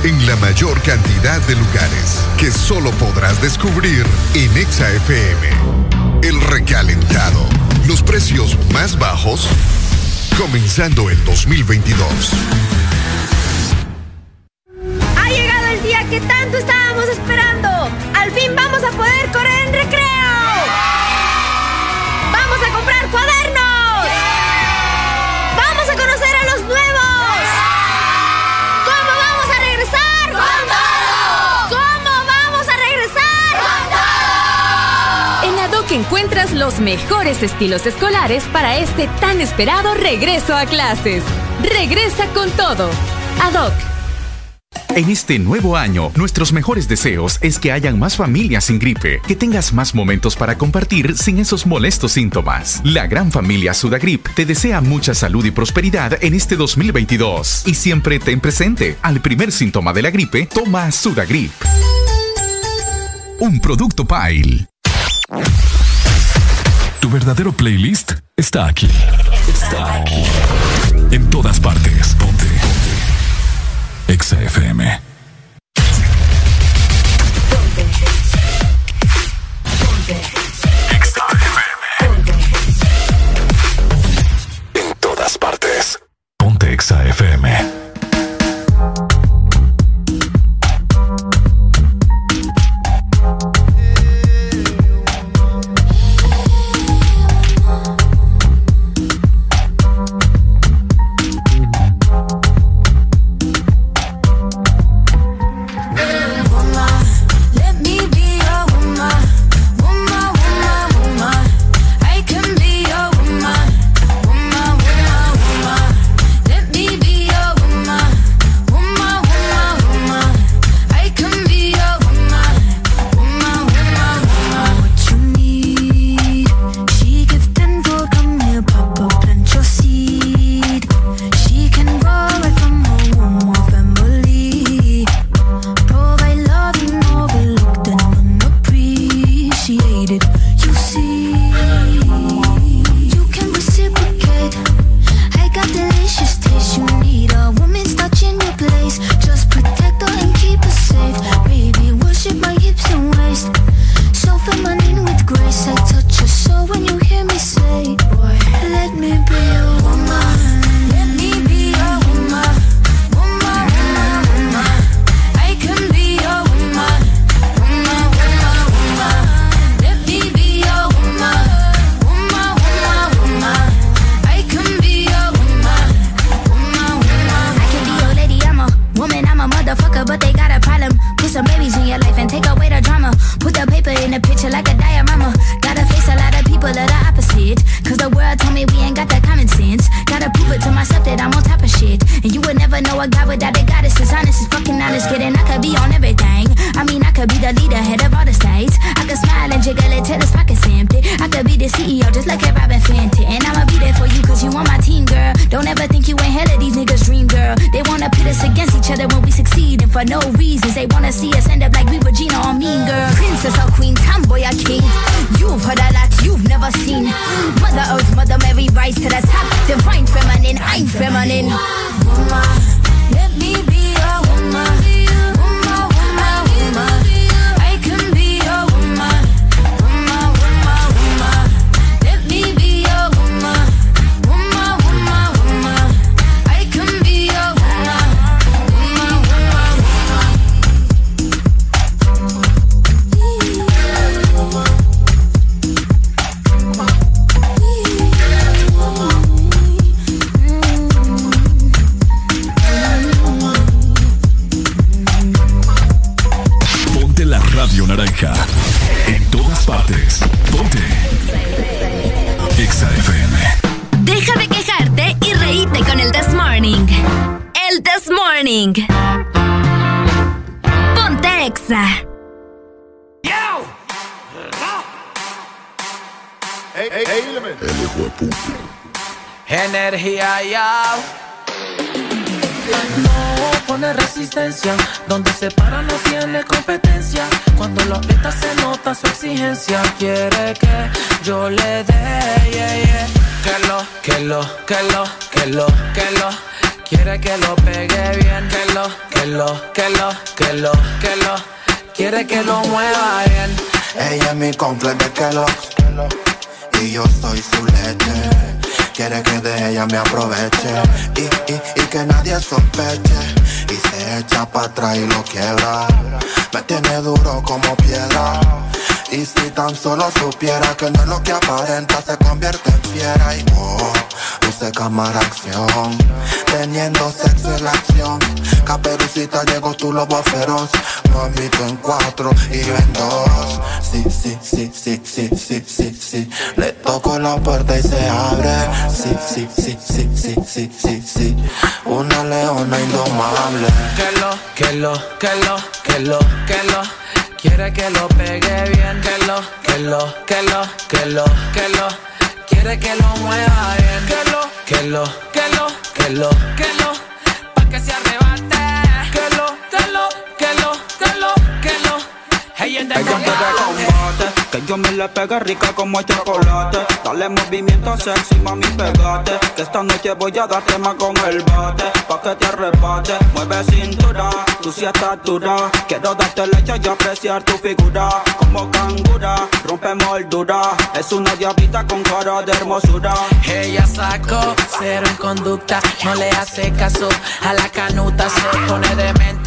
En
la mayor cantidad de lugares que solo podrás descubrir en ExaFM. El recalentado. Los precios más bajos comenzando el 2022.
Mejores estilos escolares para este tan esperado regreso a clases. Regresa con todo. ADOC.
En este nuevo año, nuestros mejores deseos es que hayan más familias sin gripe, que tengas más momentos para compartir sin esos molestos síntomas. La gran familia Sudagrip te desea mucha salud y prosperidad en este 2022 y siempre ten presente, al primer síntoma de la gripe, toma Sudagrip. Un producto Pile.
Tu verdadero playlist está aquí. Está aquí. En todas partes. Ponte. Ponte. Exa FM.
factura. Quiero darte leche y apreciar tu figura. Como cangura, rompe moldura. Es una diablita con cara de hermosura.
Ella sacó cero en conducta, no le hace caso a la canuta, se pone de demente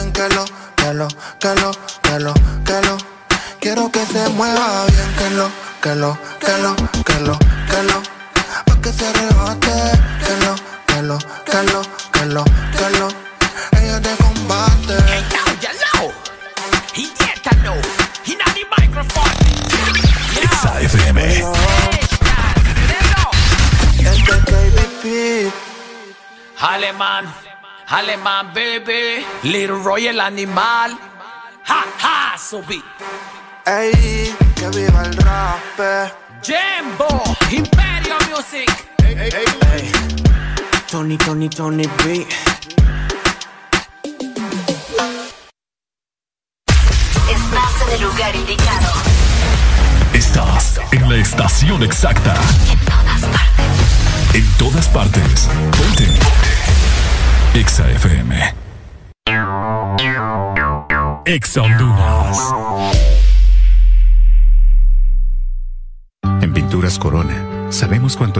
Caló, caló Little Roy el animal. Ja, ja, subí.
Ey, que viva el rap.
Jambo, Imperio Music. Ey, ey, ey.
Tony, Tony, Tony B.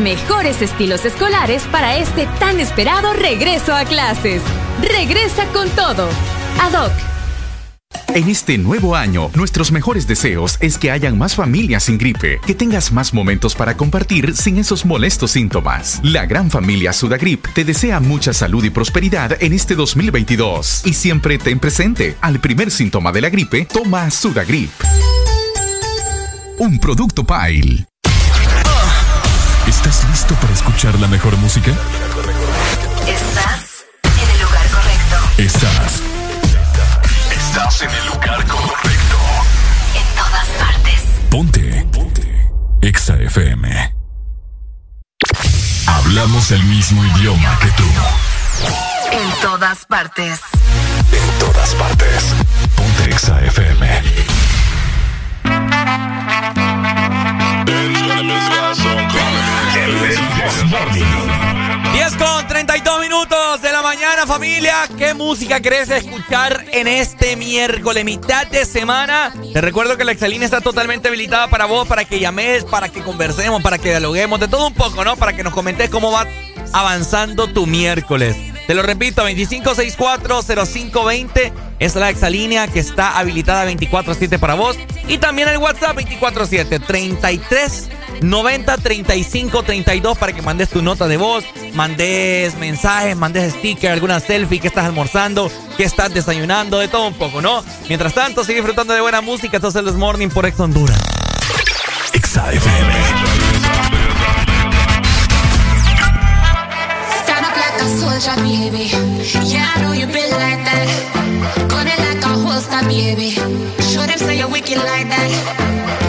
mejores estilos escolares para este tan esperado regreso a clases. Regresa con todo. ADOC
en este nuevo año, nuestros mejores deseos es que hayan más familias sin gripe, que tengas más momentos para compartir sin esos molestos síntomas. La gran familia Sudagrip te desea mucha salud y prosperidad en este 2022 y siempre ten presente, al primer síntoma de la gripe, toma Sudagrip. Un producto Pile.
¿Estás listo para escuchar la mejor música?
Estás en el lugar correcto.
Estás Estás en el lugar correcto.
En todas partes.
Ponte. Ponte. Exa FM. Hablamos el mismo idioma que tú.
En todas partes.
En todas partes. Ponte Exa FM.
10 con 32 minutos de la mañana, familia. ¿Qué música querés escuchar en este miércoles, mitad de semana? Te recuerdo que la Excelina está totalmente habilitada para vos, para que llames, para que conversemos, para que dialoguemos, de todo un poco, ¿no? Para que nos comentes cómo va avanzando tu miércoles. Te lo repito, 25640520 es la exalínea que está habilitada 24-7 para vos. Y también el WhatsApp 24-7 33 90 35 32 para que mandes tu nota de voz, mandes mensajes, mandes sticker, alguna selfie que estás almorzando, que estás desayunando, de todo un poco, ¿no? Mientras tanto, sigue disfrutando de buena música. Esto es el Morning por Ex Honduras.
We live where the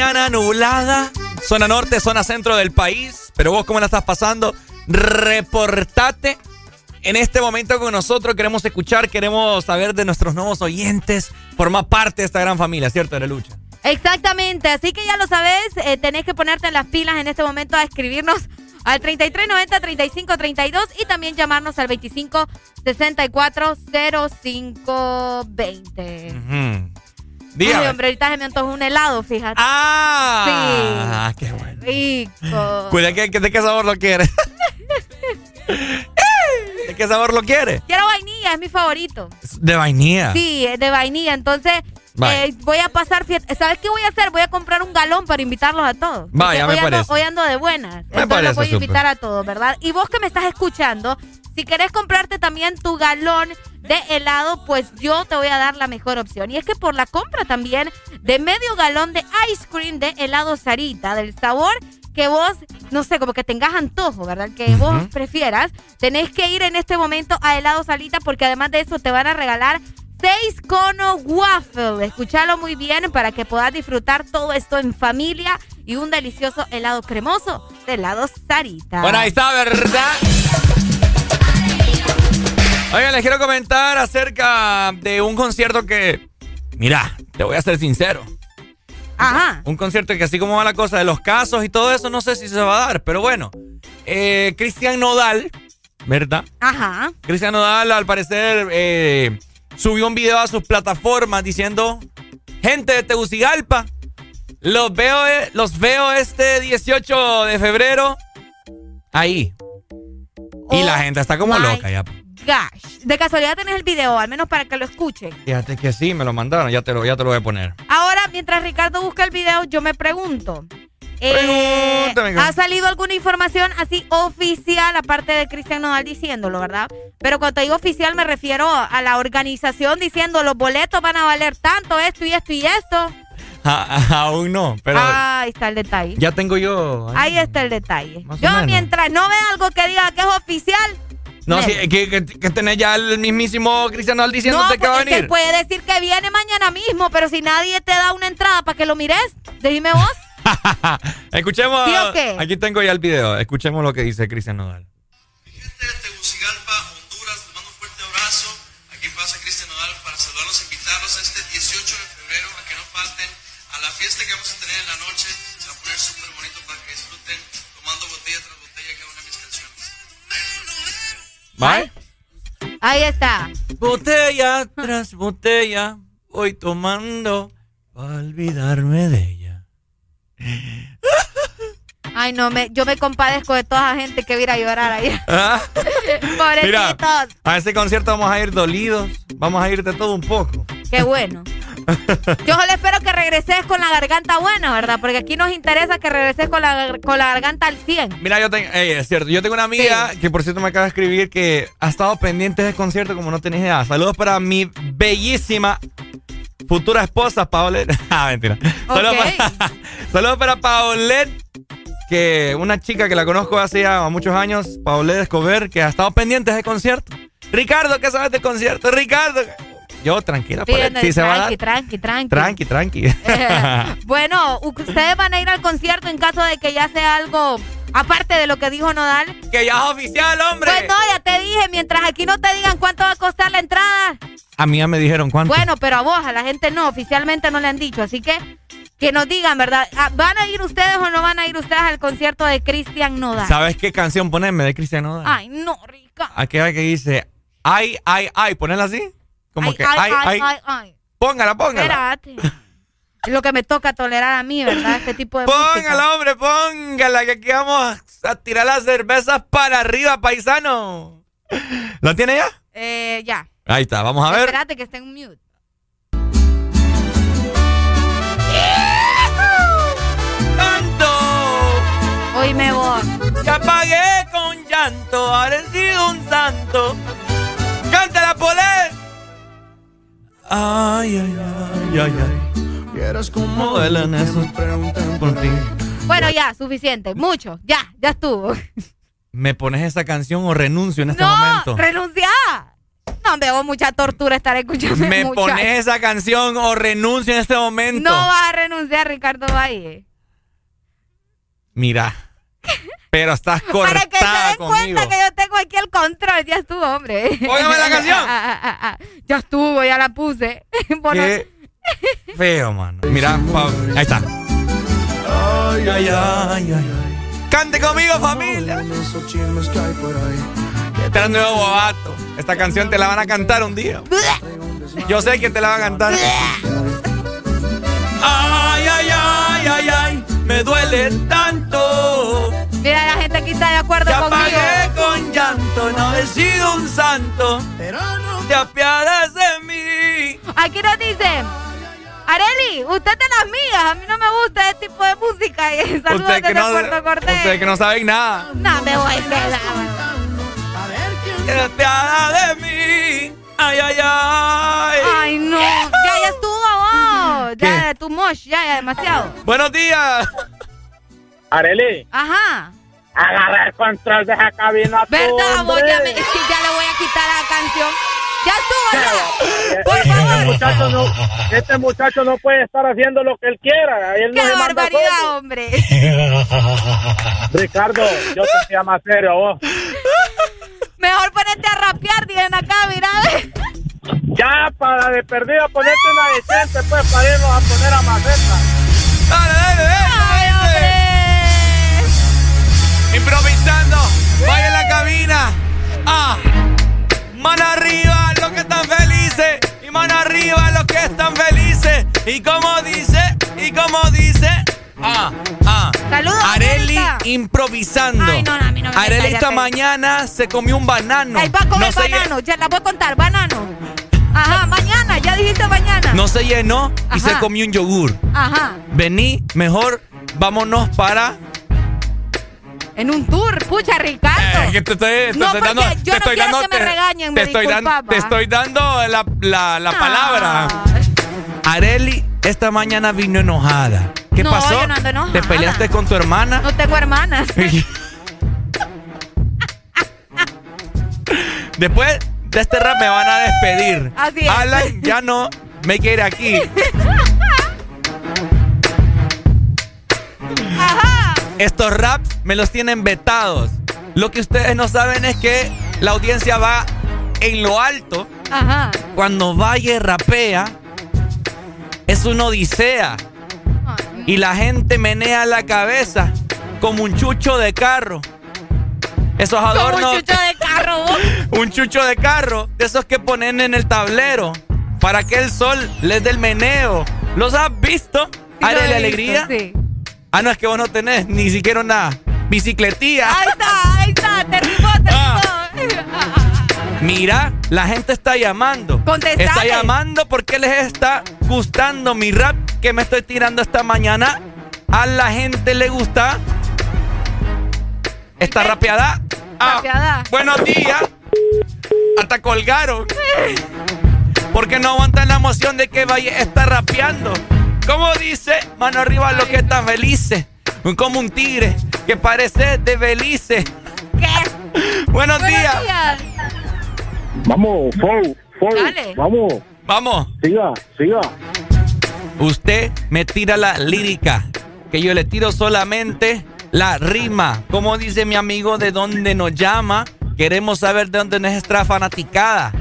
mañana nublada, zona norte, zona centro del país. Pero vos, ¿cómo la estás pasando? Reportate en este momento con nosotros. Queremos escuchar, queremos saber de nuestros nuevos oyentes. Forma parte de esta gran familia, ¿cierto, Arelucha?
Exactamente, así que ya lo sabes, eh, tenés que ponerte en las pilas en este momento a escribirnos al 3390 3532 y también llamarnos al 25 64 0520.
Dígame.
Ay, hombre, ahorita se me antojó un helado, fíjate.
Ah, qué bueno.
Sí. Rico.
Cuida que, que- de qué sabor lo quiere. [laughs] ¿De qué sabor lo quiere?
Quiero vainilla, es mi favorito.
De vainilla.
Sí, de vainilla. Entonces, eh, voy a pasar fiesta. ¿Sabes qué voy a hacer? Voy a comprar un galón para invitarlos a todos.
Vaya, me
hoy ando,
parece.
hoy ando de buenas. Entonces
parece
los voy a invitar a todos, ¿verdad? Y vos que me estás escuchando, si querés comprarte también tu galón de helado, pues yo te voy a dar la mejor opción. Y es que por la compra también de medio galón de ice cream de helado Sarita, del sabor que vos, no sé, como que tengas antojo, ¿verdad? Que vos prefieras, tenés que ir en este momento a helado Sarita porque además de eso te van a regalar seis conos waffle. Escúchalo muy bien para que puedas disfrutar todo esto en familia y un delicioso helado cremoso de helado Sarita.
Bueno, ahí está, ¿verdad? Oigan, les quiero comentar acerca de un concierto que, mira, te voy a ser sincero.
Ajá.
Un concierto que así como va la cosa de los casos y todo eso, no sé si se va a dar, pero bueno. Eh, Cristian Nodal, ¿verdad?
Ajá.
Cristian Nodal, al parecer, eh, subió un video a sus plataformas diciendo, gente de Tegucigalpa, los veo, eh, los veo este 18 de febrero ahí. Y la gente está como
my
loca ya.
Gosh. De casualidad tenés el video, al menos para que lo escuchen.
Fíjate que sí, me lo mandaron, ya te lo, ya te lo voy a poner.
Ahora, mientras Ricardo busca el video, yo me pregunto. eh, ¿Ha salido alguna información así oficial, aparte de Cristian Nodal diciéndolo, verdad? Pero cuando digo oficial me refiero a la organización diciendo los boletos van a valer tanto, esto y esto y esto.
A- aún no, pero
Ah, Ahí está el detalle.
ya tengo yo.
Ahí está el detalle. Yo mientras no vea algo que diga que es oficial,
No, sí, que, que, que tenés ya el mismísimo Cristian Nodal
no,
diciéndote que va a
pues, es que
venir.
puede decir que viene mañana mismo, pero si nadie te da una entrada para que lo mires, dime vos. [laughs]
Escuchemos.
¿Sí o qué?
Aquí tengo ya el video. Escuchemos lo que dice Cristian Nodal.
Aquí
¿Vale?
Ahí está.
Botella tras botella voy tomando para olvidarme de ella.
Ay, no, me, yo me compadezco de toda la gente que viene a llorar ahí. [laughs]
Ah, Mira,
Pobrecitos.
a ese concierto vamos a ir dolidos. Vamos a ir de todo un poco.
Qué bueno. [laughs] Yo solo espero que regreses con la garganta buena, ¿verdad? Porque aquí nos interesa que regreses con la, con la garganta al 100.
Mira, yo tengo, es cierto, yo tengo una amiga que por cierto me acaba de escribir que ha estado pendiente del concierto como no tenés idea. Saludos para mi bellísima futura esposa, Paulette. [laughs] ah, mentira. Saludos, para, [laughs] saludos para Paulette, que una chica que la conozco hace ya muchos años, Paulette Escobar, que ha estado pendiente del concierto. Ricardo, ¿qué sabes del concierto? Ricardo. Yo, tranquila,
Sí,
sí se va a dar.
tranqui, tranqui,
Tranqui,
tranqui.
tranqui. [laughs]
Bueno, ustedes van a ir al concierto en caso de que ya sea algo aparte de lo que dijo Nodal.
que ya es oficial, hombre.
Pues no, ya te dije, mientras aquí no te digan cuánto va a costar la entrada.
A mí ya me dijeron cuánto.
Bueno, pero a vos, a la gente no, oficialmente no le han dicho, así que que nos digan, ¿verdad? Ah, ¿Van a ir ustedes o no van a ir ustedes al concierto de Cristian Nodal?
¿Sabes qué canción ponerme de Cristian Nodal?
Ay, no, rica.
Aquella que dice, ay, ay, ay, ponela así. Como
Ay,
que,
ay,
ay,
ay.
Póngala, póngala.
Espérate. Es lo que me toca tolerar a mí, ¿verdad? Este tipo de música.
Póngala, hombre, póngala, que aquí vamos a tirar las cervezas para arriba, paisano. ¿Lo tiene ya?
Eh, ya.
Ahí está, vamos a ver.
Espérate que esté en mute.
¡Canto!
Oíme vos.
Te apagué con llanto, ahora he sido un santo. ¡Cántala, Polet! Ay, ay, ay, ay, ay. Quieras como duelen esos preguntan por ti.
Bueno, ya, suficiente. Mucho. Ya, ya estuvo.
¿Me pones esa canción o renuncio en este
no,
momento?
renuncia. No, veo mucha tortura estar escuchando.
Me pones esa canción o renuncio en este momento.
No vas a renunciar, Ricardo Valle.
Mira. Pero estás cortada
Para que se den
conmigo.
cuenta que yo tengo aquí el control. Ya estuvo, hombre.
Póngame la [laughs] canción.
Ah, ah, ah, ah. ya estuvo, ya la puse. [laughs] Por no-
Qué feo, mano. Mira, ahí está. Ay, ay, ay, ay. Cante conmigo, familia. Este es el nuevo bobato. Esta canción te la van a cantar un día. Yo sé que te la van a cantar. Ay, ay, ay, ay, ay. Me duele tanto.
Mira, la gente aquí está de acuerdo
Te
conmigo.
apagué con llanto. No he sido un santo. Te apiades de mí.
Aquí nos dice. Areli, usted de las mías. A mí no me gusta este tipo de música. Y [laughs] saludos
Usted que,
desde
no,
Puerto Cortés.
usted que no saben nada.
No, me voy a quedar.
Te apiades de mí. Ay, ay, ay.
Ay, no. Ya, ya estuvo vos. Ya, tu mosh, ya, ya, demasiado.
Buenos días.
Areli,
Ajá.
agarra el control de esa cabina. tú,
¿Verdad? Vos
hombre.
ya, me- es [laughs] que ya le voy a quitar la canción. Ya estuvo, ya. Por
Este
favor.
muchacho, no, este muchacho no puede estar haciendo lo que él quiera. Él no
Qué
se manda
barbaridad,
solo.
hombre. [laughs] [laughs]
Ricardo, yo te decía más serio a vos.
Mejor ponete a rapear, dicen acá, mira.
Ya, para de perdida, ponerte una decente, pues, para irnos a poner a maceta.
Dale, dale, dale. Improvisando. Vaya en la cabina. Ah. Mano arriba los que están felices. Y mano arriba los que están felices. Y como dice, y como dice. Ah, ah.
Saludos,
Areli improvisando.
Ay, no, no, a mí no me
Areli
cállate.
esta mañana se comió un banano.
Ahí va
no se lle-
banano. Ya la voy a contar, banano. Ajá, mañana, ya dijiste mañana.
No se llenó y
Ajá.
se comió un yogur.
Ajá.
Vení, mejor vámonos para.
En un tour, pucha, Ricardo.
Eh, que te estoy, te
No,
estoy dando,
yo
te
no
estoy dando,
que me
te-
regañen,
te
me
estoy,
disculpas,
te estoy dando la, la, la
Ah.
palabra. Areli esta mañana vino enojada. ¿Qué
No,
pasó?
yo no ando enojada.
¿Te peleaste con tu hermana?
No tengo hermanas. [laughs]
Después de este rap me van a despedir.
Así es.
Alan, ya no me quiere aquí. [laughs] Estos raps me los tienen vetados. Lo que ustedes no saben es que la audiencia va en lo alto.
Ajá.
Cuando Valle rapea, es una odisea. Y la gente menea la cabeza como un chucho de carro. Esos
Como
adornos.
un chucho de carro. [laughs]
Un chucho de carro, de esos que ponen en el tablero, para que el sol les dé el meneo. ¿Los has visto?
Sí,
de
visto,
alegría.
sí.
Ah, no, es que vos no tenés ni siquiera una bicicletilla.
Ahí está, ahí está, te [laughs]
Ah.
rimó.
Mira, la gente está llamando.
Contestale.
Está llamando porque les está gustando mi rap que me estoy tirando esta mañana. A la gente le gusta. Esta rapeada. Ah,
Rapeada.
buenos días. Hasta colgaron. Porque no aguantan la emoción de que vaya está rapeando. Como dice, mano arriba los que están felices. Como un tigre que parece de Belice. Buenos, días.
Vamos, Fou, Fou,
Dale.
vamos.
Vamos.
Siga, siga.
Usted me tira la lírica, que yo le tiro solamente la rima. Como dice mi amigo de dónde nos llama, queremos saber de dónde es nuestra fanaticada.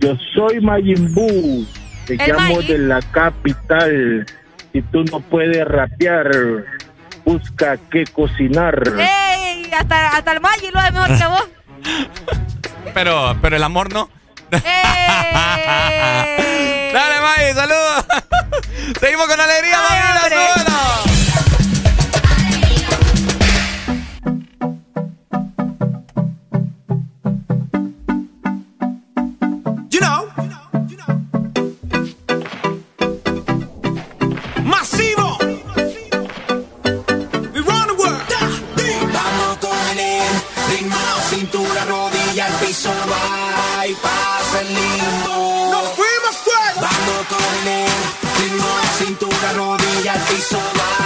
Yo soy Majin Buu. Te
El
llamo de la capital. Si tú no puedes rapear, busca qué cocinar.
¡Ey! Hasta, hasta el Maggi lo es mejor que vos. [laughs]
Pero, pero el amor no.
¡Ey! [laughs]
Dale, May, saludos. [laughs] Seguimos con alegría,
Ay,
va y pasa el.
Nos fuimos fuera.
Vamos con ritmo, cintura, rodilla, piso, va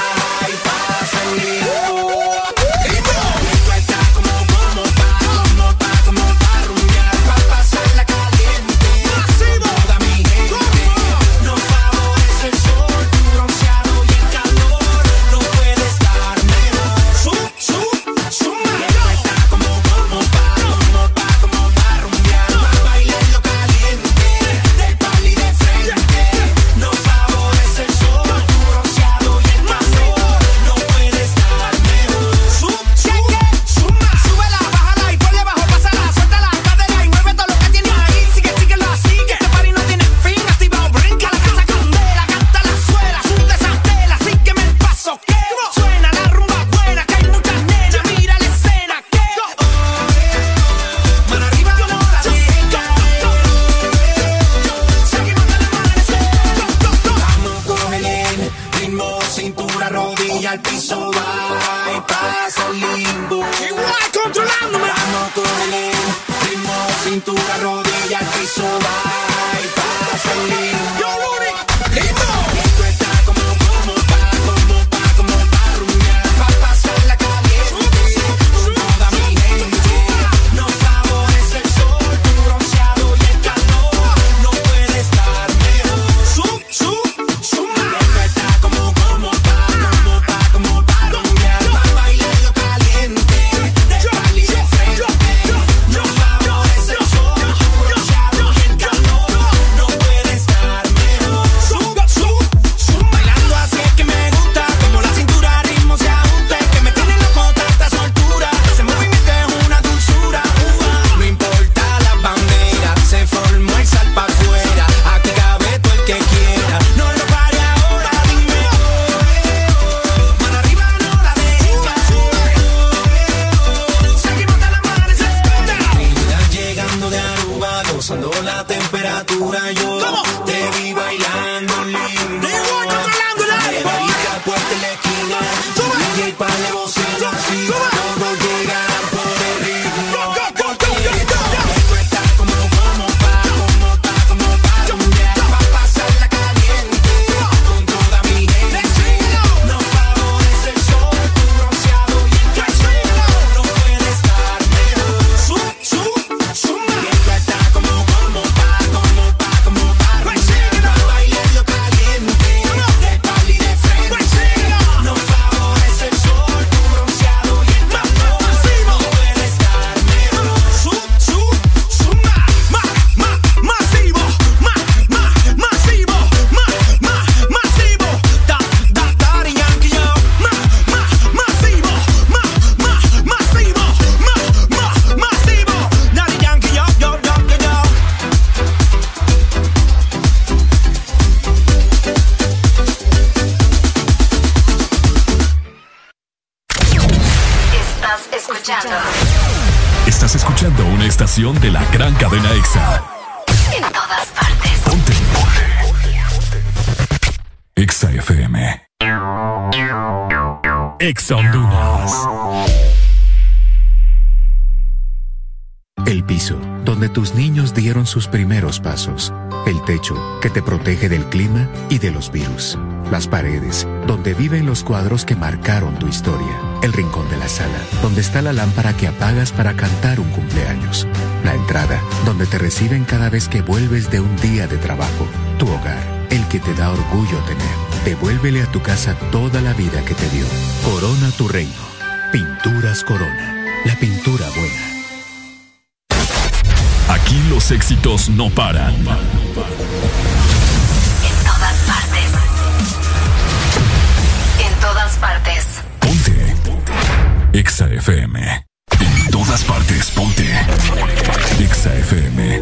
los virus. Las paredes, donde viven los cuadros que marcaron tu historia. El rincón de la sala, donde está la lámpara que apagas para cantar un cumpleaños. La entrada, donde te reciben cada vez que vuelves de un día de trabajo. Tu hogar, el que te da orgullo tener. Devuélvele a tu casa toda la vida que te dio. Corona tu reino. Pinturas Corona. La pintura buena.
Aquí los éxitos no paran.
En todas
EXA FM. En todas partes, ponte. EXA FM.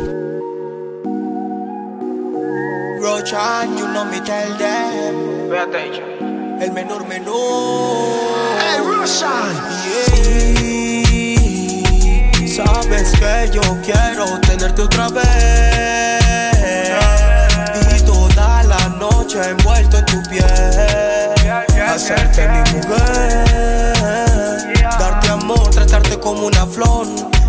Rochan, you know me tell them. Attention. El menor menor. Hey, Roshan. Sabes que yo quiero tenerte otra vez. Y toda la noche envuelto en tu piel. Hacerte mi mujer. Tratarte como una flor.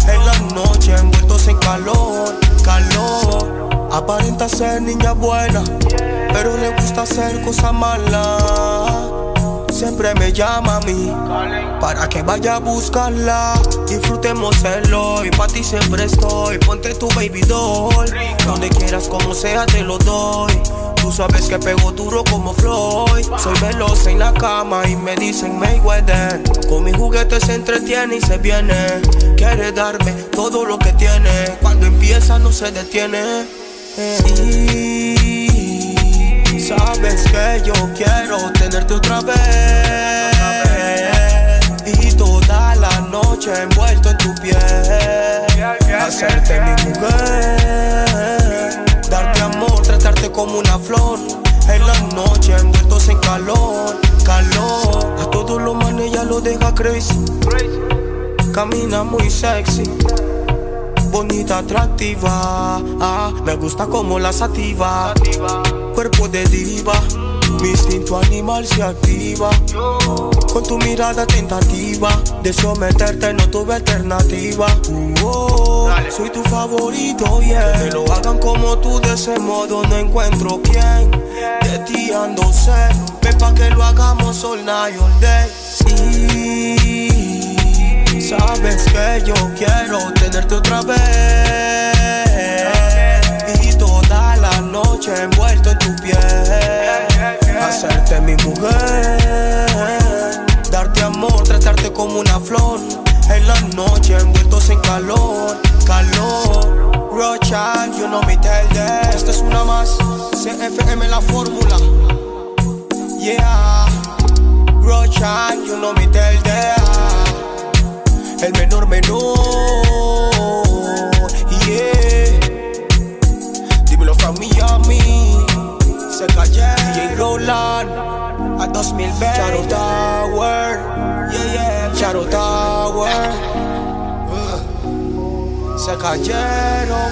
En la noche envueltos en calor, calor. Aparenta ser niña buena, pero le gusta hacer cosas malas. Siempre me llama a mí para que vaya a buscarla. Disfrutemos el hoy, para ti siempre estoy. Ponte tu baby doll, donde quieras, como sea, te lo doy. Tú sabes que pego duro como Floyd. Soy veloz en la cama y me dicen Mayweather. Con mis juguetes se entretiene y se viene. Quiere darme todo lo que tiene. Cuando empieza no se detiene. Y sabes que yo quiero tenerte otra vez. Y toda la noche envuelto en tu piel. Hacerte mi mujer. Como una flor. En la noche envueltos en calor, calor. A todos los manes ya lo deja crazy. Camina muy sexy. Bonita, atractiva. Ah, me gusta como la sativa. Cuerpo de diva.
Mi instinto animal se activa. Con tu mirada tentativa de someterte no tuve alternativa. Uh, soy tu favorito, yeah. Que lo hagan como tú de ese modo no encuentro quién. De ti ando ser. Ven pa' que lo hagamos all night, all day. Y sabes que yo quiero tenerte otra vez. Y toda la noche envuelto en tu piel. Hacerte mi mujer. Darte amor, tratarte como una flor. En la noche envueltos en calor, calor. Rocha, you know me tell them. Esta es una más. CFM la fórmula. Yeah. Rocha, you know me tell them. El menor menor. 2020. Shadow Tower. Yeah, yeah. Shadow Tower. [laughs] Se cayeron.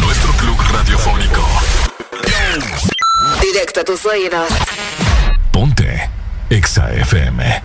Nuestro club radiofónico.
Directo a tus oídos.
Ponte Exa FM.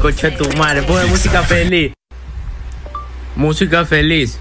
Coche tu madre. Pone música feliz. Música feliz.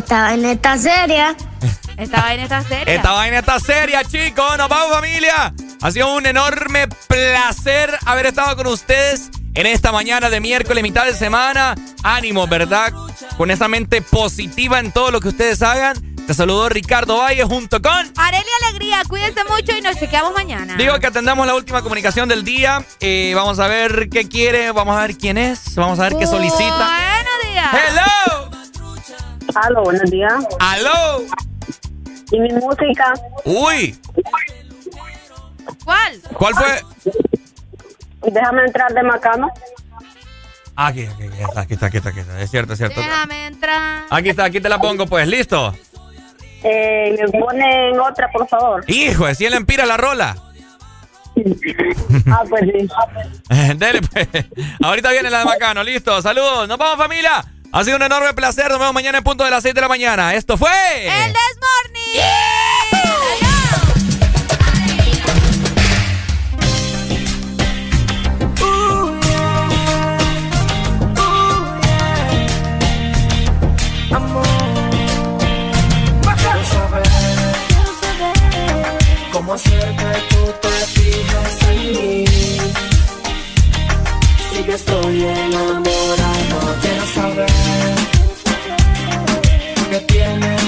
Estaba en esta serie. [laughs]
Esta vaina está seria.
Esta vaina está seria, chicos. Nos vamos, familia. Ha sido un enorme placer haber estado con ustedes en esta mañana de miércoles, mitad de semana. Ánimo, ¿verdad? Con esa mente positiva en todo lo que ustedes hagan. Te saludó Ricardo Valle junto con...
Arelia Alegría, cuídense mucho y nos chequeamos mañana.
Digo que atendamos la última comunicación del día. Eh, vamos a ver qué quiere, vamos a ver quién es, vamos a ver qué solicita.
Buenos días.
¡Hello!
Aló, buenos días.
¡Aló!
¿Y mi música?
¡Uy!
¿Cuál?
¿Cuál fue?
Déjame entrar de Macano.
Aquí, aquí, aquí está, aquí está, aquí está, aquí está. Es cierto, es cierto.
Déjame entrar.
Aquí está, aquí te la pongo, pues. ¿Listo?
Eh, me ponen otra, por favor.
Hijo, de 100 lempiras la rola. [laughs]
Ah, pues sí. [laughs]
Dele, pues. Ahorita viene la de Macano. Listo. Saludos. Nos vamos, familia. Ha sido un enorme placer. Nos vemos mañana en punto de las 6 de la mañana. Esto fue...
El Desmorning.
Saber cómo hacer que tú te fijes en mí. Si yo estoy saber que tienes.